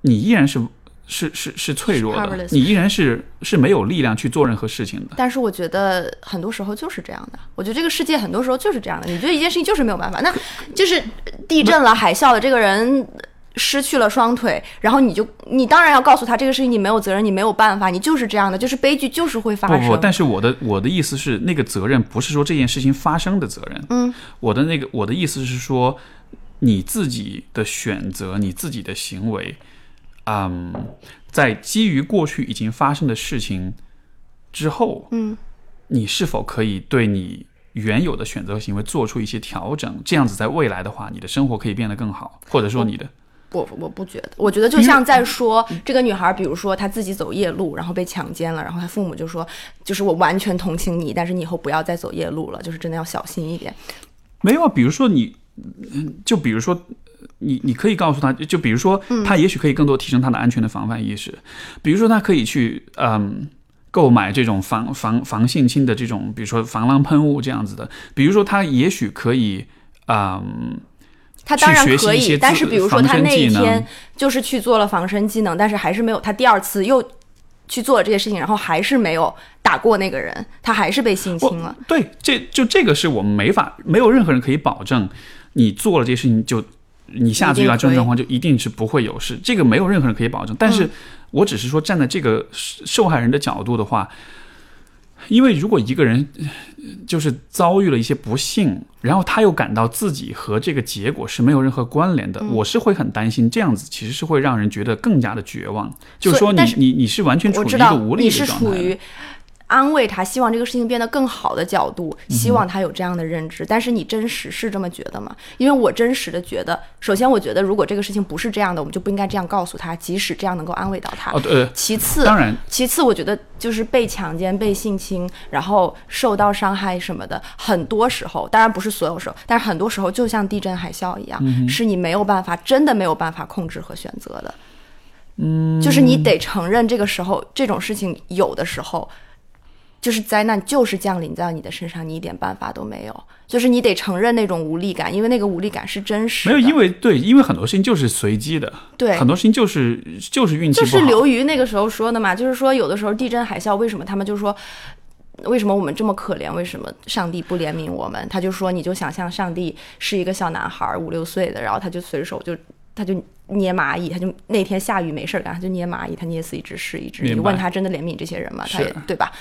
你依然是是是是脆弱的，你依然是是没有力量去做任何事情的。但是我觉得很多时候就是这样的。我觉得这个世界很多时候就是这样的。你觉得一件事情就是没有办法，那就是地震了、海啸了，这个人。失去了双腿，然后你就，你当然要告诉他这个事情你没有责任，你没有办法，你就是这样的，就是悲剧就是会发生。不不，但是我的我的意思是，那个责任不是说这件事情发生的责任。嗯，我的那个我的意思是说，你自己的选择，你自己的行为，嗯，在基于过去已经发生的事情之后，嗯，你是否可以对你原有的选择行为做出一些调整？这样子在未来的话，你的生活可以变得更好，或者说你的。我我不觉得，我觉得就像在说这个女孩，比如说她自己走夜路，然后被强奸了，然后她父母就说，就是我完全同情你，但是你以后不要再走夜路了，就是真的要小心一点。没有啊，比如说你，就比如说你，你可以告诉他，就比如说他也许可以更多提升他的安全的防范意识，比如说他可以去嗯购买这种防防防性侵的这种，比如说防狼喷雾这样子的，比如说他也许可以嗯。他当然可以，但是比如说他那一天就是去做了防身技能，但是还是没有。他第二次又去做了这些事情，然后还是没有打过那个人，他还是被性侵了。对，这就这个是我们没法，没有任何人可以保证你做了这些事情就你下次遇到这种状况就一定是不会有事，这个没有任何人可以保证。但是我只是说站在这个受害人的角度的话。因为如果一个人就是遭遇了一些不幸，然后他又感到自己和这个结果是没有任何关联的，我是会很担心，这样子其实是会让人觉得更加的绝望。就是说，你你你是完全处于一个无力的状态。安慰他，希望这个事情变得更好的角度，希望他有这样的认知。但是你真实是这么觉得吗？因为我真实的觉得，首先我觉得如果这个事情不是这样的，我们就不应该这样告诉他，即使这样能够安慰到他。哦，对。其次，当然，其次我觉得就是被强奸、被性侵，然后受到伤害什么的，很多时候，当然不是所有时候，但是很多时候就像地震海啸一样，是你没有办法，真的没有办法控制和选择的。嗯，就是你得承认，这个时候这种事情有的时候。就是灾难就是降临在你的身上，你一点办法都没有。就是你得承认那种无力感，因为那个无力感是真实。没有，因为对，因为很多事情就是随机的。对，很多事情就是就是运气就是刘瑜那个时候说的嘛，就是说有的时候地震海啸，为什么他们就说为什么我们这么可怜？为什么上帝不怜悯我们？他就说你就想象上帝是一个小男孩，五六岁的，然后他就随手就他就捏蚂蚁，他就那天下雨没事干，他就捏蚂蚁，他捏死一只是一只。你问他真的怜悯这些人吗？他也对吧？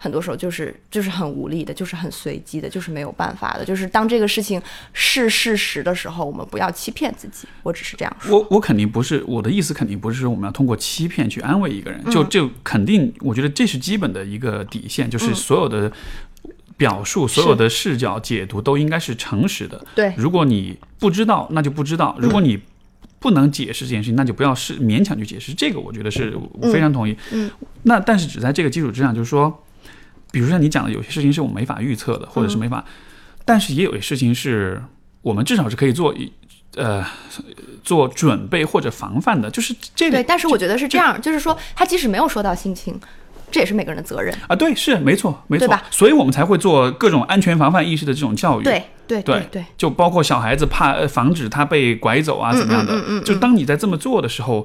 对，很多时候就是就是很无力的，就是很随机的，就是没有办法的。就是当这个事情是事实的时候，我们不要欺骗自己。我只是这样说。我我肯定不是我的意思，肯定不是说我们要通过欺骗去安慰一个人。就就肯定，我觉得这是基本的一个底线，就是所有的表述、所有的视角解读都应该是诚实的。对，如果你不知道，那就不知道；如果你不能解释这件事情，那就不要是勉强去解释。这个我觉得是我非常同意。嗯，那但是只在这个基础之上，就是说，比如像你讲的，有些事情是我们没法预测的，或者是没法，但是也有些事情是我们至少是可以做一呃做准备或者防范的。就是这对，但是我觉得是这样，就是说他即使没有说到性侵。这也是每个人的责任啊，对，是没错，没错？所以我们才会做各种安全防范意识的这种教育，对，对，对，对，就包括小孩子怕防止他被拐走啊，怎么样的？就当你在这么做的时候，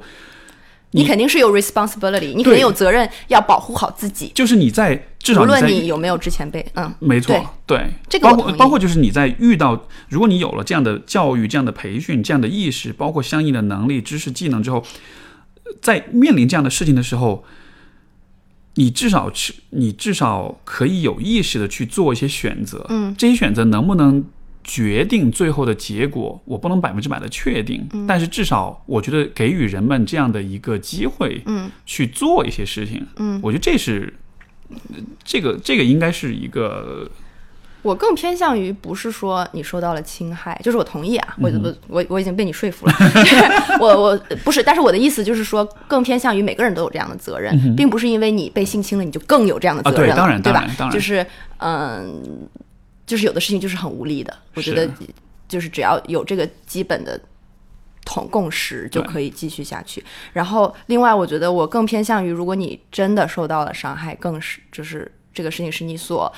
你肯定是有 responsibility，你肯定有责任要保护好自己。就是你在至少无论你有没有之前被，嗯，没错，对，这个包括包括就是你在遇到，如果你有了这样的教育、这样的培训、这样的意识，包括相应的能力、知识、技能之后，在面临这样的事情的时候。你至少是，你至少可以有意识的去做一些选择。嗯，这些选择能不能决定最后的结果，我不能百分之百的确定。嗯，但是至少我觉得给予人们这样的一个机会，嗯，去做一些事情，嗯，我觉得这是，这个这个应该是一个。我更偏向于不是说你受到了侵害，就是我同意啊，我我我我已经被你说服了，[LAUGHS] 我我不是，但是我的意思就是说，更偏向于每个人都有这样的责任，并不是因为你被性侵了你就更有这样的责任了，当然，对吧？当然，就是嗯，就是有的事情就是很无力的，我觉得就是只要有这个基本的同共识就可以继续下去。然后另外，我觉得我更偏向于，如果你真的受到了伤害，更是就是这个事情是你所。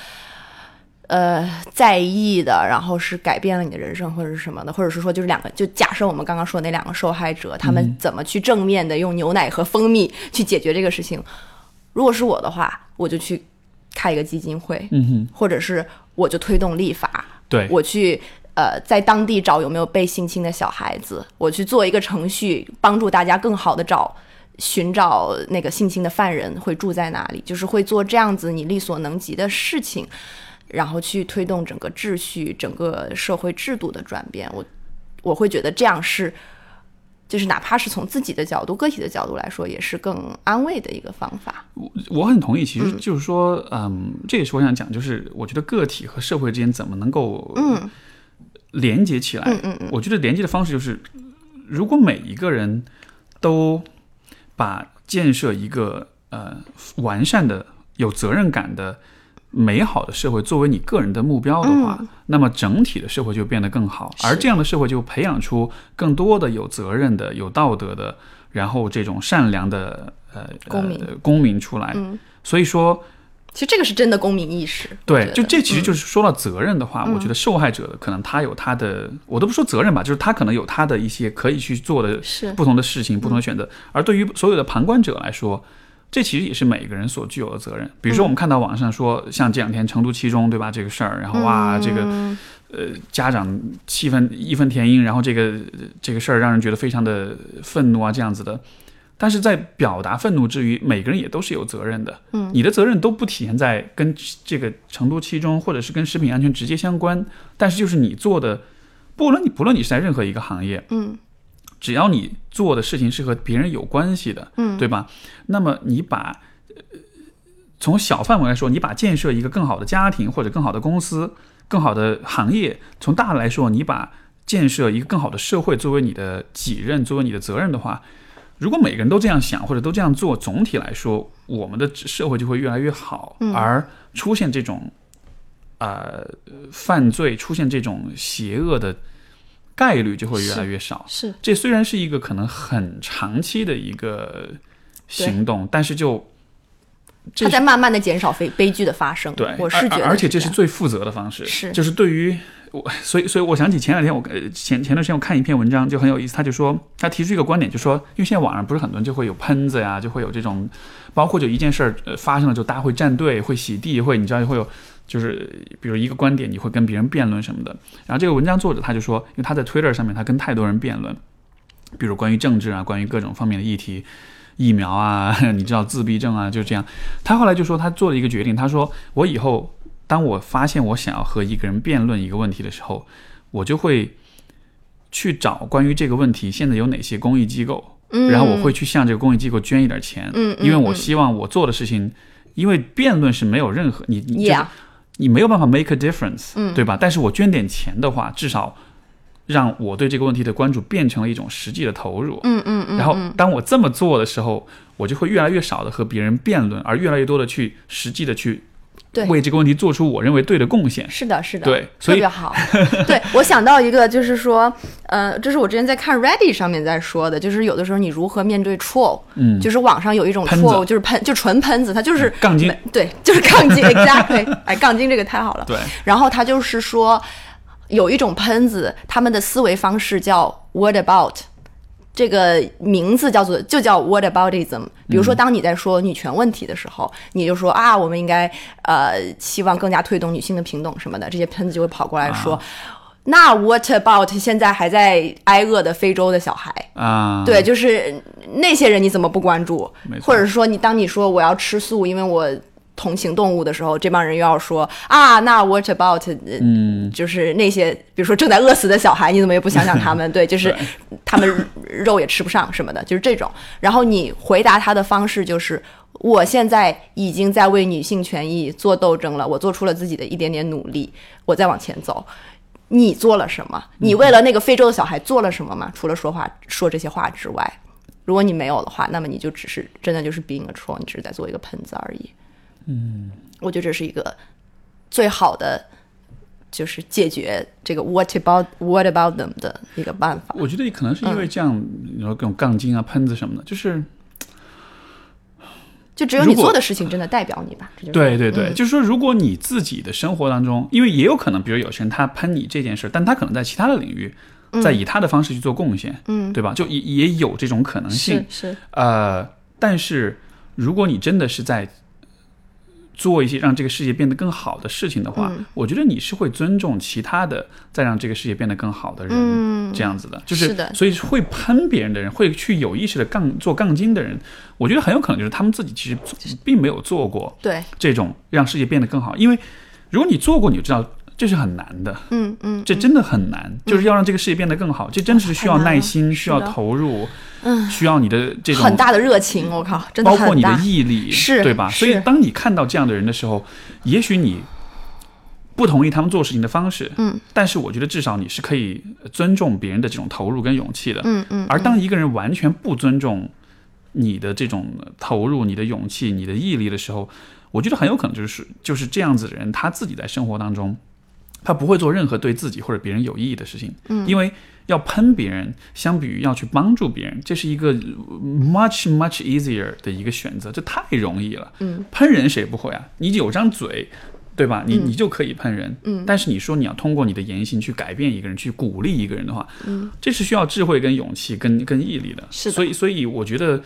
呃，在意的，然后是改变了你的人生，或者是什么的，或者是说，就是两个，就假设我们刚刚说那两个受害者，他们怎么去正面的用牛奶和蜂蜜去解决这个事情？如果是我的话，我就去开一个基金会，嗯哼，或者是我就推动立法，对我去呃，在当地找有没有被性侵的小孩子，我去做一个程序，帮助大家更好的找寻找那个性侵的犯人会住在哪里，就是会做这样子你力所能及的事情。然后去推动整个秩序、整个社会制度的转变，我我会觉得这样是，就是哪怕是从自己的角度、个体的角度来说，也是更安慰的一个方法。我我很同意，其实就是说，嗯，这也是我想讲，就是我觉得个体和社会之间怎么能够嗯连接起来？嗯嗯嗯，我觉得连接的方式就是如果每一个人都把建设一个呃完善的、有责任感的、美好的社会作为你个人的目标的话，那么整体的社会就变得更好，而这样的社会就培养出更多的有责任的、有道德的，然后这种善良的呃公民公民出来。所以说。其实这个是真的公民意识。对，就这其实就是说到责任的话，我觉得受害者可能他有他的，我都不说责任吧，就是他可能有他的一些可以去做的不同的事情、不同的选择。而对于所有的旁观者来说，这其实也是每个人所具有的责任。比如说，我们看到网上说，像这两天成都七中对吧这个事儿，然后哇，这个呃家长气愤义愤填膺，然后这个这个事儿让人觉得非常的愤怒啊，这样子的。但是在表达愤怒之余，每个人也都是有责任的。嗯，你的责任都不体现在跟这个成都七中或者是跟食品安全直接相关。但是就是你做的，不论你不论你是在任何一个行业，嗯，只要你做的事情是和别人有关系的，嗯，对吧？那么你把从小范围来说，你把建设一个更好的家庭或者更好的公司、更好的行业，从大来说，你把建设一个更好的社会作为你的己任，作为你的责任的话。如果每个人都这样想或者都这样做，总体来说，我们的社会就会越来越好。而出现这种，呃，犯罪出现这种邪恶的概率就会越来越少。是，这虽然是一个可能很长期的一个行动，但是就它在慢慢的减少悲悲剧的发生。对，我是觉得，而且这是最负责的方式。是，就是对于。我所以所以我想起前两天我前前段时间我看一篇文章就很有意思，他就说他提出一个观点，就说因为现在网上不是很多人就会有喷子呀，就会有这种，包括就一件事儿发生了就，大家会站队，会洗地，会你知道会有就是比如一个观点，你会跟别人辩论什么的。然后这个文章作者他就说，因为他在 Twitter 上面他跟太多人辩论，比如关于政治啊，关于各种方面的议题，疫苗啊，[LAUGHS] 你知道自闭症啊，就这样。他后来就说他做了一个决定，他说我以后。当我发现我想要和一个人辩论一个问题的时候，我就会去找关于这个问题现在有哪些公益机构，然后我会去向这个公益机构捐一点钱，因为我希望我做的事情，因为辩论是没有任何你你你没有办法 make a difference，对吧？但是我捐点钱的话，至少让我对这个问题的关注变成了一种实际的投入，嗯嗯嗯。然后当我这么做的时候，我就会越来越少的和别人辩论，而越来越多的去实际的去。为这个问题做出我认为对的贡献。是的，是的，对，特别好。对我想到一个，就是说，呃，这是我之前在看 Ready 上面在说的，就是有的时候你如何面对 troll，嗯，就是网上有一种 troll，就是喷，就纯喷子，他就是杠精，对，就是杠精，[LAUGHS] exactly，哎，杠精这个太好了。对，然后他就是说，有一种喷子，他们的思维方式叫 What about？这个名字叫做就叫 What aboutism。比如说，当你在说女权问题的时候，你就说啊，我们应该呃，希望更加推动女性的平等什么的。这些喷子就会跑过来说，那 What about 现在还在挨饿的非洲的小孩啊？对，就是那些人你怎么不关注？或者说，你当你说我要吃素，因为我。同情动物的时候，这帮人又要说啊，那 what about 嗯，就是那些比如说正在饿死的小孩，你怎么也不想想他们？[LAUGHS] 对，就是他们肉也吃不上什么的，就是这种。然后你回答他的方式就是，我现在已经在为女性权益做斗争了，我做出了自己的一点点努力，我再往前走。你做了什么？你为了那个非洲的小孩做了什么吗？除了说话说这些话之外，如果你没有的话，那么你就只是真的就是 being a troll，你只是在做一个喷子而已。嗯，我觉得这是一个最好的，就是解决这个 what about what about them 的一个办法。我觉得可能是因为这样，你说各种杠精啊、喷子什么的，就是就只有你做的事情真的代表你吧？对对对，就是说，如果你自己的生活当中，因为也有可能，比如有些人他喷你这件事，但他可能在其他的领域，在以他的方式去做贡献，嗯，对吧？就也也有这种可能性，是呃，但是如果你真的是在。做一些让这个世界变得更好的事情的话，我觉得你是会尊重其他的，再让这个世界变得更好的人，这样子的，就是所以会喷别人的人，会去有意识的杠做杠精的人，我觉得很有可能就是他们自己其实并没有做过对。这种让世界变得更好，因为如果你做过，你就知道。这是很难的，嗯嗯，这真的很难，就是要让这个世界变得更好，这真的是需要耐心，需要投入，嗯，需要你的这种很大的热情，我靠，真的包括你的毅力，是对吧？所以当你看到这样的人的时候，也许你不同意他们做事情的方式，嗯，但是我觉得至少你是可以尊重别人的这种投入跟勇气的，嗯嗯。而当一个人完全不尊重你的这种投入、你的勇气、你的毅力的时候，我觉得很有可能就是就是这样子的人，他自己在生活当中，他不会做任何对自己或者别人有意义的事情，嗯，因为要喷别人，相比于要去帮助别人，这是一个 much much easier 的一个选择，这太容易了，嗯，喷人谁不会啊？你有张嘴。对吧？你你就可以喷人，嗯，但是你说你要通过你的言行去改变一个人，去鼓励一个人的话，嗯，这是需要智慧跟勇气跟跟毅力的。是的。所以所以我觉得，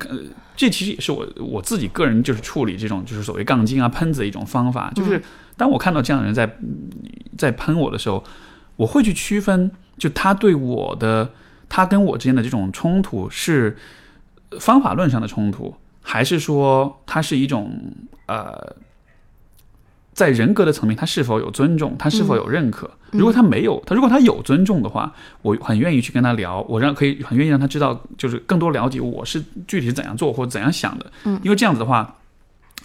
呃，这其实也是我我自己个人就是处理这种就是所谓杠精啊喷子的一种方法，就是当我看到这样的人在在喷我的时候，我会去区分，就他对我的他跟我之间的这种冲突是方法论上的冲突，还是说他是一种呃。在人格的层面，他是否有尊重？他是否有认可？如果他没有，他如果他有尊重的话，我很愿意去跟他聊，我让可以很愿意让他知道，就是更多了解我是具体是怎样做或者怎样想的。嗯，因为这样子的话，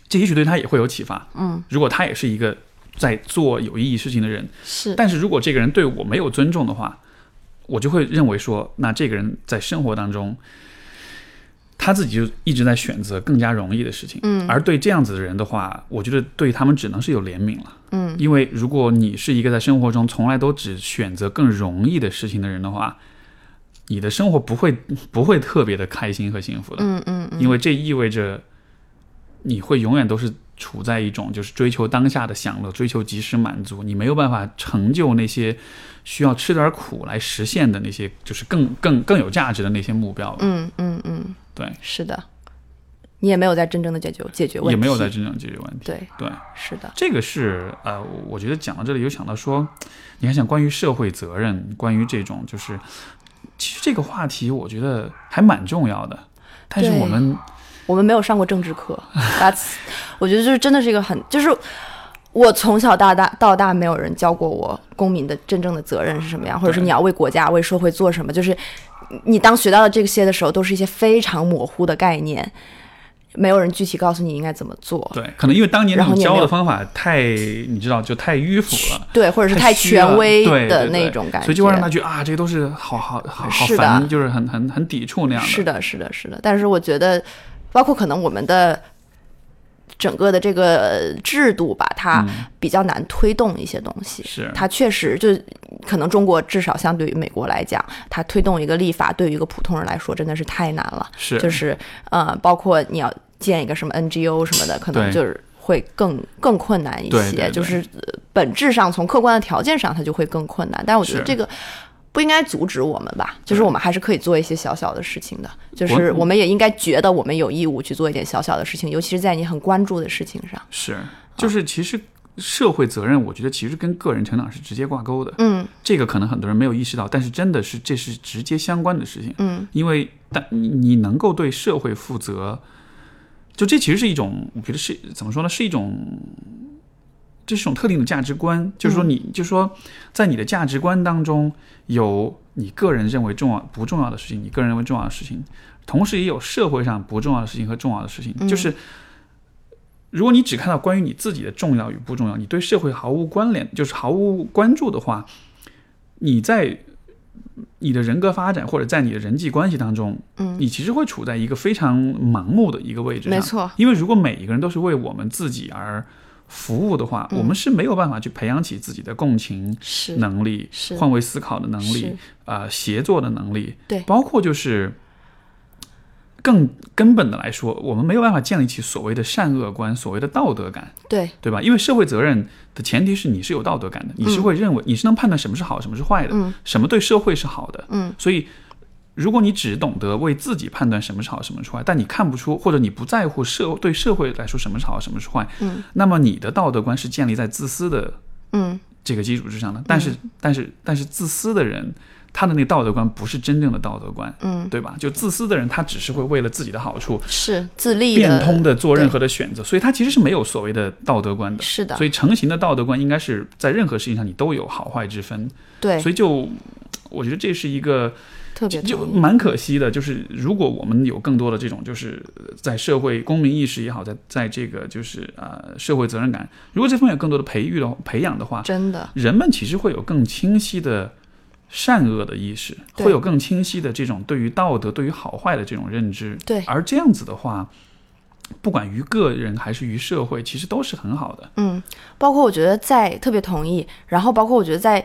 这也许对他也会有启发。嗯，如果他也是一个在做有意义事情的人，是。但是如果这个人对我没有尊重的话，我就会认为说，那这个人在生活当中。他自己就一直在选择更加容易的事情，嗯，而对这样子的人的话，我觉得对他们只能是有怜悯了，嗯，因为如果你是一个在生活中从来都只选择更容易的事情的人的话，你的生活不会不会特别的开心和幸福的，嗯嗯，因为这意味着你会永远都是处在一种就是追求当下的享乐，追求及时满足，你没有办法成就那些需要吃点苦来实现的那些就是更更更有价值的那些目标，嗯嗯嗯。对，是的，你也没有在真正的解决解决问题，也没有在真正解决问题。对对，是的，这个是呃，我觉得讲到这里有想到说，你还想关于社会责任，关于这种就是，其实这个话题我觉得还蛮重要的，但是我们我们没有上过政治课，That's，[LAUGHS] 我觉得就是真的是一个很就是我从小到大到大没有人教过我公民的真正的责任是什么样，或者是你要为国家为社会做什么，就是。你当学到了这些的时候，都是一些非常模糊的概念，没有人具体告诉你应该怎么做。对，可能因为当年你教的方法太，你知道，就太迂腐了，对，或者是太权威的那种感觉，所以就会让他觉得啊，这些都是好好好好烦，就是很很很抵触那样的。是的，是的，是的。但是我觉得，包括可能我们的。整个的这个制度吧，它比较难推动一些东西。是，它确实就可能中国至少相对于美国来讲，它推动一个立法对于一个普通人来说真的是太难了。是，就是呃，包括你要建一个什么 NGO 什么的，可能就是会更更困难一些。就是本质上从客观的条件上，它就会更困难。但是我觉得这个。不应该阻止我们吧？就是我们还是可以做一些小小的事情的。就是我们也应该觉得我们有义务去做一点小小的事情，尤其是在你很关注的事情上。是，就是其实社会责任，我觉得其实跟个人成长是直接挂钩的。嗯，这个可能很多人没有意识到，但是真的是这是直接相关的事情。嗯，因为但你能够对社会负责，就这其实是一种，我觉得是怎么说呢？是一种。这是一种特定的价值观，就是说，你就是说，在你的价值观当中，有你个人认为重要不重要的事情，你个人认为重要的事情，同时也有社会上不重要的事情和重要的事情。就是，如果你只看到关于你自己的重要与不重要，你对社会毫无关联，就是毫无关注的话，你在你的人格发展或者在你的人际关系当中，嗯，你其实会处在一个非常盲目的一个位置上。没错，因为如果每一个人都是为我们自己而服务的话，我们是没有办法去培养起自己的共情能力、换位思考的能力、啊协作的能力。对，包括就是更根本的来说，我们没有办法建立起所谓的善恶观、所谓的道德感。对，对吧？因为社会责任的前提是你是有道德感的，你是会认为你是能判断什么是好，什么是坏的，什么对社会是好的。嗯，所以。如果你只懂得为自己判断什么是好，什么是坏，但你看不出或者你不在乎社对社会来说什么是好，什么是坏，嗯，那么你的道德观是建立在自私的，嗯，这个基础之上的。但是，但是，但是，自私的人，他的那个道德观不是真正的道德观，嗯，对吧？就自私的人，他只是会为了自己的好处，是自利变通的做任何的选择，所以他其实是没有所谓的道德观的。是的，所以成型的道德观应该是在任何事情上你都有好坏之分。对，所以就。我觉得这是一个特别就蛮可惜的。就是如果我们有更多的这种，就是在社会公民意识也好，在在这个就是呃社会责任感，如果这方面有更多的培育的培养的话，真的，人们其实会有更清晰的善恶的意识，会有更清晰的这种对于道德、对于好坏的这种认知。对，而这样子的话。不管于个人还是于社会，其实都是很好的。嗯，包括我觉得在特别同意，然后包括我觉得在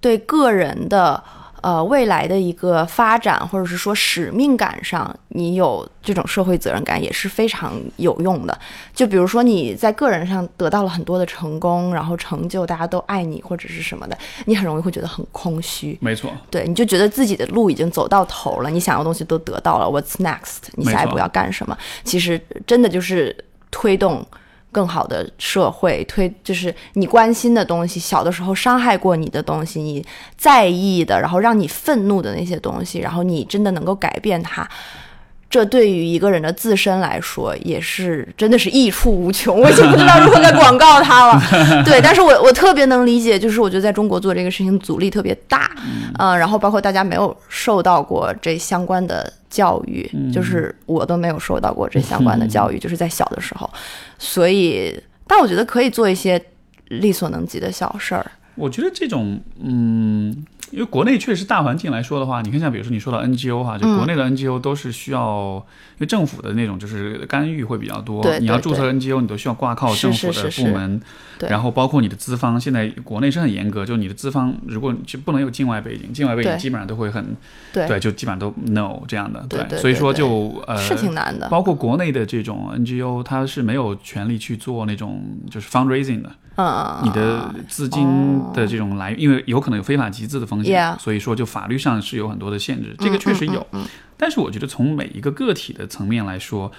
对个人的。呃，未来的一个发展，或者是说使命感上，你有这种社会责任感也是非常有用的。就比如说你在个人上得到了很多的成功，然后成就，大家都爱你或者是什么的，你很容易会觉得很空虚。没错，对，你就觉得自己的路已经走到头了，你想要东西都得到了，What's next？你下一步要干什么？其实真的就是推动。更好的社会推就是你关心的东西，小的时候伤害过你的东西，你在意的，然后让你愤怒的那些东西，然后你真的能够改变它。这对于一个人的自身来说，也是真的是益处无穷。我已经不知道 [LAUGHS] 如何再广告它了。[LAUGHS] 对，但是我我特别能理解，就是我觉得在中国做这个事情阻力特别大，嗯，然后包括大家没有受到过这相关的教育，就是我都没有受到过这相关的 [LAUGHS] 教育，就是在小的时候，所以，但我觉得可以做一些力所能及的小事儿。我觉得这种，嗯。因为国内确实大环境来说的话，你看像比如说你说到 NGO 哈，就国内的 NGO 都是需要，因为政府的那种就是干预会比较多。对，你要注册 NGO，你都需要挂靠政府的部门。对。然后包括你的资方，现在国内是很严格，就你的资方如果就不能有境外背景，境外背景基本上都会很，对，就基本上都 no 这样的。对对。所以说就呃是挺难的。包括国内的这种 NGO，它是没有权利去做那种就是 fundraising 的。嗯，你的资金的这种来源，因为有可能有非法集资的风险，所以说就法律上是有很多的限制。这个确实有，但是我觉得从每一个个体的层面来说，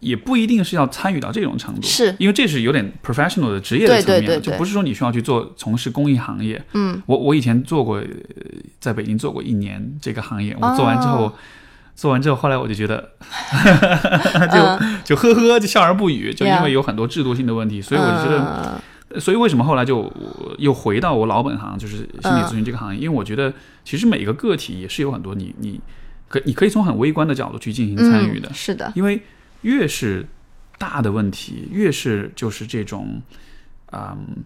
也不一定是要参与到这种程度，是因为这是有点 professional 的职业的层面，就不是说你需要去做从事公益行业。嗯，我我以前做过，在北京做过一年这个行业，我做完之后。做完之后，后来我就觉得，[LAUGHS] 就就呵呵，就笑而不语，就因为有很多制度性的问题，所以我就觉得，所以为什么后来就又回到我老本行，就是心理咨询这个行业？因为我觉得，其实每个个体也是有很多你你可你可以从很微观的角度去进行参与的，是的，因为越是大的问题，越是就是这种嗯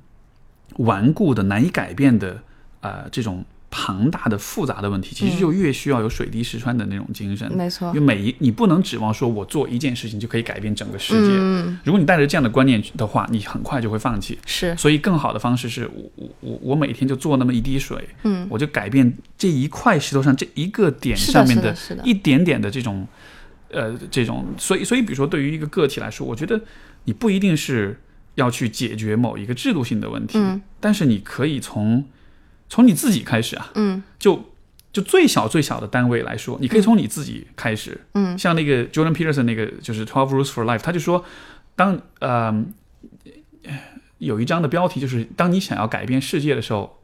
顽固的、难以改变的呃这种。庞大的复杂的问题，其实就越需要有水滴石穿的那种精神。没错，因为每一你不能指望说我做一件事情就可以改变整个世界。嗯，如果你带着这样的观念的话，你很快就会放弃。是，所以更好的方式是我我我我每天就做那么一滴水，嗯，我就改变这一块石头上这一个点上面的一点点的这种呃这种。所以所以比如说对于一个个体来说，我觉得你不一定是要去解决某一个制度性的问题，嗯，但是你可以从。从你自己开始啊，嗯，就就最小最小的单位来说，你可以从你自己开始，嗯，像那个 Jordan Peterson 那个就是 Twelve Rules for Life，他就说，当呃有一章的标题就是当你想要改变世界的时候，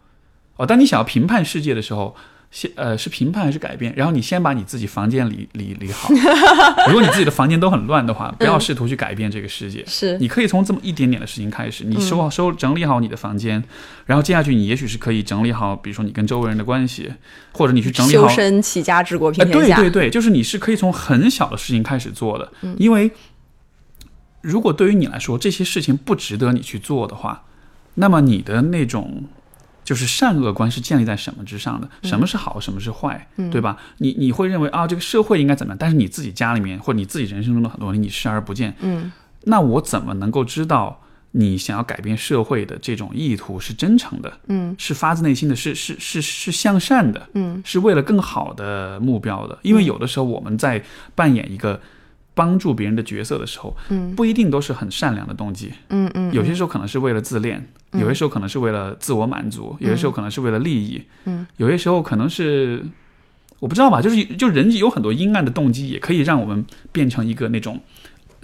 哦，当你想要评判世界的时候。先呃是评判还是改变？然后你先把你自己房间理理理好。[LAUGHS] 如果你自己的房间都很乱的话，不要试图去改变这个世界。是，你可以从这么一点点的事情开始，你收好收整理好你的房间，然后接下去你也许是可以整理好，比如说你跟周围人的关系，或者你去整理好。修身齐家治国平天下。对对对，就是你是可以从很小的事情开始做的。因为如果对于你来说这些事情不值得你去做的话，那么你的那种。就是善恶观是建立在什么之上的？什么是好，什么是坏，对吧？你你会认为啊，这个社会应该怎么样？但是你自己家里面或者你自己人生中的很多问题，你视而不见。嗯，那我怎么能够知道你想要改变社会的这种意图是真诚的？嗯，是发自内心的，是是是是向善的？嗯，是为了更好的目标的？因为有的时候我们在扮演一个。帮助别人的角色的时候，嗯，不一定都是很善良的动机，嗯嗯，有些时候可能是为了自恋，有些时候可能是为了自我满足，有些时候可能是为了利益，嗯，有些时候可能是我不知道吧，就是就人有很多阴暗的动机，也可以让我们变成一个那种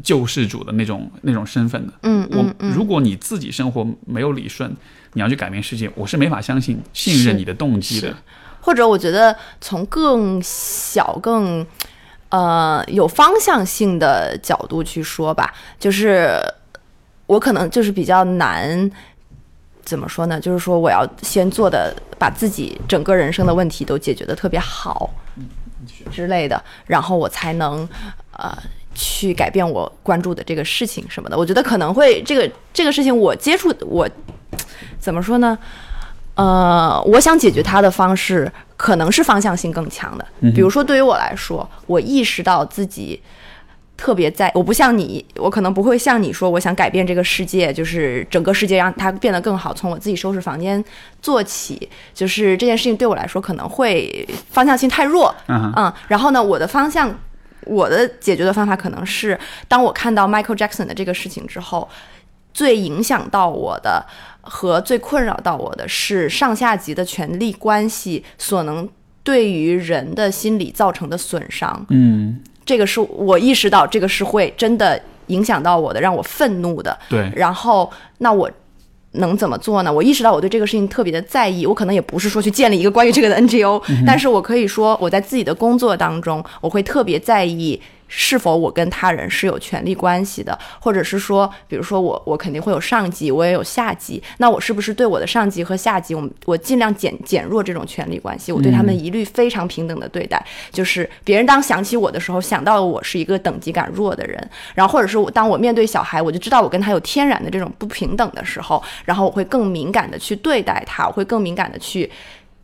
救世主的那种那种身份的，嗯我如果你自己生活没有理顺，你要去改变世界，我是没法相信信任你的动机的，或者我觉得从更小更。呃，有方向性的角度去说吧，就是我可能就是比较难怎么说呢？就是说我要先做的，把自己整个人生的问题都解决的特别好，之类的，然后我才能呃去改变我关注的这个事情什么的。我觉得可能会这个这个事情我接触我怎么说呢？呃，我想解决它的方式可能是方向性更强的。比如说对于我来说，我意识到自己。特别在，我不像你，我可能不会像你说，我想改变这个世界，就是整个世界让它变得更好，从我自己收拾房间做起。就是这件事情对我来说可能会方向性太弱，嗯，然后呢，我的方向，我的解决的方法可能是，当我看到 Michael Jackson 的这个事情之后，最影响到我的和最困扰到我的是上下级的权力关系所能对于人的心理造成的损伤，嗯。这个是我意识到，这个是会真的影响到我的，让我愤怒的。对。然后，那我能怎么做呢？我意识到我对这个事情特别的在意。我可能也不是说去建立一个关于这个的 NGO，但是我可以说我在自己的工作当中，我会特别在意。是否我跟他人是有权利关系的，或者是说，比如说我我肯定会有上级，我也有下级，那我是不是对我的上级和下级，我我尽量减减弱这种权利关系，我对他们一律非常平等的对待，就是别人当想起我的时候，想到我是一个等级感弱的人，然后或者是我当我面对小孩，我就知道我跟他有天然的这种不平等的时候，然后我会更敏感的去对待他，我会更敏感的去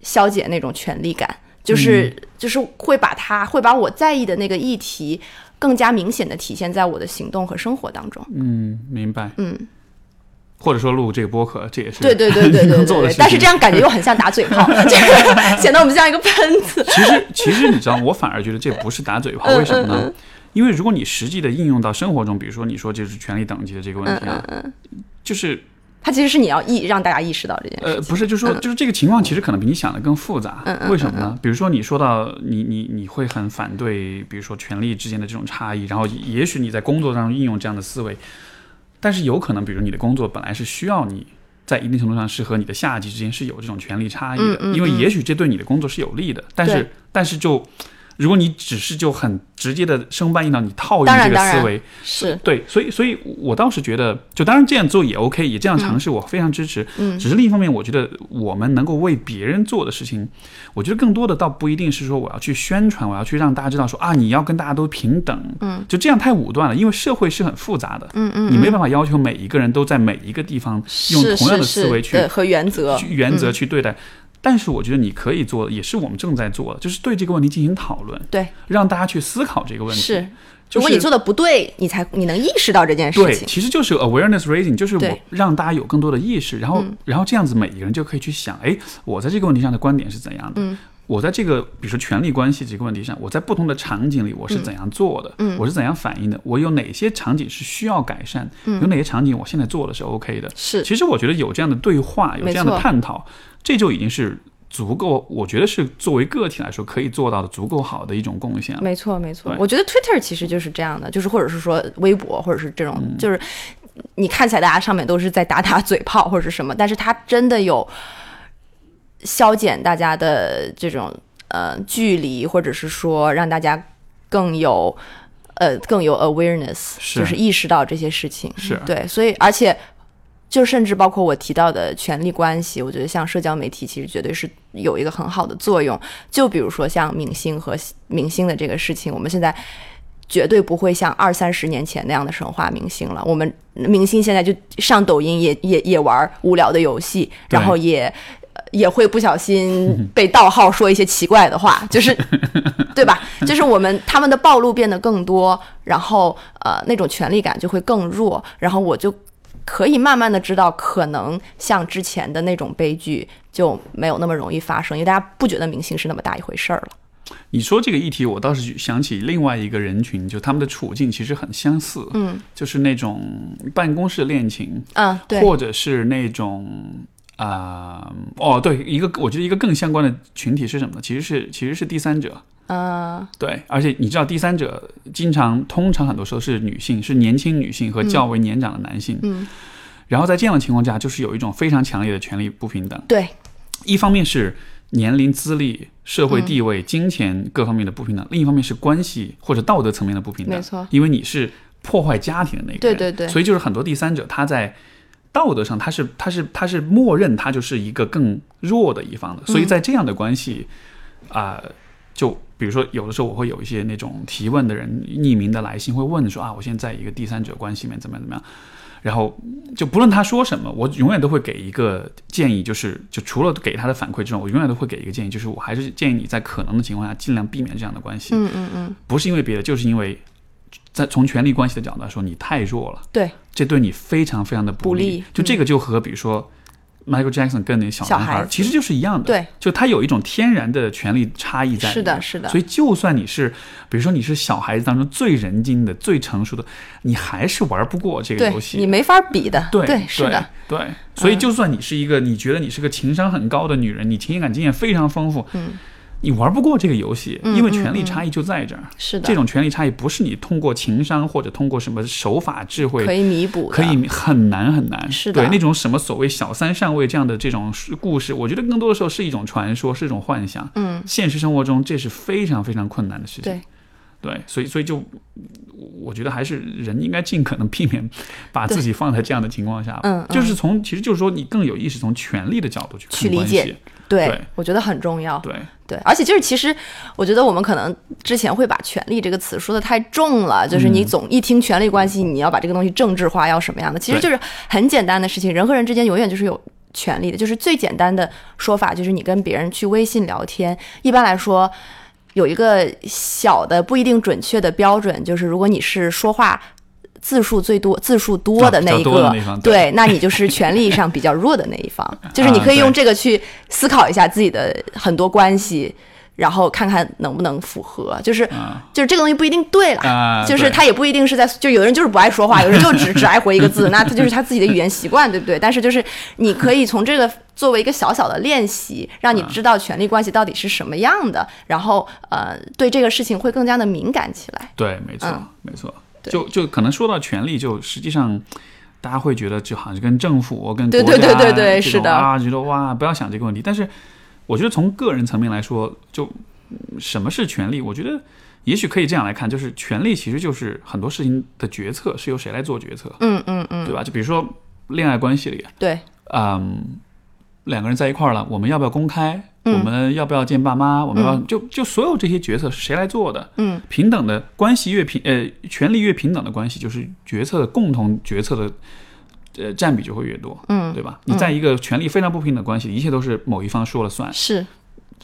消解那种权利感。就是就是会把它会把我在意的那个议题更加明显的体现在我的行动和生活当中。嗯，明白。嗯，或者说录这个播客，这也是对对对对对对。但是这样感觉又很像打嘴炮，[LAUGHS] 就是显得我们像一个喷子。其实其实你知道，我反而觉得这不是打嘴炮，为什么呢？因为如果你实际的应用到生活中，比如说你说就是权力等级的这个问题啊，就是。它其实是你要意让大家意识到这件事。呃，不是，就是说，就是这个情况其实可能比你想的更复杂。为什么呢？比如说你说到你你你会很反对，比如说权力之间的这种差异，然后也许你在工作当中应用这样的思维，但是有可能，比如你的工作本来是需要你在一定程度上是和你的下级之间是有这种权力差异的，因为也许这对你的工作是有利的，但是但是就。如果你只是就很直接的生搬硬套，你套用这个思维是对，所以所以我倒是觉得，就当然这样做也 OK，也这样尝试，我非常支持。嗯，只是另一方面，我觉得我们能够为别人做的事情，我觉得更多的倒不一定是说我要去宣传，我要去让大家知道说啊，你要跟大家都平等。嗯，就这样太武断了，因为社会是很复杂的。嗯嗯，你没办法要求每一个人都在每一个地方用同样的思维去和原则原则去对待。但是我觉得你可以做的，也是我们正在做的，就是对这个问题进行讨论，对，让大家去思考这个问题。是，如果你做的不对，你才你能意识到这件事情。对，其实就是 awareness raising，就是我让大家有更多的意识，然后，然后这样子每一个人就可以去想，哎，我在这个问题上的观点是怎样的？嗯，我在这个比如说权力关系这个问题上，我在不同的场景里我是怎样做的？嗯，我是怎样反应的？我有哪些场景是需要改善？嗯，有哪些场景我现在做的是 OK 的？是，其实我觉得有这样的对话，有这样的探讨，这就已经是。足够，我觉得是作为个体来说可以做到的足够好的一种贡献。没错，没错。我觉得 Twitter 其实就是这样的，就是或者是说微博，或者是这种，就是你看起来大家上面都是在打打嘴炮或者是什么，但是它真的有消减大家的这种呃距离，或者是说让大家更有呃更有 awareness，就是意识到这些事情。是对，所以而且。就甚至包括我提到的权力关系，我觉得像社交媒体其实绝对是有一个很好的作用。就比如说像明星和明星的这个事情，我们现在绝对不会像二三十年前那样的神话明星了。我们明星现在就上抖音也也也玩无聊的游戏，然后也也会不小心 [LAUGHS] 被盗号说一些奇怪的话，就是 [LAUGHS] 对吧？就是我们他们的暴露变得更多，然后呃那种权力感就会更弱，然后我就。可以慢慢的知道，可能像之前的那种悲剧就没有那么容易发生，因为大家不觉得明星是那么大一回事儿了。你说这个议题，我倒是想起另外一个人群，就他们的处境其实很相似，嗯，就是那种办公室恋情，嗯，对，或者是那种啊，哦，对，一个我觉得一个更相关的群体是什么呢？其实是其实是第三者。嗯，对，而且你知道，第三者经常、通常很多时候是女性，是年轻女性和较为年长的男性。嗯，然后在这样的情况下，就是有一种非常强烈的权利不平等。对，一方面是年龄、资历、社会地位、金钱各方面的不平等，另一方面是关系或者道德层面的不平等。没错，因为你是破坏家庭的那个人。对对对。所以就是很多第三者他在道德上他是他是他是默认他就是一个更弱的一方的，所以在这样的关系啊，就比如说有的时候我会有一些那种提问的人，匿名的来信会问说啊，我现在在一个第三者关系里面怎么样怎么样。然后就不论他说什么，我永远都会给一个建议，就是就除了给他的反馈之外，我永远都会给一个建议，就是我还是建议你在可能的情况下尽量避免这样的关系。嗯嗯嗯，不是因为别的，就是因为在从权力关系的角度来说，你太弱了，对，这对你非常非常的不利。就这个就和比如说。Michael Jackson 跟那小男孩其实就是一样的，对，就他有一种天然的权力差异在，是的，是的。所以就算你是，比如说你是小孩子当中最人精的、最成熟的，你还是玩不过这个游戏，你没法比的。对，是的，对。所以就算你是一个，你觉得你是个情商很高的女人，你情感经验非常丰富，嗯。你玩不过这个游戏，因为权力差异就在这儿。是的，这种权力差异不是你通过情商或者通过什么手法智慧可以弥补，可以很难很难。是的，对那种什么所谓小三上位这样的这种故事，我觉得更多的时候是一种传说，是一种幻想。嗯，现实生活中这是非常非常困难的事情。对，对，所以所以就我觉得还是人应该尽可能避免把自己放在这样的情况下。嗯，就是从其实就是说你更有意识从权力的角度去去理解。对，我觉得很重要。对对，而且就是其实，我觉得我们可能之前会把“权力”这个词说的太重了，就是你总一听权力关系，你要把这个东西政治化，要什么样的？其实就是很简单的事情，人和人之间永远就是有权利的。就是最简单的说法，就是你跟别人去微信聊天，一般来说有一个小的不一定准确的标准，就是如果你是说话。字数最多、字数多的那一个，对，那你就是权力上比较弱的那一方。[LAUGHS] 就是你可以用这个去思考一下自己的很多关系，然后看看能不能符合。就是就是这个东西不一定对了，就是他也不一定是在，就有人就是不爱说话，[LAUGHS] 有人就只只爱回一个字，那他就是他自己的语言习惯，对不对？但是就是你可以从这个作为一个小小的练习，让你知道权力关系到底是什么样的，然后呃，对这个事情会更加的敏感起来。对，没错，没错。就就可能说到权力，就实际上大家会觉得就好像是跟政府、跟国家这种啊，觉得哇，不要想这个问题。但是我觉得从个人层面来说，就什么是权利？我觉得也许可以这样来看，就是权利其实就是很多事情的决策是由谁来做决策？嗯嗯嗯，对吧？就比如说恋爱关系里，对，嗯。两个人在一块儿了，我们要不要公开？我们要不要见爸妈？我们要就就所有这些决策是谁来做的？嗯，平等的关系越平，呃，权利越平等的关系，就是决策共同决策的，呃，占比就会越多。嗯，对吧？你在一个权力非常不平等关系，一切都是某一方说了算。是，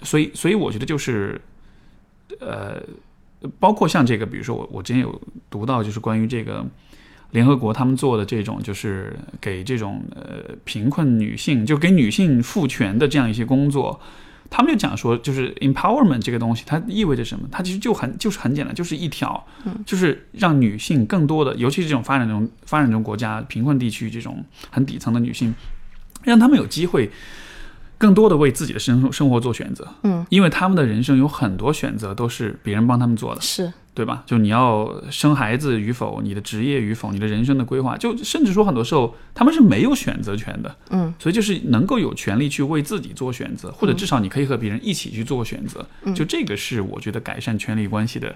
所以，所以我觉得就是，呃，包括像这个，比如说我我之前有读到，就是关于这个。联合国他们做的这种就是给这种呃贫困女性，就给女性赋权的这样一些工作，他们就讲说，就是 empowerment 这个东西它意味着什么？它其实就很就是很简单，就是一条，就是让女性更多的，尤其是这种发展中发展中国家贫困地区这种很底层的女性，让他们有机会更多的为自己的生生活做选择。嗯，因为他们的人生有很多选择都是别人帮他们做的。是。对吧？就你要生孩子与否，你的职业与否，你的人生的规划，就甚至说很多时候他们是没有选择权的。嗯，所以就是能够有权利去为自己做选择，或者至少你可以和别人一起去做选择。就这个是我觉得改善权力关系的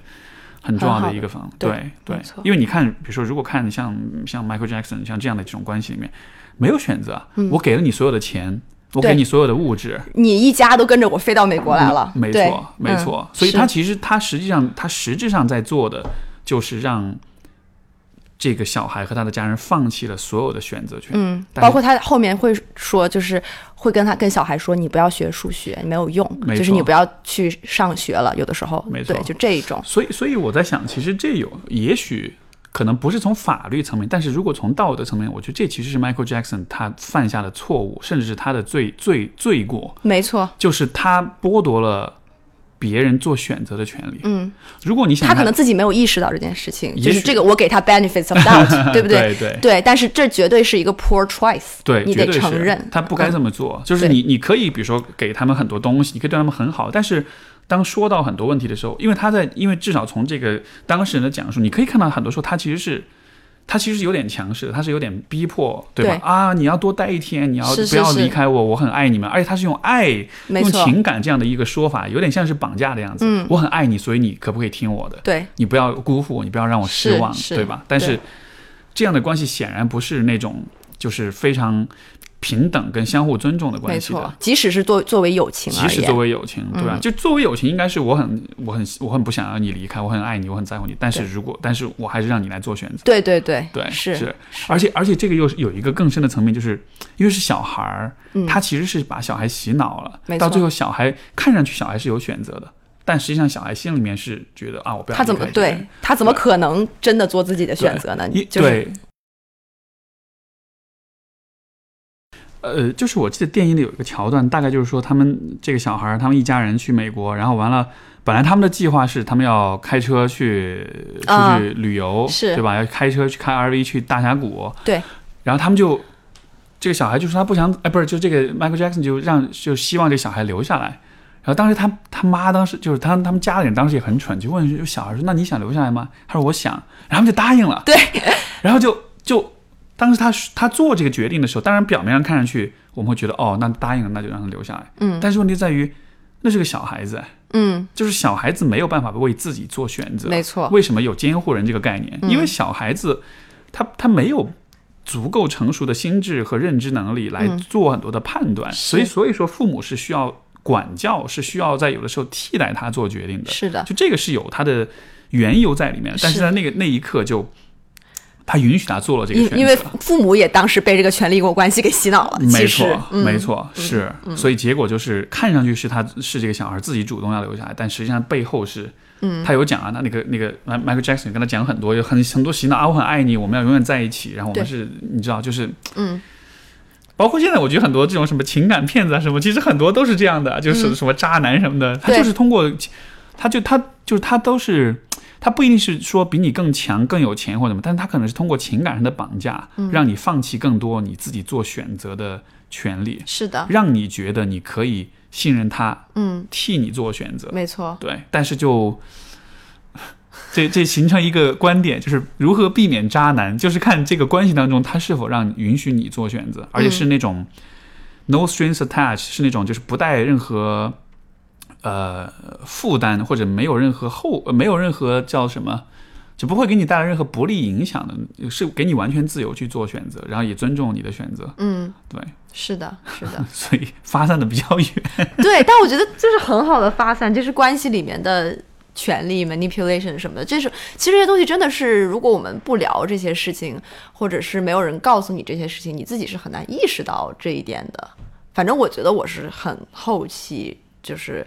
很重要的一个方。对对，因为你看，比如说如果看像像 Michael Jackson 像这样的这种关系里面，没有选择，我给了你所有的钱。我给你所有的物质，你一家都跟着我飞到美国来了。没错，没错。所以他其实他实际上他实质上在做的就是让这个小孩和他的家人放弃了所有的选择权。嗯，包括他后面会说，就是会跟他跟小孩说，你不要学数学，没有用，就是你不要去上学了。有的时候，没错，就这一种。所以，所以我在想，其实这有也许。可能不是从法律层面，但是如果从道德层面，我觉得这其实是 Michael Jackson 他犯下的错误，甚至是他的罪罪罪过。没错，就是他剥夺了别人做选择的权利。嗯，如果你想，他可能自己没有意识到这件事情，就是这个我给他 benefits of doubt，[LAUGHS] 对不对？对对，但是这绝对是一个 poor choice，对，你得承认他不该这么做。就是你你可以比如说给他们很多东西，你可以对他们很好，但是。当说到很多问题的时候，因为他在，因为至少从这个当事人的讲述，你可以看到很多时候他其实是，他其实是有点强势的，他是有点逼迫，对吧？啊，你要多待一天，你要不要离开我？我很爱你们，而且他是用爱、用情感这样的一个说法，有点像是绑架的样子。嗯，我很爱你，所以你可不可以听我的？对，你不要辜负我，你不要让我失望，对吧？但是这样的关系显然不是那种。就是非常平等跟相互尊重的关系的。即使是作作为友情，即使作为友情，对吧？就作为友情，应该是我很我很我很不想让你离开，我很爱你，我很在乎你。但是如果但是我还是让你来做选择。对对对对，是是。而且而且这个又是有一个更深的层面，就是因为是小孩儿，他其实是把小孩洗脑了，到最后小孩看上去小孩是有选择的。但实际上，小孩心里面是觉得啊，我不要他怎么对他怎么可能真的做自己的选择呢？对，呃，就是我记得电影里有一个桥段，大概就是说，他们这个小孩，他们一家人去美国，然后完了，本来他们的计划是他们要开车去出去旅游，是对吧？要开车去开 RV 去大峡谷，对。然后他们就这个小孩就说他不想，哎，不是，就这个 Michael Jackson 就让就希望这小孩留下来。然后当时他他妈当时就是他他们家里人当时也很蠢，就问小孩说：“那你想留下来吗？”他说：“我想。”然后就答应了。对，然后就就当时他他做这个决定的时候，当然表面上看上去我们会觉得哦，那答应了，那就让他留下来。嗯。但是问题在于，那是个小孩子。嗯。就是小孩子没有办法为自己做选择。没错。为什么有监护人这个概念？因为小孩子他他没有足够成熟的心智和认知能力来做很多的判断，所以所以说父母是需要。管教是需要在有的时候替代他做决定的，是的，就这个是有他的缘由在里面，但是在那个那一刻就他允许他做了这个选择，因为父母也当时被这个权力关系给洗脑了，没错，没错，是，所以结果就是看上去是他是这个小孩自己主动要留下来，但实际上背后是，嗯，他有讲啊，那那个那个 Michael Jackson 跟他讲很多，有很很多洗脑啊，我很爱你，我们要永远在一起，然后我们是，你知道，就是，嗯。包括现在，我觉得很多这种什么情感骗子啊，什么，其实很多都是这样的，就是什么渣男什么的，他就是通过，他就他就是他都是，他不一定是说比你更强、更有钱或者什么，但是他可能是通过情感上的绑架，让你放弃更多你自己做选择的权利。是的，让你觉得你可以信任他，嗯，替你做选择。没错，对，但是就。[LAUGHS] 这这形成一个观点，就是如何避免渣男，就是看这个关系当中他是否让允许你做选择，而且是那种 no strings attached，是那种就是不带任何呃负担或者没有任何后没有任何叫什么，就不会给你带来任何不利影响的，是给你完全自由去做选择，然后也尊重你的选择。嗯，对，是的，是的，[LAUGHS] 所以发散的比较远。[LAUGHS] 对，但我觉得这是很好的发散，这是关系里面的。权力 manipulation 什么的，这是其实这些东西真的是，如果我们不聊这些事情，或者是没有人告诉你这些事情，你自己是很难意识到这一点的。反正我觉得我是很后期，就是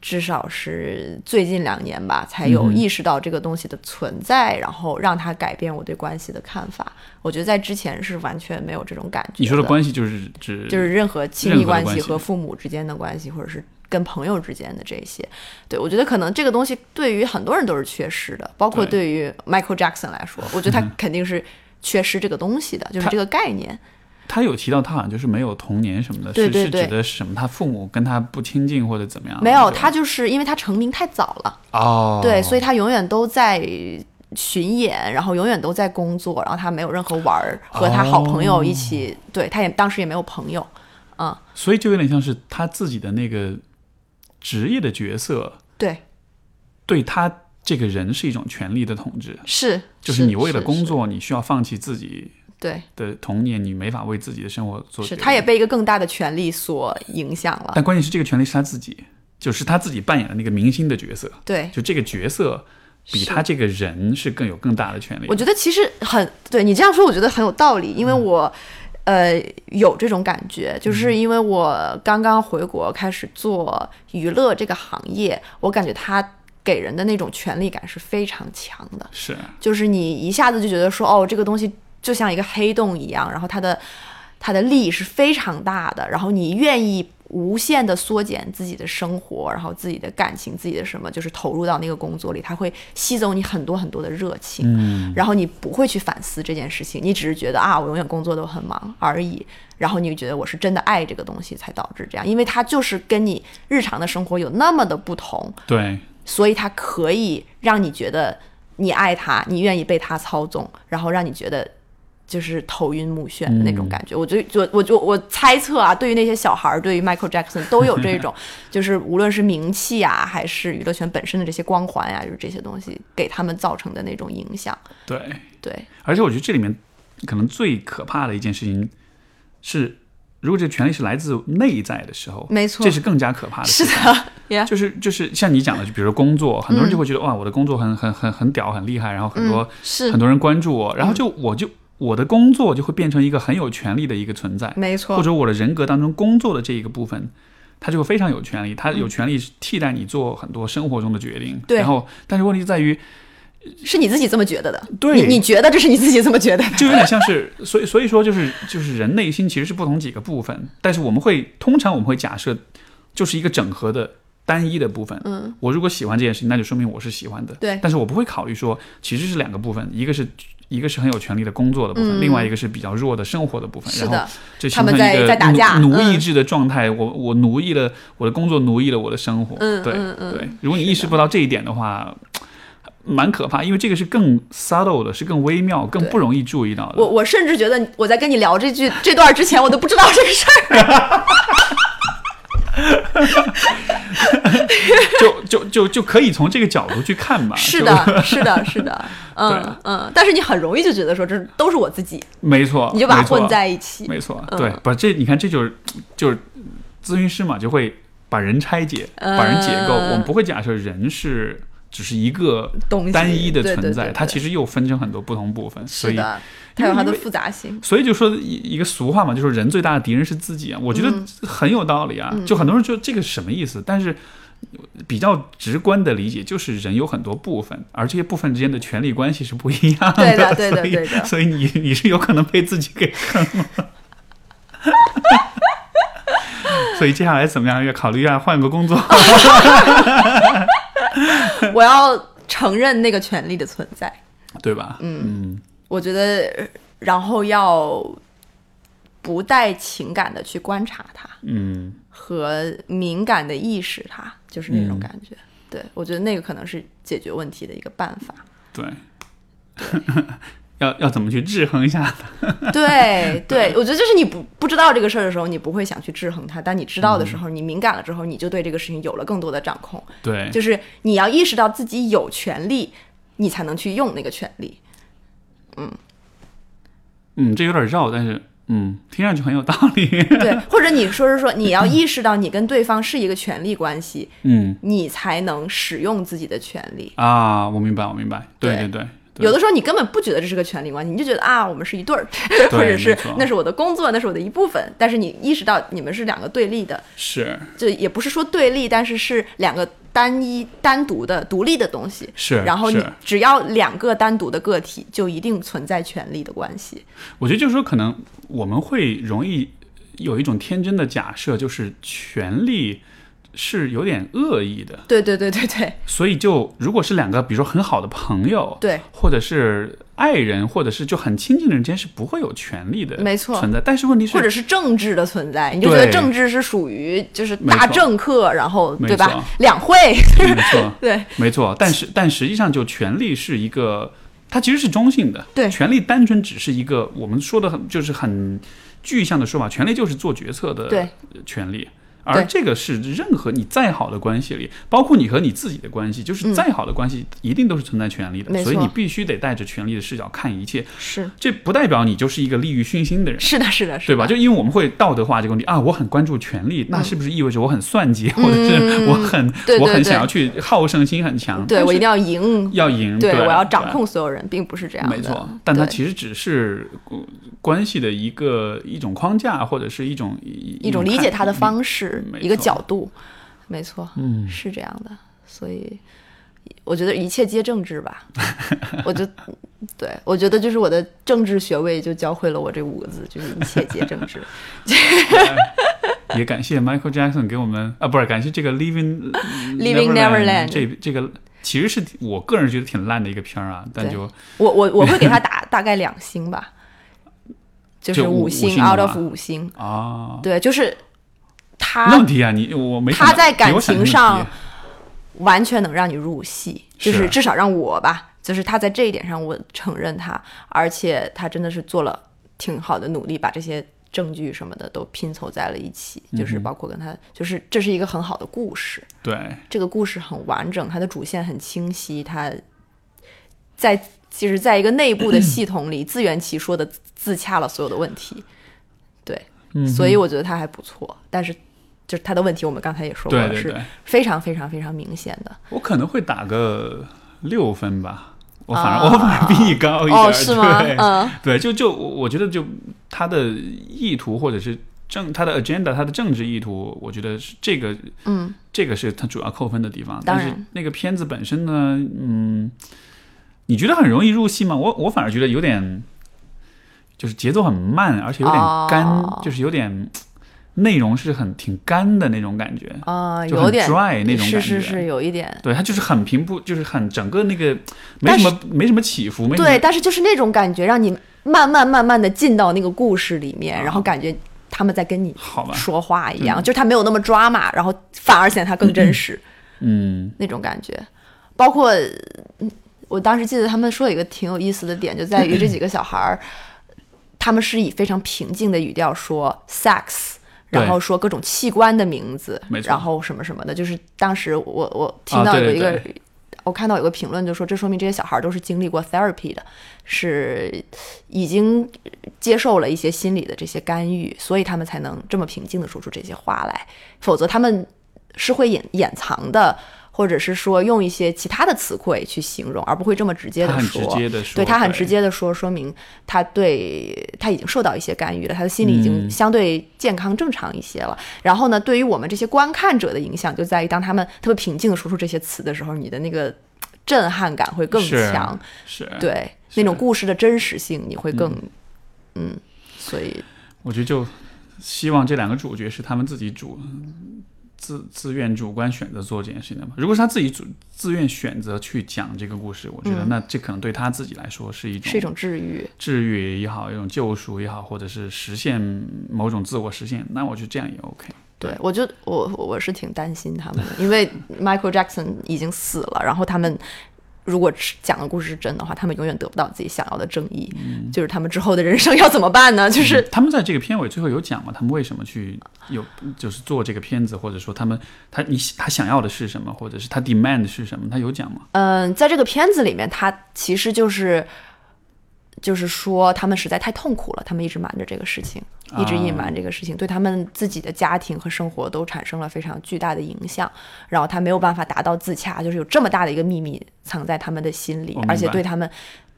至少是最近两年吧，才有意识到这个东西的存在，然后让它改变我对关系的看法。我觉得在之前是完全没有这种感觉。你说的关系就是指就是任何亲密关系和父母之间的关系，或者是。跟朋友之间的这些，对我觉得可能这个东西对于很多人都是缺失的，包括对于 Michael Jackson 来说，我觉得他肯定是缺失这个东西的，就是这个概念。他有提到他好像就是没有童年什么的，是是指的是什么？他父母跟他不亲近或者怎么样？没有，他就是因为他成名太早了。哦，对，所以他永远都在巡演，然后永远都在工作，然后他没有任何玩儿和他好朋友一起，对，他也当时也没有朋友，嗯，所以就有点像是他自己的那个。职业的角色，对，对他这个人是一种权力的统治，是，就是你为了工作，你需要放弃自己对的童年，你没法为自己的生活做。是，他也被一个更大的权力所影响了。但关键是这个权力是他自己，就是他自己扮演的那个明星的角色。对，就这个角色比他这个人是更有更大的权利。我觉得其实很对你这样说，我觉得很有道理，因为我。呃，有这种感觉，就是因为我刚刚回国开始做娱乐这个行业，我感觉他给人的那种权力感是非常强的。是，就是你一下子就觉得说，哦，这个东西就像一个黑洞一样，然后它的它的力是非常大的，然后你愿意。无限的缩减自己的生活，然后自己的感情，自己的什么，就是投入到那个工作里，它会吸走你很多很多的热情，嗯，然后你不会去反思这件事情，你只是觉得啊，我永远工作都很忙而已，然后你觉得我是真的爱这个东西才导致这样，因为它就是跟你日常的生活有那么的不同，对，所以它可以让你觉得你爱他，你愿意被他操纵，然后让你觉得。就是头晕目眩的那种感觉，我就就我就我猜测啊，对于那些小孩儿，对于 Michael Jackson 都有这种，[LAUGHS] 就是无论是名气啊，还是娱乐圈本身的这些光环呀，就是这些东西给他们造成的那种影响。对。对，而且我觉得这里面可能最可怕的一件事情是，如果这个权利是来自内在的时候，没错，这是更加可怕的。是的，就是就是像你讲的，就比如说工作，很多人就会觉得哇，我的工作很很很很屌，很厉害，然后很多是。很多人关注我，然后就我就我的工作就会变成一个很有权利的一个存在，没错，或者我的人格当中工作的这一个部分。他就会非常有权利，他有权利替代你做很多生活中的决定。对。然后，但是问题在于，是你自己这么觉得的。对。你觉得这是你自己这么觉得的？就有点像是，[LAUGHS] 所以所以说就是就是人内心其实是不同几个部分，但是我们会通常我们会假设就是一个整合的单一的部分。嗯。我如果喜欢这件事情，那就说明我是喜欢的。对。但是我不会考虑说其实是两个部分，一个是。一个是很有权利的工作的部分，另外一个是比较弱的生活的部分。是的，这他们在在打架，奴役制的状态。我我奴役了我的工作，奴役了我的生活。嗯，对嗯对。如果你意识不到这一点的话，蛮可怕，因为这个是更 subtle 的，是更微妙、更不容易注意到的。我我甚至觉得我在跟你聊这句 [LAUGHS] 这段之前，我都不知道这个事儿。[LAUGHS] 就就就就可以从这个角度去看吧。是的，是的，是的，嗯嗯。但是你很容易就觉得说这都是我自己，没错，你就把它混在一起，没错。对，不，这你看，这就是就是咨询师嘛，就会把人拆解，把人解构。我们不会假设人是只是一个单一的存在，它其实又分成很多不同部分，所以。它有它的复杂性，所以就说一一个俗话嘛，就是人最大的敌人是自己啊。我觉得很有道理啊。就很多人就这个什么意思，但是比较直观的理解就是人有很多部分，而这些部分之间的权力关系是不一样的。对的，对的，对的。所以你你是有可能被自己给坑了。所以接下来怎么样？要考虑一下换个工作。[LAUGHS] 我要承认那个权利的存在，对吧？嗯。我觉得，然后要不带情感的去观察它，嗯，和敏感的意识它，就是那种感觉。对我觉得那个可能是解决问题的一个办法。对，[LAUGHS] 要要怎么去制衡一下？[LAUGHS] 对对，我觉得就是你不不知道这个事儿的时候，你不会想去制衡它；但你知道的时候，你敏感了之后，你就对这个事情有了更多的掌控。对，就是你要意识到自己有权利，你才能去用那个权利。嗯，嗯，这有点绕，但是嗯，听上去很有道理。对，[LAUGHS] 或者你说是说，你要意识到你跟对方是一个权利关系，嗯，你才能使用自己的权利啊。我明白，我明白。对对对。有的时候你根本不觉得这是个权利关系，你就觉得啊，我们是一对儿，[LAUGHS] [LAUGHS] 或者是那是我的工作，那是我的一部分。但是你意识到你们是两个对立的，是，就也不是说对立，但是是两个单一、单独的、独立的东西。是，然后你只要两个单独的个体，就一定存在权利的关系。我觉得就是说，可能我们会容易有一种天真的假设，就是权力。是有点恶意的，对对对对对。所以就如果是两个，比如说很好的朋友，对，或者是爱人，或者是就很亲近的人之间，是不会有权利的，没错存在。但是问题是，或者是政治的存在，你就觉得政治是属于就是大政客，然后对吧？两会，没错，[LAUGHS] 对，没错。但是但实际上，就权力是一个，它其实是中性的。对，权力单纯只是一个我们说的很就是很具象的说法，权力就是做决策的权利。而这个是任何你再好的关系里，包括你和你自己的关系，就是再好的关系，一定都是存在权利的。所以你必须得带着权利的视角看一切。是，这不代表你就是一个利欲熏心的人。是的，是的，是的，对吧？就因为我们会道德化这个问题啊，我很关注权利，那是不是意味着我很算计，或者是我很我很想要去好胜心很强？对我一定要赢，要赢，对我要掌控所有人，并不是这样的。没错，但它其实只是关系的一个一种框架，或者是一种一种理解它的方式，一个角度。没错，嗯，是这样的，所以我觉得一切皆政治吧。[LAUGHS] 我就对我觉得就是我的政治学位就教会了我这五个字，就是一切皆政治。也感谢 Michael Jackson 给我们啊，不是感谢这个 Living Living Neverland 这这个其实是我个人觉得挺烂的一个片儿啊，但就我我我会给他打大概两星吧，[LAUGHS] 就是五星 out of 五星啊，对，就是。他问题啊，你我没他在感情上完全能让你入戏，就是。至少让我吧，就是他在这一点上我承认他，而且他真的是做了挺好的努力，把这些证据什么的都拼凑在了一起，就是包括跟他，就是这是一个很好的故事，对，这个故事很完整，它的主线很清晰，它在其实在一个内部的 [CLEARS THROAT] 系统里自圆其说的自洽了所有的问题。对，所以我觉得他还不错，但是就是他的问题，我们刚才也说过，是非常非常非常明显的。我可能会打个六分吧，我反而我反而比你高一点，是吗？嗯，对，就就我觉得就他的意图或者是政他的 agenda 他的政治意图，我觉得是这个，嗯，这个是他主要扣分的地方。但是那个片子本身呢，嗯，你觉得很容易入戏吗？我我反而觉得有点。就是节奏很慢，而且有点干，就是有点内容是很挺干的那种感觉啊，有点 dry 那种感觉，是是是，有一点。对，它就是很平铺，就是很整个那个没什么没什么起伏，没对，但是就是那种感觉，让你慢慢慢慢的进到那个故事里面，然后感觉他们在跟你说话一样，就是他没有那么抓马，然后反而显得他更真实，嗯，那种感觉。包括我当时记得他们说有一个挺有意思的点，就在于这几个小孩儿。他们是以非常平静的语调说 sex，然后说各种器官的名字，然后什么什么的。就是当时我我听到有一个，我看到有个评论就说，这说明这些小孩都是经历过 therapy 的，是已经接受了一些心理的这些干预，所以他们才能这么平静的说出这些话来，否则他们是会掩掩藏的。或者是说用一些其他的词汇去形容，而不会这么直接的说。对他很直接的说，说明他对他已经受到一些干预了，他的心理已经相对健康正常一些了。然后呢，对于我们这些观看者的影响，就在于当他们特别平静的说出这些词的时候，你的那个震撼感会更强。是，对那种故事的真实性，你会更嗯。所以我觉得就希望这两个主角是他们自己主。自自愿主观选择做这件事情的嘛？如果是他自己主自愿选择去讲这个故事，我觉得那这可能对他自己来说是一种是一种治愈，治愈也好，一种救赎也好，或者是实现某种自我实现，那我觉得这样也 OK。对，我就我我是挺担心他们的，因为 Michael Jackson 已经死了，然后他们。如果讲的故事是真的话，他们永远得不到自己想要的正义。就是他们之后的人生要怎么办呢？就是他们在这个片尾最后有讲吗？他们为什么去有就是做这个片子，或者说他们他你他想要的是什么，或者是他 demand 是什么？他有讲吗？嗯，在这个片子里面，他其实就是。就是说，他们实在太痛苦了，他们一直瞒着这个事情，一直隐瞒这个事情，对他们自己的家庭和生活都产生了非常巨大的影响。然后他没有办法达到自洽，就是有这么大的一个秘密藏在他们的心里，而且对他们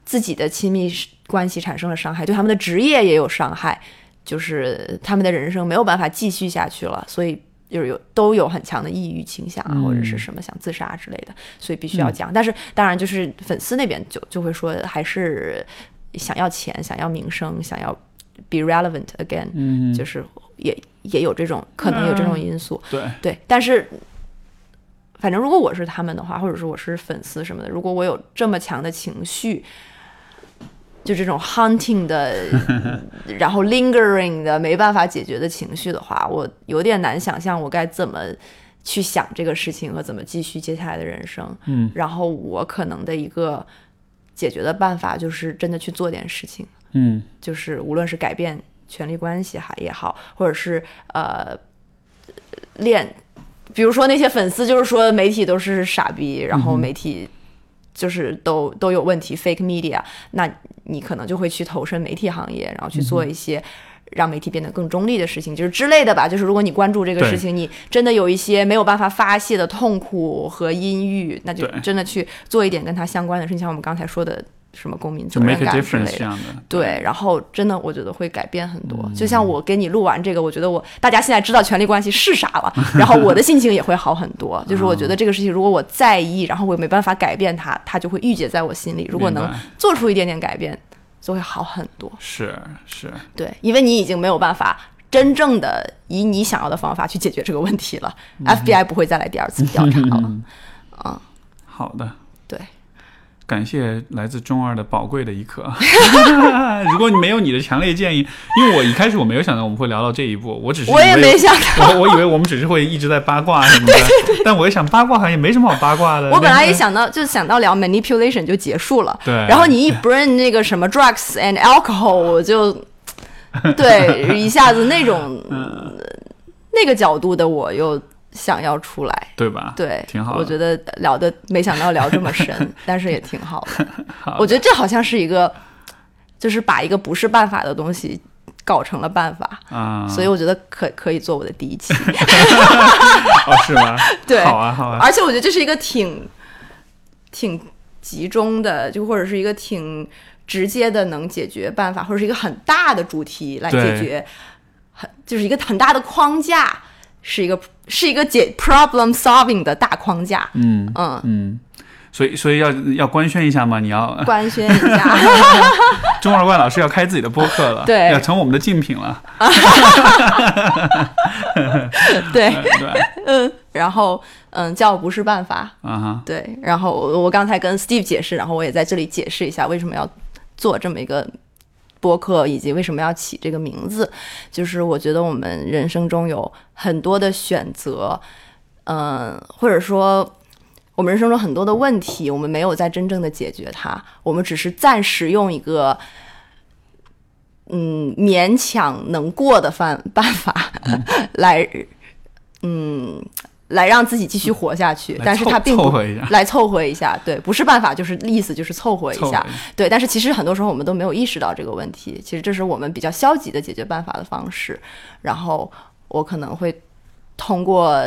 自己的亲密关系产生了伤害，对他们的职业也有伤害，就是他们的人生没有办法继续下去了，所以就是有都有很强的抑郁倾向啊，或者是什么想自杀之类的，所以必须要讲。但是当然，就是粉丝那边就就会说还是。想要钱，想要名声，想要 be relevant again，就是也也有这种可能有这种因素。对对，但是反正如果我是他们的话，或者是我是粉丝什么的，如果我有这么强的情绪，就这种 hunting 的，[LAUGHS] 然后 lingering 的没办法解决的情绪的话，我有点难想象我该怎么去想这个事情和怎么继续接下来的人生。嗯，然后我可能的一个。解决的办法就是真的去做点事情，嗯，就是无论是改变权力关系哈也好，或者是呃练，比如说那些粉丝就是说媒体都是傻逼，然后媒体就是都都有问题，fake media，那你可能就会去投身媒体行业，然后去做一些。让媒体变得更中立的事情，就是之类的吧。就是如果你关注这个事情，你真的有一些没有办法发泄的痛苦和阴郁，那就真的去做一点跟它相关的事情，像我们刚才说的什么公民责任感之类的。对，然后真的我觉得会改变很多。就像我给你录完这个，我觉得我大家现在知道权力关系是啥了，[LAUGHS] 然后我的心情也会好很多。就是我觉得这个事情，如果我在意，然后我没办法改变它，它就会郁结在我心里。如果能做出一点点改变。就会好很多，是是，对，因为你已经没有办法真正的以你想要的方法去解决这个问题了，FBI 不会再来第二次调查了，[LAUGHS] 嗯，好的，对。感谢来自中二的宝贵的一刻。[LAUGHS] 如果你没有你的强烈建议，因为我一开始我没有想到我们会聊到这一步，我只是我也没想到，我 [LAUGHS] 我以为我们只是会一直在八卦什么的。[LAUGHS] 但我一想八卦好像也没什么好八卦的。我本来也想到，就想到聊 manipulation 就结束了。对。然后你一 bring 那个什么 drugs and alcohol，我就对一下子那种那个角度的我又想要出来，对吧？对，挺好。我觉得聊的没想到聊这么 [LAUGHS] 深，但是也挺 [LAUGHS] 好的。我觉得这好像是一个，就是把一个不是办法的东西搞成了办法啊，所以我觉得可可以做我的第一期。[LAUGHS] 哦，是吗？对，好啊，好啊。而且我觉得这是一个挺挺集中的，就或者是一个挺直接的能解决办法，或者是一个很大的主题来解决，很就是一个很大的框架。是一个是一个解 problem solving 的大框架，嗯嗯。嗯，所以所以要要官宣一下吗？你要 [LAUGHS] 官宣一下，[LAUGHS] 中二怪老师要开自己的播客了，对，要成我们的竞品了，[LAUGHS] 对。对，嗯，然后嗯，叫不是办法，啊哈，对，然后我刚才跟 Steve 解释，然后我也在这里解释一下为什么要做这么一个。播客以及为什么要起这个名字，就是我觉得我们人生中有很多的选择，嗯，或者说我们人生中很多的问题，我们没有在真正的解决它，我们只是暂时用一个嗯勉强能过的办办法来，嗯。来让自己继续活下去，但是他并不来凑合一下，对，不是办法，就是意思就是凑合一下，对。但是其实很多时候我们都没有意识到这个问题，其实这是我们比较消极的解决办法的方式。然后我可能会通过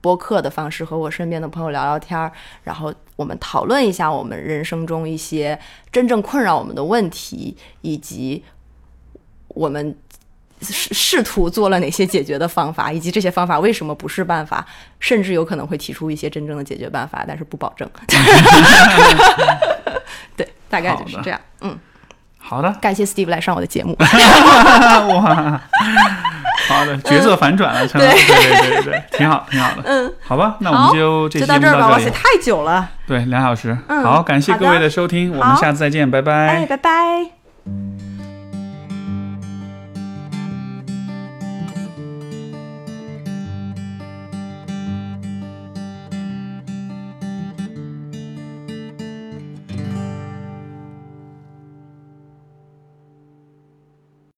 播客的方式和我身边的朋友聊聊天儿，然后我们讨论一下我们人生中一些真正困扰我们的问题，以及我们。试试图做了哪些解决的方法，以及这些方法为什么不是办法，甚至有可能会提出一些真正的解决办法，但是不保证。[LAUGHS] 对，大概就是这样。嗯，好的，感谢 Steve 来上我的节目。哇，[LAUGHS] 好的，角色反转了，成对对对对，挺好，挺好的。嗯，好吧，那我们就就到这儿吧。哇塞，太久了。对，两小时。好，感谢各位的收听，我们下次再见，拜拜。哎，拜拜。